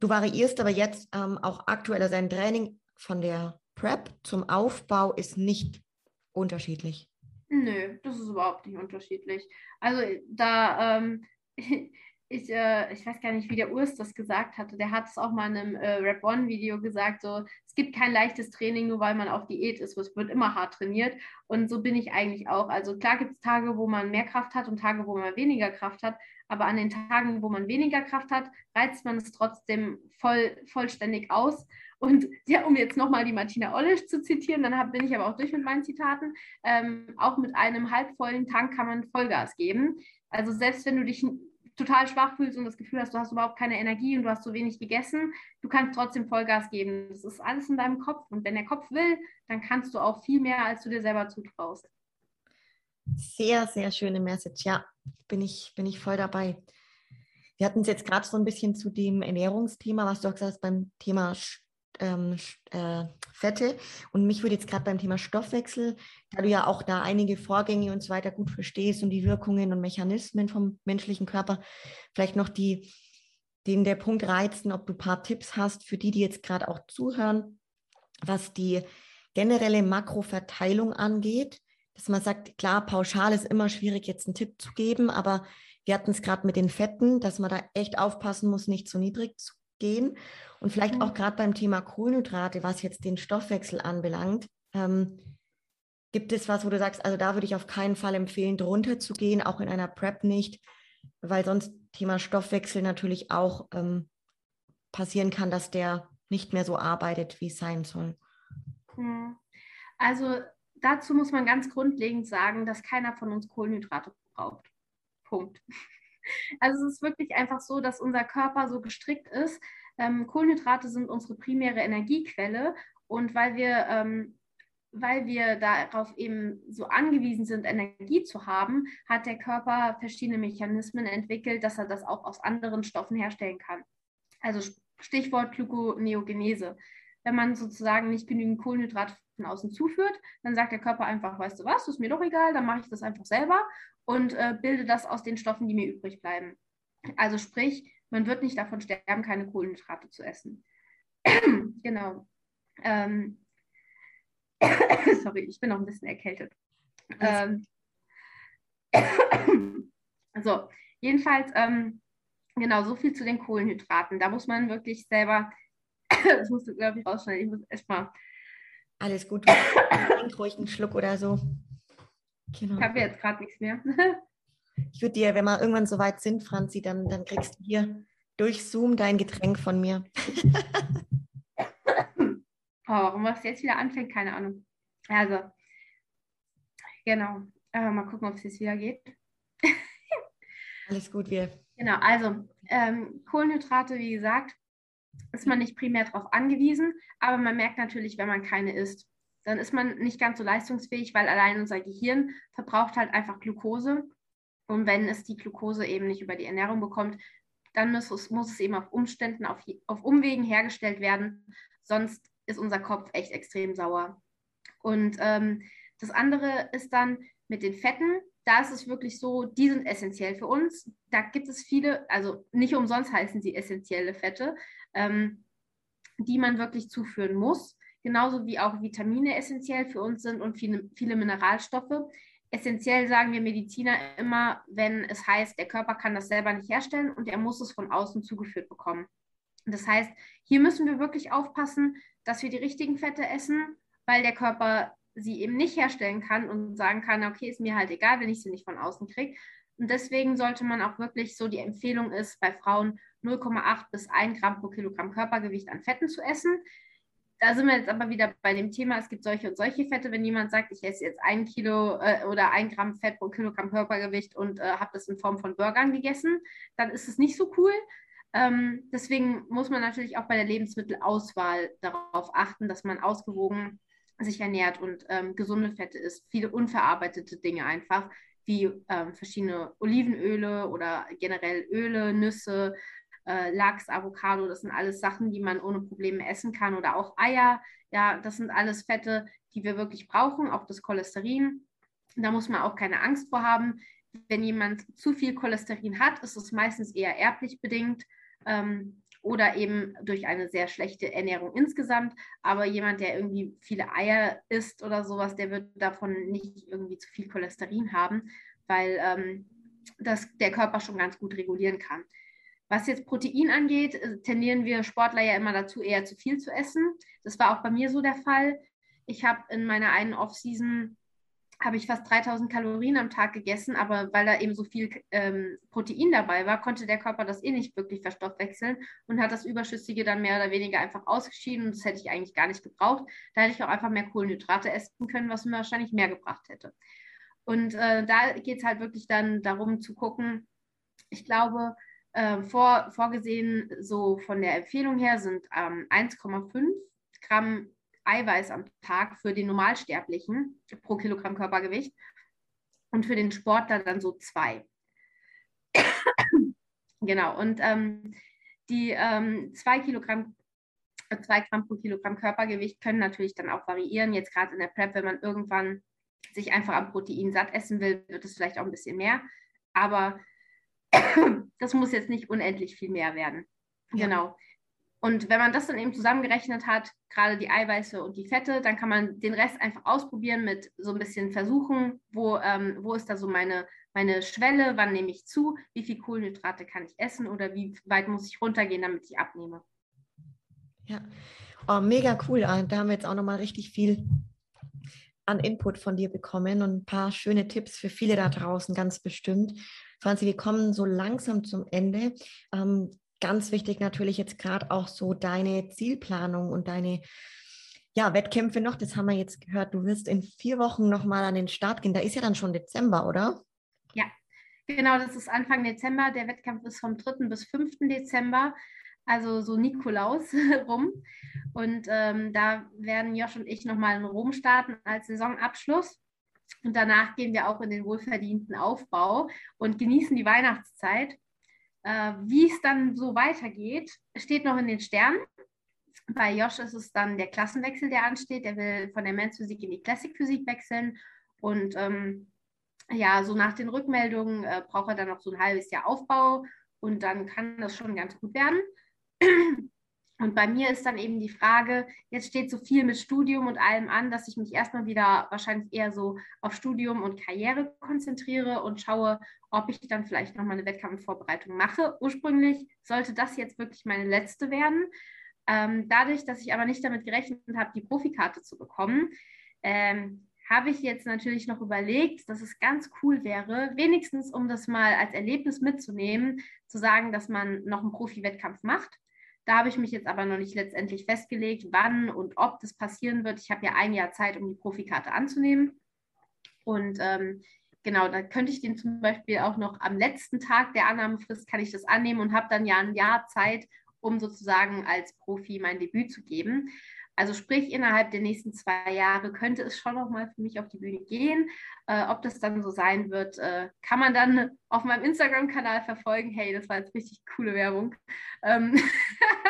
Du variierst aber jetzt ähm, auch aktuell also dein Training von der Prep zum Aufbau ist nicht unterschiedlich. Nö, das ist überhaupt nicht unterschiedlich. Also da, ähm, ich, äh, ich weiß gar nicht, wie der Urs das gesagt hatte. Der hat es auch mal in einem äh, Rap One-Video gesagt: so, es gibt kein leichtes Training, nur weil man auf Diät ist. Es wird immer hart trainiert. Und so bin ich eigentlich auch. Also klar gibt es Tage, wo man mehr Kraft hat und Tage, wo man weniger Kraft hat. Aber an den Tagen, wo man weniger Kraft hat, reizt man es trotzdem voll, vollständig aus. Und ja, um jetzt nochmal die Martina Ollisch zu zitieren, dann hab, bin ich aber auch durch mit meinen Zitaten. Ähm, auch mit einem halbvollen Tank kann man Vollgas geben. Also selbst wenn du dich total schwach fühlst und das Gefühl hast, du hast überhaupt keine Energie und du hast zu wenig gegessen, du kannst trotzdem Vollgas geben. Das ist alles in deinem Kopf. Und wenn der Kopf will, dann kannst du auch viel mehr, als du dir selber zutraust. Sehr, sehr schöne Message. Ja, bin ich, bin ich voll dabei. Wir hatten es jetzt gerade so ein bisschen zu dem Ernährungsthema, was du auch gesagt hast, beim Thema ähm, äh, Fette. Und mich würde jetzt gerade beim Thema Stoffwechsel, da du ja auch da einige Vorgänge und so weiter gut verstehst und die Wirkungen und Mechanismen vom menschlichen Körper, vielleicht noch die, den der Punkt reizen, ob du ein paar Tipps hast für die, die jetzt gerade auch zuhören, was die generelle Makroverteilung angeht. Dass man sagt, klar, pauschal ist immer schwierig, jetzt einen Tipp zu geben, aber wir hatten es gerade mit den Fetten, dass man da echt aufpassen muss, nicht zu niedrig zu gehen. Und vielleicht mhm. auch gerade beim Thema Kohlenhydrate, was jetzt den Stoffwechsel anbelangt, ähm, gibt es was, wo du sagst, also da würde ich auf keinen Fall empfehlen, drunter zu gehen, auch in einer Prep nicht, weil sonst Thema Stoffwechsel natürlich auch ähm, passieren kann, dass der nicht mehr so arbeitet, wie es sein soll. Mhm. Also dazu muss man ganz grundlegend sagen, dass keiner von uns Kohlenhydrate braucht. Punkt. Also es ist wirklich einfach so, dass unser Körper so gestrickt ist. Ähm, Kohlenhydrate sind unsere primäre Energiequelle und weil wir, ähm, weil wir darauf eben so angewiesen sind, Energie zu haben, hat der Körper verschiedene Mechanismen entwickelt, dass er das auch aus anderen Stoffen herstellen kann. Also Stichwort Gluconeogenese. Wenn man sozusagen nicht genügend Kohlenhydrate von außen zuführt, dann sagt der Körper einfach, weißt du was, ist mir doch egal, dann mache ich das einfach selber und äh, bilde das aus den Stoffen, die mir übrig bleiben. Also sprich, man wird nicht davon sterben, keine Kohlenhydrate zu essen. genau. Ähm, sorry, ich bin noch ein bisschen erkältet. Ähm, so, jedenfalls, ähm, genau, so viel zu den Kohlenhydraten. Da muss man wirklich selber, das musst du, glaube ich, rausschneiden. Ich muss erstmal. Alles gut, trink ruhig einen Schluck oder so. Genau. Ich habe jetzt gerade nichts mehr. ich würde dir, wenn wir irgendwann so weit sind, Franzi, dann, dann kriegst du hier durch Zoom dein Getränk von mir. oh, warum was jetzt wieder anfängt, keine Ahnung. Also, genau. Äh, mal gucken, ob es jetzt wieder geht. Alles gut, wir. Genau, also ähm, Kohlenhydrate, wie gesagt, ist man nicht primär darauf angewiesen, aber man merkt natürlich, wenn man keine isst dann ist man nicht ganz so leistungsfähig, weil allein unser Gehirn verbraucht halt einfach Glucose. Und wenn es die Glucose eben nicht über die Ernährung bekommt, dann muss es, muss es eben auf Umständen, auf, auf Umwegen hergestellt werden. Sonst ist unser Kopf echt extrem sauer. Und ähm, das andere ist dann mit den Fetten. da ist es wirklich so, die sind essentiell für uns. Da gibt es viele, also nicht umsonst heißen sie essentielle Fette, ähm, die man wirklich zuführen muss. Genauso wie auch Vitamine essentiell für uns sind und viele, viele Mineralstoffe. Essentiell sagen wir Mediziner immer, wenn es heißt, der Körper kann das selber nicht herstellen und er muss es von außen zugeführt bekommen. Das heißt, hier müssen wir wirklich aufpassen, dass wir die richtigen Fette essen, weil der Körper sie eben nicht herstellen kann und sagen kann, okay, ist mir halt egal, wenn ich sie nicht von außen kriege. Und deswegen sollte man auch wirklich so, die Empfehlung ist, bei Frauen 0,8 bis 1 Gramm pro Kilogramm Körpergewicht an Fetten zu essen. Da sind wir jetzt aber wieder bei dem Thema, es gibt solche und solche Fette. Wenn jemand sagt, ich esse jetzt ein Kilo äh, oder ein Gramm Fett pro Kilogramm Körpergewicht und äh, habe das in Form von Burgern gegessen, dann ist es nicht so cool. Ähm, deswegen muss man natürlich auch bei der Lebensmittelauswahl darauf achten, dass man ausgewogen sich ernährt und ähm, gesunde Fette isst, viele unverarbeitete Dinge einfach, wie ähm, verschiedene Olivenöle oder generell Öle, Nüsse, äh, Lachs, Avocado, das sind alles Sachen, die man ohne Probleme essen kann oder auch Eier, ja, das sind alles Fette, die wir wirklich brauchen, auch das Cholesterin. Da muss man auch keine Angst vor haben. Wenn jemand zu viel Cholesterin hat, ist es meistens eher erblich bedingt. Ähm, oder eben durch eine sehr schlechte Ernährung insgesamt. Aber jemand, der irgendwie viele Eier isst oder sowas, der wird davon nicht irgendwie zu viel Cholesterin haben, weil ähm, das der Körper schon ganz gut regulieren kann. Was jetzt Protein angeht, äh, tendieren wir Sportler ja immer dazu, eher zu viel zu essen. Das war auch bei mir so der Fall. Ich habe in meiner einen Off-Season habe ich fast 3000 Kalorien am Tag gegessen, aber weil da eben so viel ähm, Protein dabei war, konnte der Körper das eh nicht wirklich verstoffwechseln und hat das Überschüssige dann mehr oder weniger einfach ausgeschieden und das hätte ich eigentlich gar nicht gebraucht. Da hätte ich auch einfach mehr Kohlenhydrate essen können, was mir wahrscheinlich mehr gebracht hätte. Und äh, da geht es halt wirklich dann darum zu gucken, ich glaube, äh, vor, vorgesehen so von der Empfehlung her sind ähm, 1,5 Gramm Eiweiß am Tag für den Normalsterblichen pro Kilogramm Körpergewicht und für den Sportler dann so zwei. genau, und ähm, die ähm, zwei Kilogramm, äh, zwei Gramm pro Kilogramm Körpergewicht können natürlich dann auch variieren. Jetzt gerade in der Prep, wenn man irgendwann sich einfach am Protein satt essen will, wird es vielleicht auch ein bisschen mehr. Aber das muss jetzt nicht unendlich viel mehr werden. Ja. Genau. Und wenn man das dann eben zusammengerechnet hat, gerade die Eiweiße und die Fette, dann kann man den Rest einfach ausprobieren mit so ein bisschen versuchen, wo, ähm, wo ist da so meine, meine Schwelle, wann nehme ich zu, wie viel Kohlenhydrate kann ich essen oder wie weit muss ich runtergehen, damit ich abnehme. Ja, oh, mega cool. Ah, da haben wir jetzt auch nochmal richtig viel an Input von dir bekommen und ein paar schöne Tipps für viele da draußen, ganz bestimmt. Franzi, wir kommen so langsam zum Ende. Ähm, ganz wichtig natürlich jetzt gerade auch so deine Zielplanung und deine ja, Wettkämpfe noch. Das haben wir jetzt gehört. Du wirst in vier Wochen nochmal an den Start gehen. Da ist ja dann schon Dezember, oder? Ja, genau. Das ist Anfang Dezember. Der Wettkampf ist vom 3. bis 5. Dezember. Also so Nikolaus rum. Und ähm, da werden Josh und ich nochmal in Rom starten als Saisonabschluss. Und danach gehen wir auch in den wohlverdienten Aufbau und genießen die Weihnachtszeit. Äh, wie es dann so weitergeht, steht noch in den Sternen. Bei Josh ist es dann der Klassenwechsel, der ansteht. Der will von der Men's Physik in die Classic Physik wechseln. Und ähm, ja, so nach den Rückmeldungen äh, braucht er dann noch so ein halbes Jahr Aufbau und dann kann das schon ganz gut werden. Und bei mir ist dann eben die Frage, jetzt steht so viel mit Studium und allem an, dass ich mich erstmal wieder wahrscheinlich eher so auf Studium und Karriere konzentriere und schaue, ob ich dann vielleicht nochmal eine Wettkampfvorbereitung mache. Ursprünglich sollte das jetzt wirklich meine letzte werden. Ähm, dadurch, dass ich aber nicht damit gerechnet habe, die Profikarte zu bekommen, ähm, habe ich jetzt natürlich noch überlegt, dass es ganz cool wäre, wenigstens um das mal als Erlebnis mitzunehmen, zu sagen, dass man noch einen Profi-Wettkampf macht da habe ich mich jetzt aber noch nicht letztendlich festgelegt, wann und ob das passieren wird. Ich habe ja ein Jahr Zeit, um die Profikarte anzunehmen. Und ähm, genau, da könnte ich den zum Beispiel auch noch am letzten Tag der Annahmefrist kann ich das annehmen und habe dann ja ein Jahr Zeit, um sozusagen als Profi mein Debüt zu geben. Also sprich, innerhalb der nächsten zwei Jahre könnte es schon noch mal für mich auf die Bühne gehen. Äh, ob das dann so sein wird, äh, kann man dann auf meinem Instagram-Kanal verfolgen. Hey, das war jetzt richtig coole Werbung. Ähm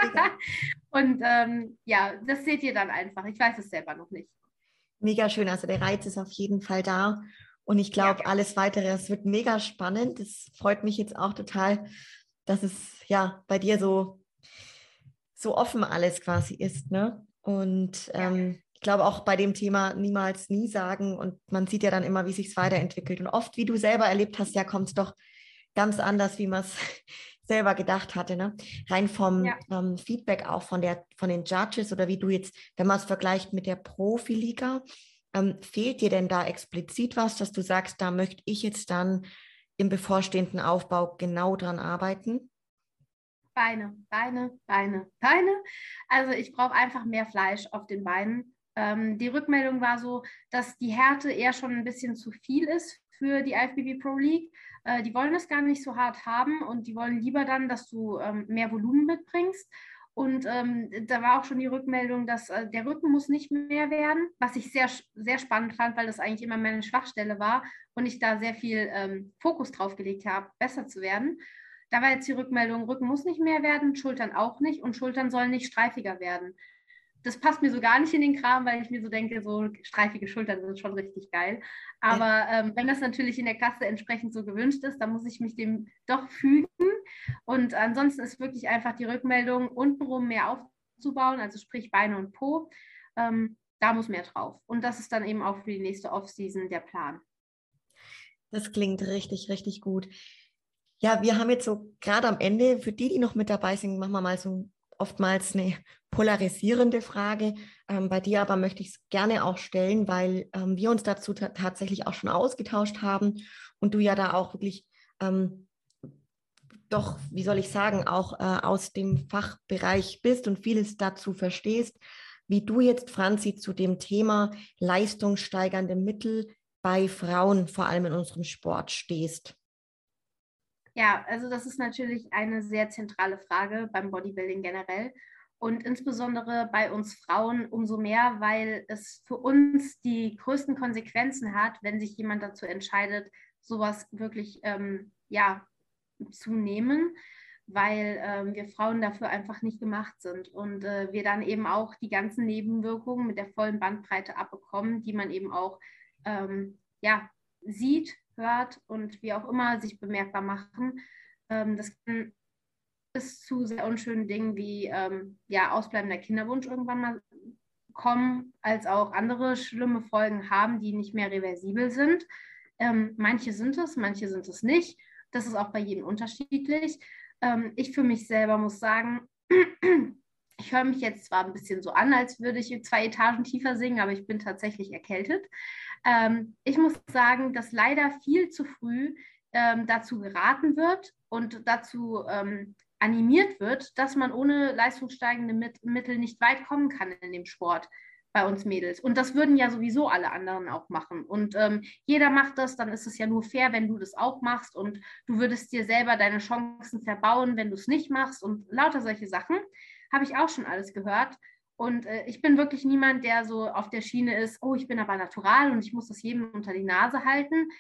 und ähm, ja, das seht ihr dann einfach. Ich weiß es selber noch nicht. Mega schön. Also der Reiz ist auf jeden Fall da. Und ich glaube, ja. alles weitere, es wird mega spannend. Es freut mich jetzt auch total, dass es ja bei dir so, so offen alles quasi ist. Ne? Und ähm, ich glaube auch bei dem Thema niemals nie sagen und man sieht ja dann immer, wie sich es weiterentwickelt. Und oft, wie du selber erlebt hast, ja, kommt es doch ganz anders, wie man es selber gedacht hatte. Ne? Rein vom ja. ähm, Feedback auch von, der, von den Judges oder wie du jetzt, wenn man es vergleicht mit der Profiliga, ähm, fehlt dir denn da explizit was, dass du sagst, da möchte ich jetzt dann im bevorstehenden Aufbau genau dran arbeiten? Beine, Beine, Beine, Beine. Also ich brauche einfach mehr Fleisch auf den Beinen. Ähm, die Rückmeldung war so, dass die Härte eher schon ein bisschen zu viel ist für die IFBB Pro League. Äh, die wollen das gar nicht so hart haben und die wollen lieber dann, dass du ähm, mehr Volumen mitbringst. Und ähm, da war auch schon die Rückmeldung, dass äh, der Rücken muss nicht mehr werden, was ich sehr, sehr spannend fand, weil das eigentlich immer meine Schwachstelle war und ich da sehr viel ähm, Fokus drauf gelegt habe, besser zu werden. Da war jetzt die Rückmeldung, Rücken muss nicht mehr werden, Schultern auch nicht und Schultern sollen nicht streifiger werden das passt mir so gar nicht in den Kram, weil ich mir so denke, so streifige Schultern sind schon richtig geil. Aber ähm, wenn das natürlich in der Klasse entsprechend so gewünscht ist, dann muss ich mich dem doch fügen. Und ansonsten ist wirklich einfach die Rückmeldung, untenrum mehr aufzubauen, also sprich Beine und Po. Ähm, da muss mehr drauf. Und das ist dann eben auch für die nächste Offseason der Plan. Das klingt richtig, richtig gut. Ja, wir haben jetzt so gerade am Ende, für die, die noch mit dabei sind, machen wir mal so oftmals eine polarisierende Frage. Ähm, bei dir aber möchte ich es gerne auch stellen, weil ähm, wir uns dazu tatsächlich auch schon ausgetauscht haben und du ja da auch wirklich ähm, doch, wie soll ich sagen, auch äh, aus dem Fachbereich bist und vieles dazu verstehst, wie du jetzt, Franzi, zu dem Thema leistungssteigernde Mittel bei Frauen, vor allem in unserem Sport, stehst. Ja, also das ist natürlich eine sehr zentrale Frage beim Bodybuilding generell. Und insbesondere bei uns Frauen umso mehr, weil es für uns die größten Konsequenzen hat, wenn sich jemand dazu entscheidet, sowas wirklich ähm, ja, zu nehmen, weil ähm, wir Frauen dafür einfach nicht gemacht sind. Und äh, wir dann eben auch die ganzen Nebenwirkungen mit der vollen Bandbreite abbekommen, die man eben auch ähm, ja, sieht, hört und wie auch immer sich bemerkbar machen. Ähm, das kann bis zu sehr unschönen Dingen wie ähm, ja, ausbleibender Kinderwunsch irgendwann mal kommen, als auch andere schlimme Folgen haben, die nicht mehr reversibel sind. Ähm, manche sind es, manche sind es nicht. Das ist auch bei jedem unterschiedlich. Ich für mich selber muss sagen, ich höre mich jetzt zwar ein bisschen so an, als würde ich zwei Etagen tiefer singen, aber ich bin tatsächlich erkältet. Ähm, ich muss sagen, dass leider viel zu früh ähm, dazu geraten wird und dazu ähm, animiert wird, dass man ohne leistungssteigende Mit Mittel nicht weit kommen kann in dem Sport bei uns Mädels. Und das würden ja sowieso alle anderen auch machen. Und ähm, jeder macht das, dann ist es ja nur fair, wenn du das auch machst. Und du würdest dir selber deine Chancen verbauen, wenn du es nicht machst. Und lauter solche Sachen habe ich auch schon alles gehört. Und äh, ich bin wirklich niemand, der so auf der Schiene ist, oh, ich bin aber natural und ich muss das jedem unter die Nase halten.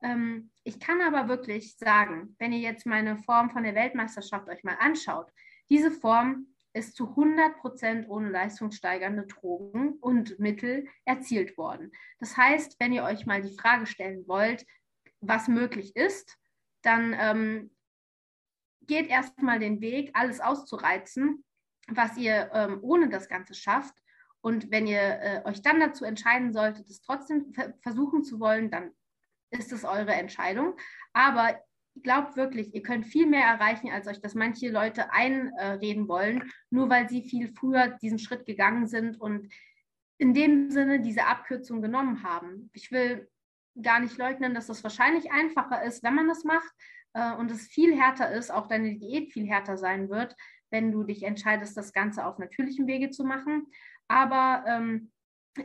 Ähm, ich kann aber wirklich sagen, wenn ihr jetzt meine Form von der Weltmeisterschaft euch mal anschaut, diese Form ist zu 100 Prozent ohne leistungssteigernde Drogen und Mittel erzielt worden. Das heißt, wenn ihr euch mal die Frage stellen wollt, was möglich ist, dann ähm, geht erstmal den Weg, alles auszureizen, was ihr ähm, ohne das Ganze schafft. Und wenn ihr äh, euch dann dazu entscheiden solltet, es trotzdem versuchen zu wollen, dann ist es eure Entscheidung. Aber glaubt wirklich, ihr könnt viel mehr erreichen, als euch das manche Leute einreden wollen, nur weil sie viel früher diesen Schritt gegangen sind und in dem Sinne diese Abkürzung genommen haben. Ich will gar nicht leugnen, dass das wahrscheinlich einfacher ist, wenn man das macht äh, und es viel härter ist, auch deine Diät viel härter sein wird, wenn du dich entscheidest, das Ganze auf natürlichem Wege zu machen. Aber ähm,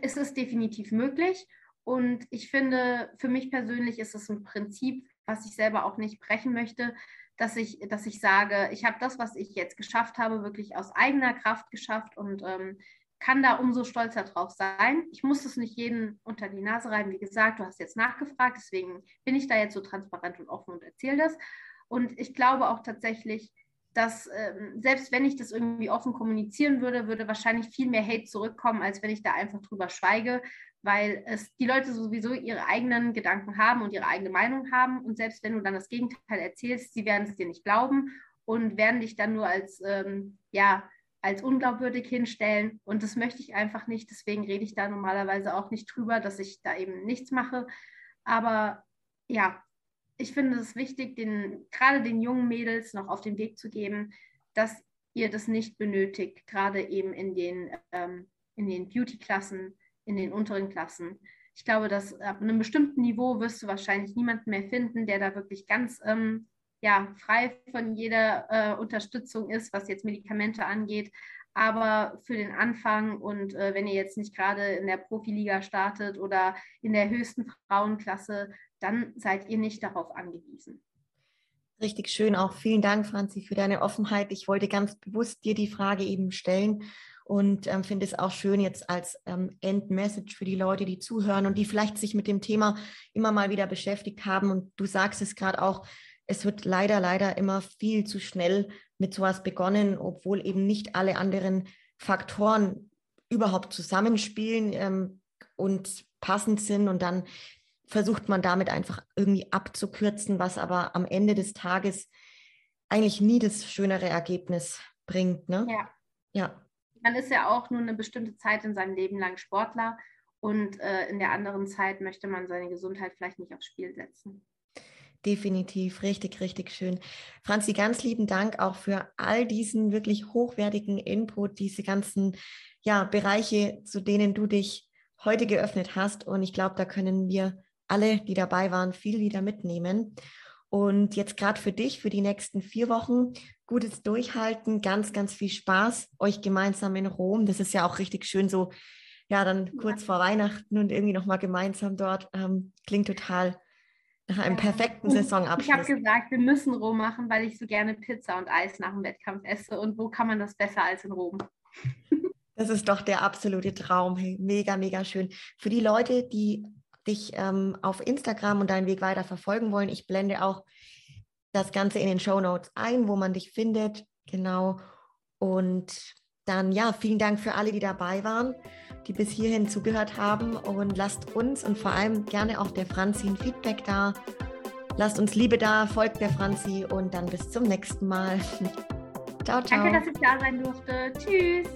es ist definitiv möglich und ich finde, für mich persönlich ist es ein Prinzip, was ich selber auch nicht brechen möchte, dass ich, dass ich sage, ich habe das, was ich jetzt geschafft habe, wirklich aus eigener Kraft geschafft und ähm, kann da umso stolzer drauf sein. Ich muss es nicht jedem unter die Nase reiben. Wie gesagt, du hast jetzt nachgefragt, deswegen bin ich da jetzt so transparent und offen und erzähle das. Und ich glaube auch tatsächlich, dass ähm, selbst wenn ich das irgendwie offen kommunizieren würde, würde wahrscheinlich viel mehr Hate zurückkommen, als wenn ich da einfach drüber schweige, weil es die Leute sowieso ihre eigenen Gedanken haben und ihre eigene Meinung haben. Und selbst wenn du dann das Gegenteil erzählst, sie werden es dir nicht glauben und werden dich dann nur als, ähm, ja, als unglaubwürdig hinstellen. Und das möchte ich einfach nicht. Deswegen rede ich da normalerweise auch nicht drüber, dass ich da eben nichts mache. Aber ja, ich finde es wichtig, den, gerade den jungen Mädels noch auf den Weg zu geben, dass ihr das nicht benötigt, gerade eben in den, ähm, in den Beauty-Klassen, in den unteren Klassen. Ich glaube, dass ab einem bestimmten Niveau wirst du wahrscheinlich niemanden mehr finden, der da wirklich ganz ähm, ja, frei von jeder äh, Unterstützung ist, was jetzt Medikamente angeht. Aber für den Anfang und äh, wenn ihr jetzt nicht gerade in der Profiliga startet oder in der höchsten Frauenklasse, dann seid ihr nicht darauf angewiesen. Richtig schön. Auch vielen Dank, Franzi, für deine Offenheit. Ich wollte ganz bewusst dir die Frage eben stellen und ähm, finde es auch schön jetzt als ähm, Endmessage für die Leute, die zuhören und die vielleicht sich mit dem Thema immer mal wieder beschäftigt haben. Und du sagst es gerade auch, es wird leider, leider immer viel zu schnell mit sowas begonnen, obwohl eben nicht alle anderen Faktoren überhaupt zusammenspielen ähm, und passend sind. Und dann versucht man damit einfach irgendwie abzukürzen, was aber am Ende des Tages eigentlich nie das schönere Ergebnis bringt. Ne? Ja. ja. Man ist ja auch nur eine bestimmte Zeit in seinem Leben lang Sportler und äh, in der anderen Zeit möchte man seine Gesundheit vielleicht nicht aufs Spiel setzen. Definitiv, richtig, richtig schön. Franzi, ganz lieben Dank auch für all diesen wirklich hochwertigen Input, diese ganzen ja, Bereiche, zu denen du dich heute geöffnet hast. Und ich glaube, da können wir alle, die dabei waren, viel wieder mitnehmen. Und jetzt gerade für dich, für die nächsten vier Wochen, gutes Durchhalten, ganz, ganz viel Spaß, euch gemeinsam in Rom. Das ist ja auch richtig schön so, ja, dann kurz ja. vor Weihnachten und irgendwie nochmal gemeinsam dort. Ähm, klingt total nach einem ja. perfekten Saisonabschluss. Ich habe gesagt, wir müssen Rom machen, weil ich so gerne Pizza und Eis nach dem Wettkampf esse. Und wo kann man das besser als in Rom? Das ist doch der absolute Traum. Mega, mega schön. Für die Leute, die dich ähm, auf Instagram und deinen Weg weiter verfolgen wollen, ich blende auch das Ganze in den Show Notes ein, wo man dich findet. Genau. Und dann ja, vielen Dank für alle, die dabei waren, die bis hierhin zugehört haben. Und lasst uns und vor allem gerne auch der Franzi ein Feedback da. Lasst uns Liebe da, folgt der Franzi und dann bis zum nächsten Mal. ciao, ciao. Danke, dass ich da sein durfte. Tschüss.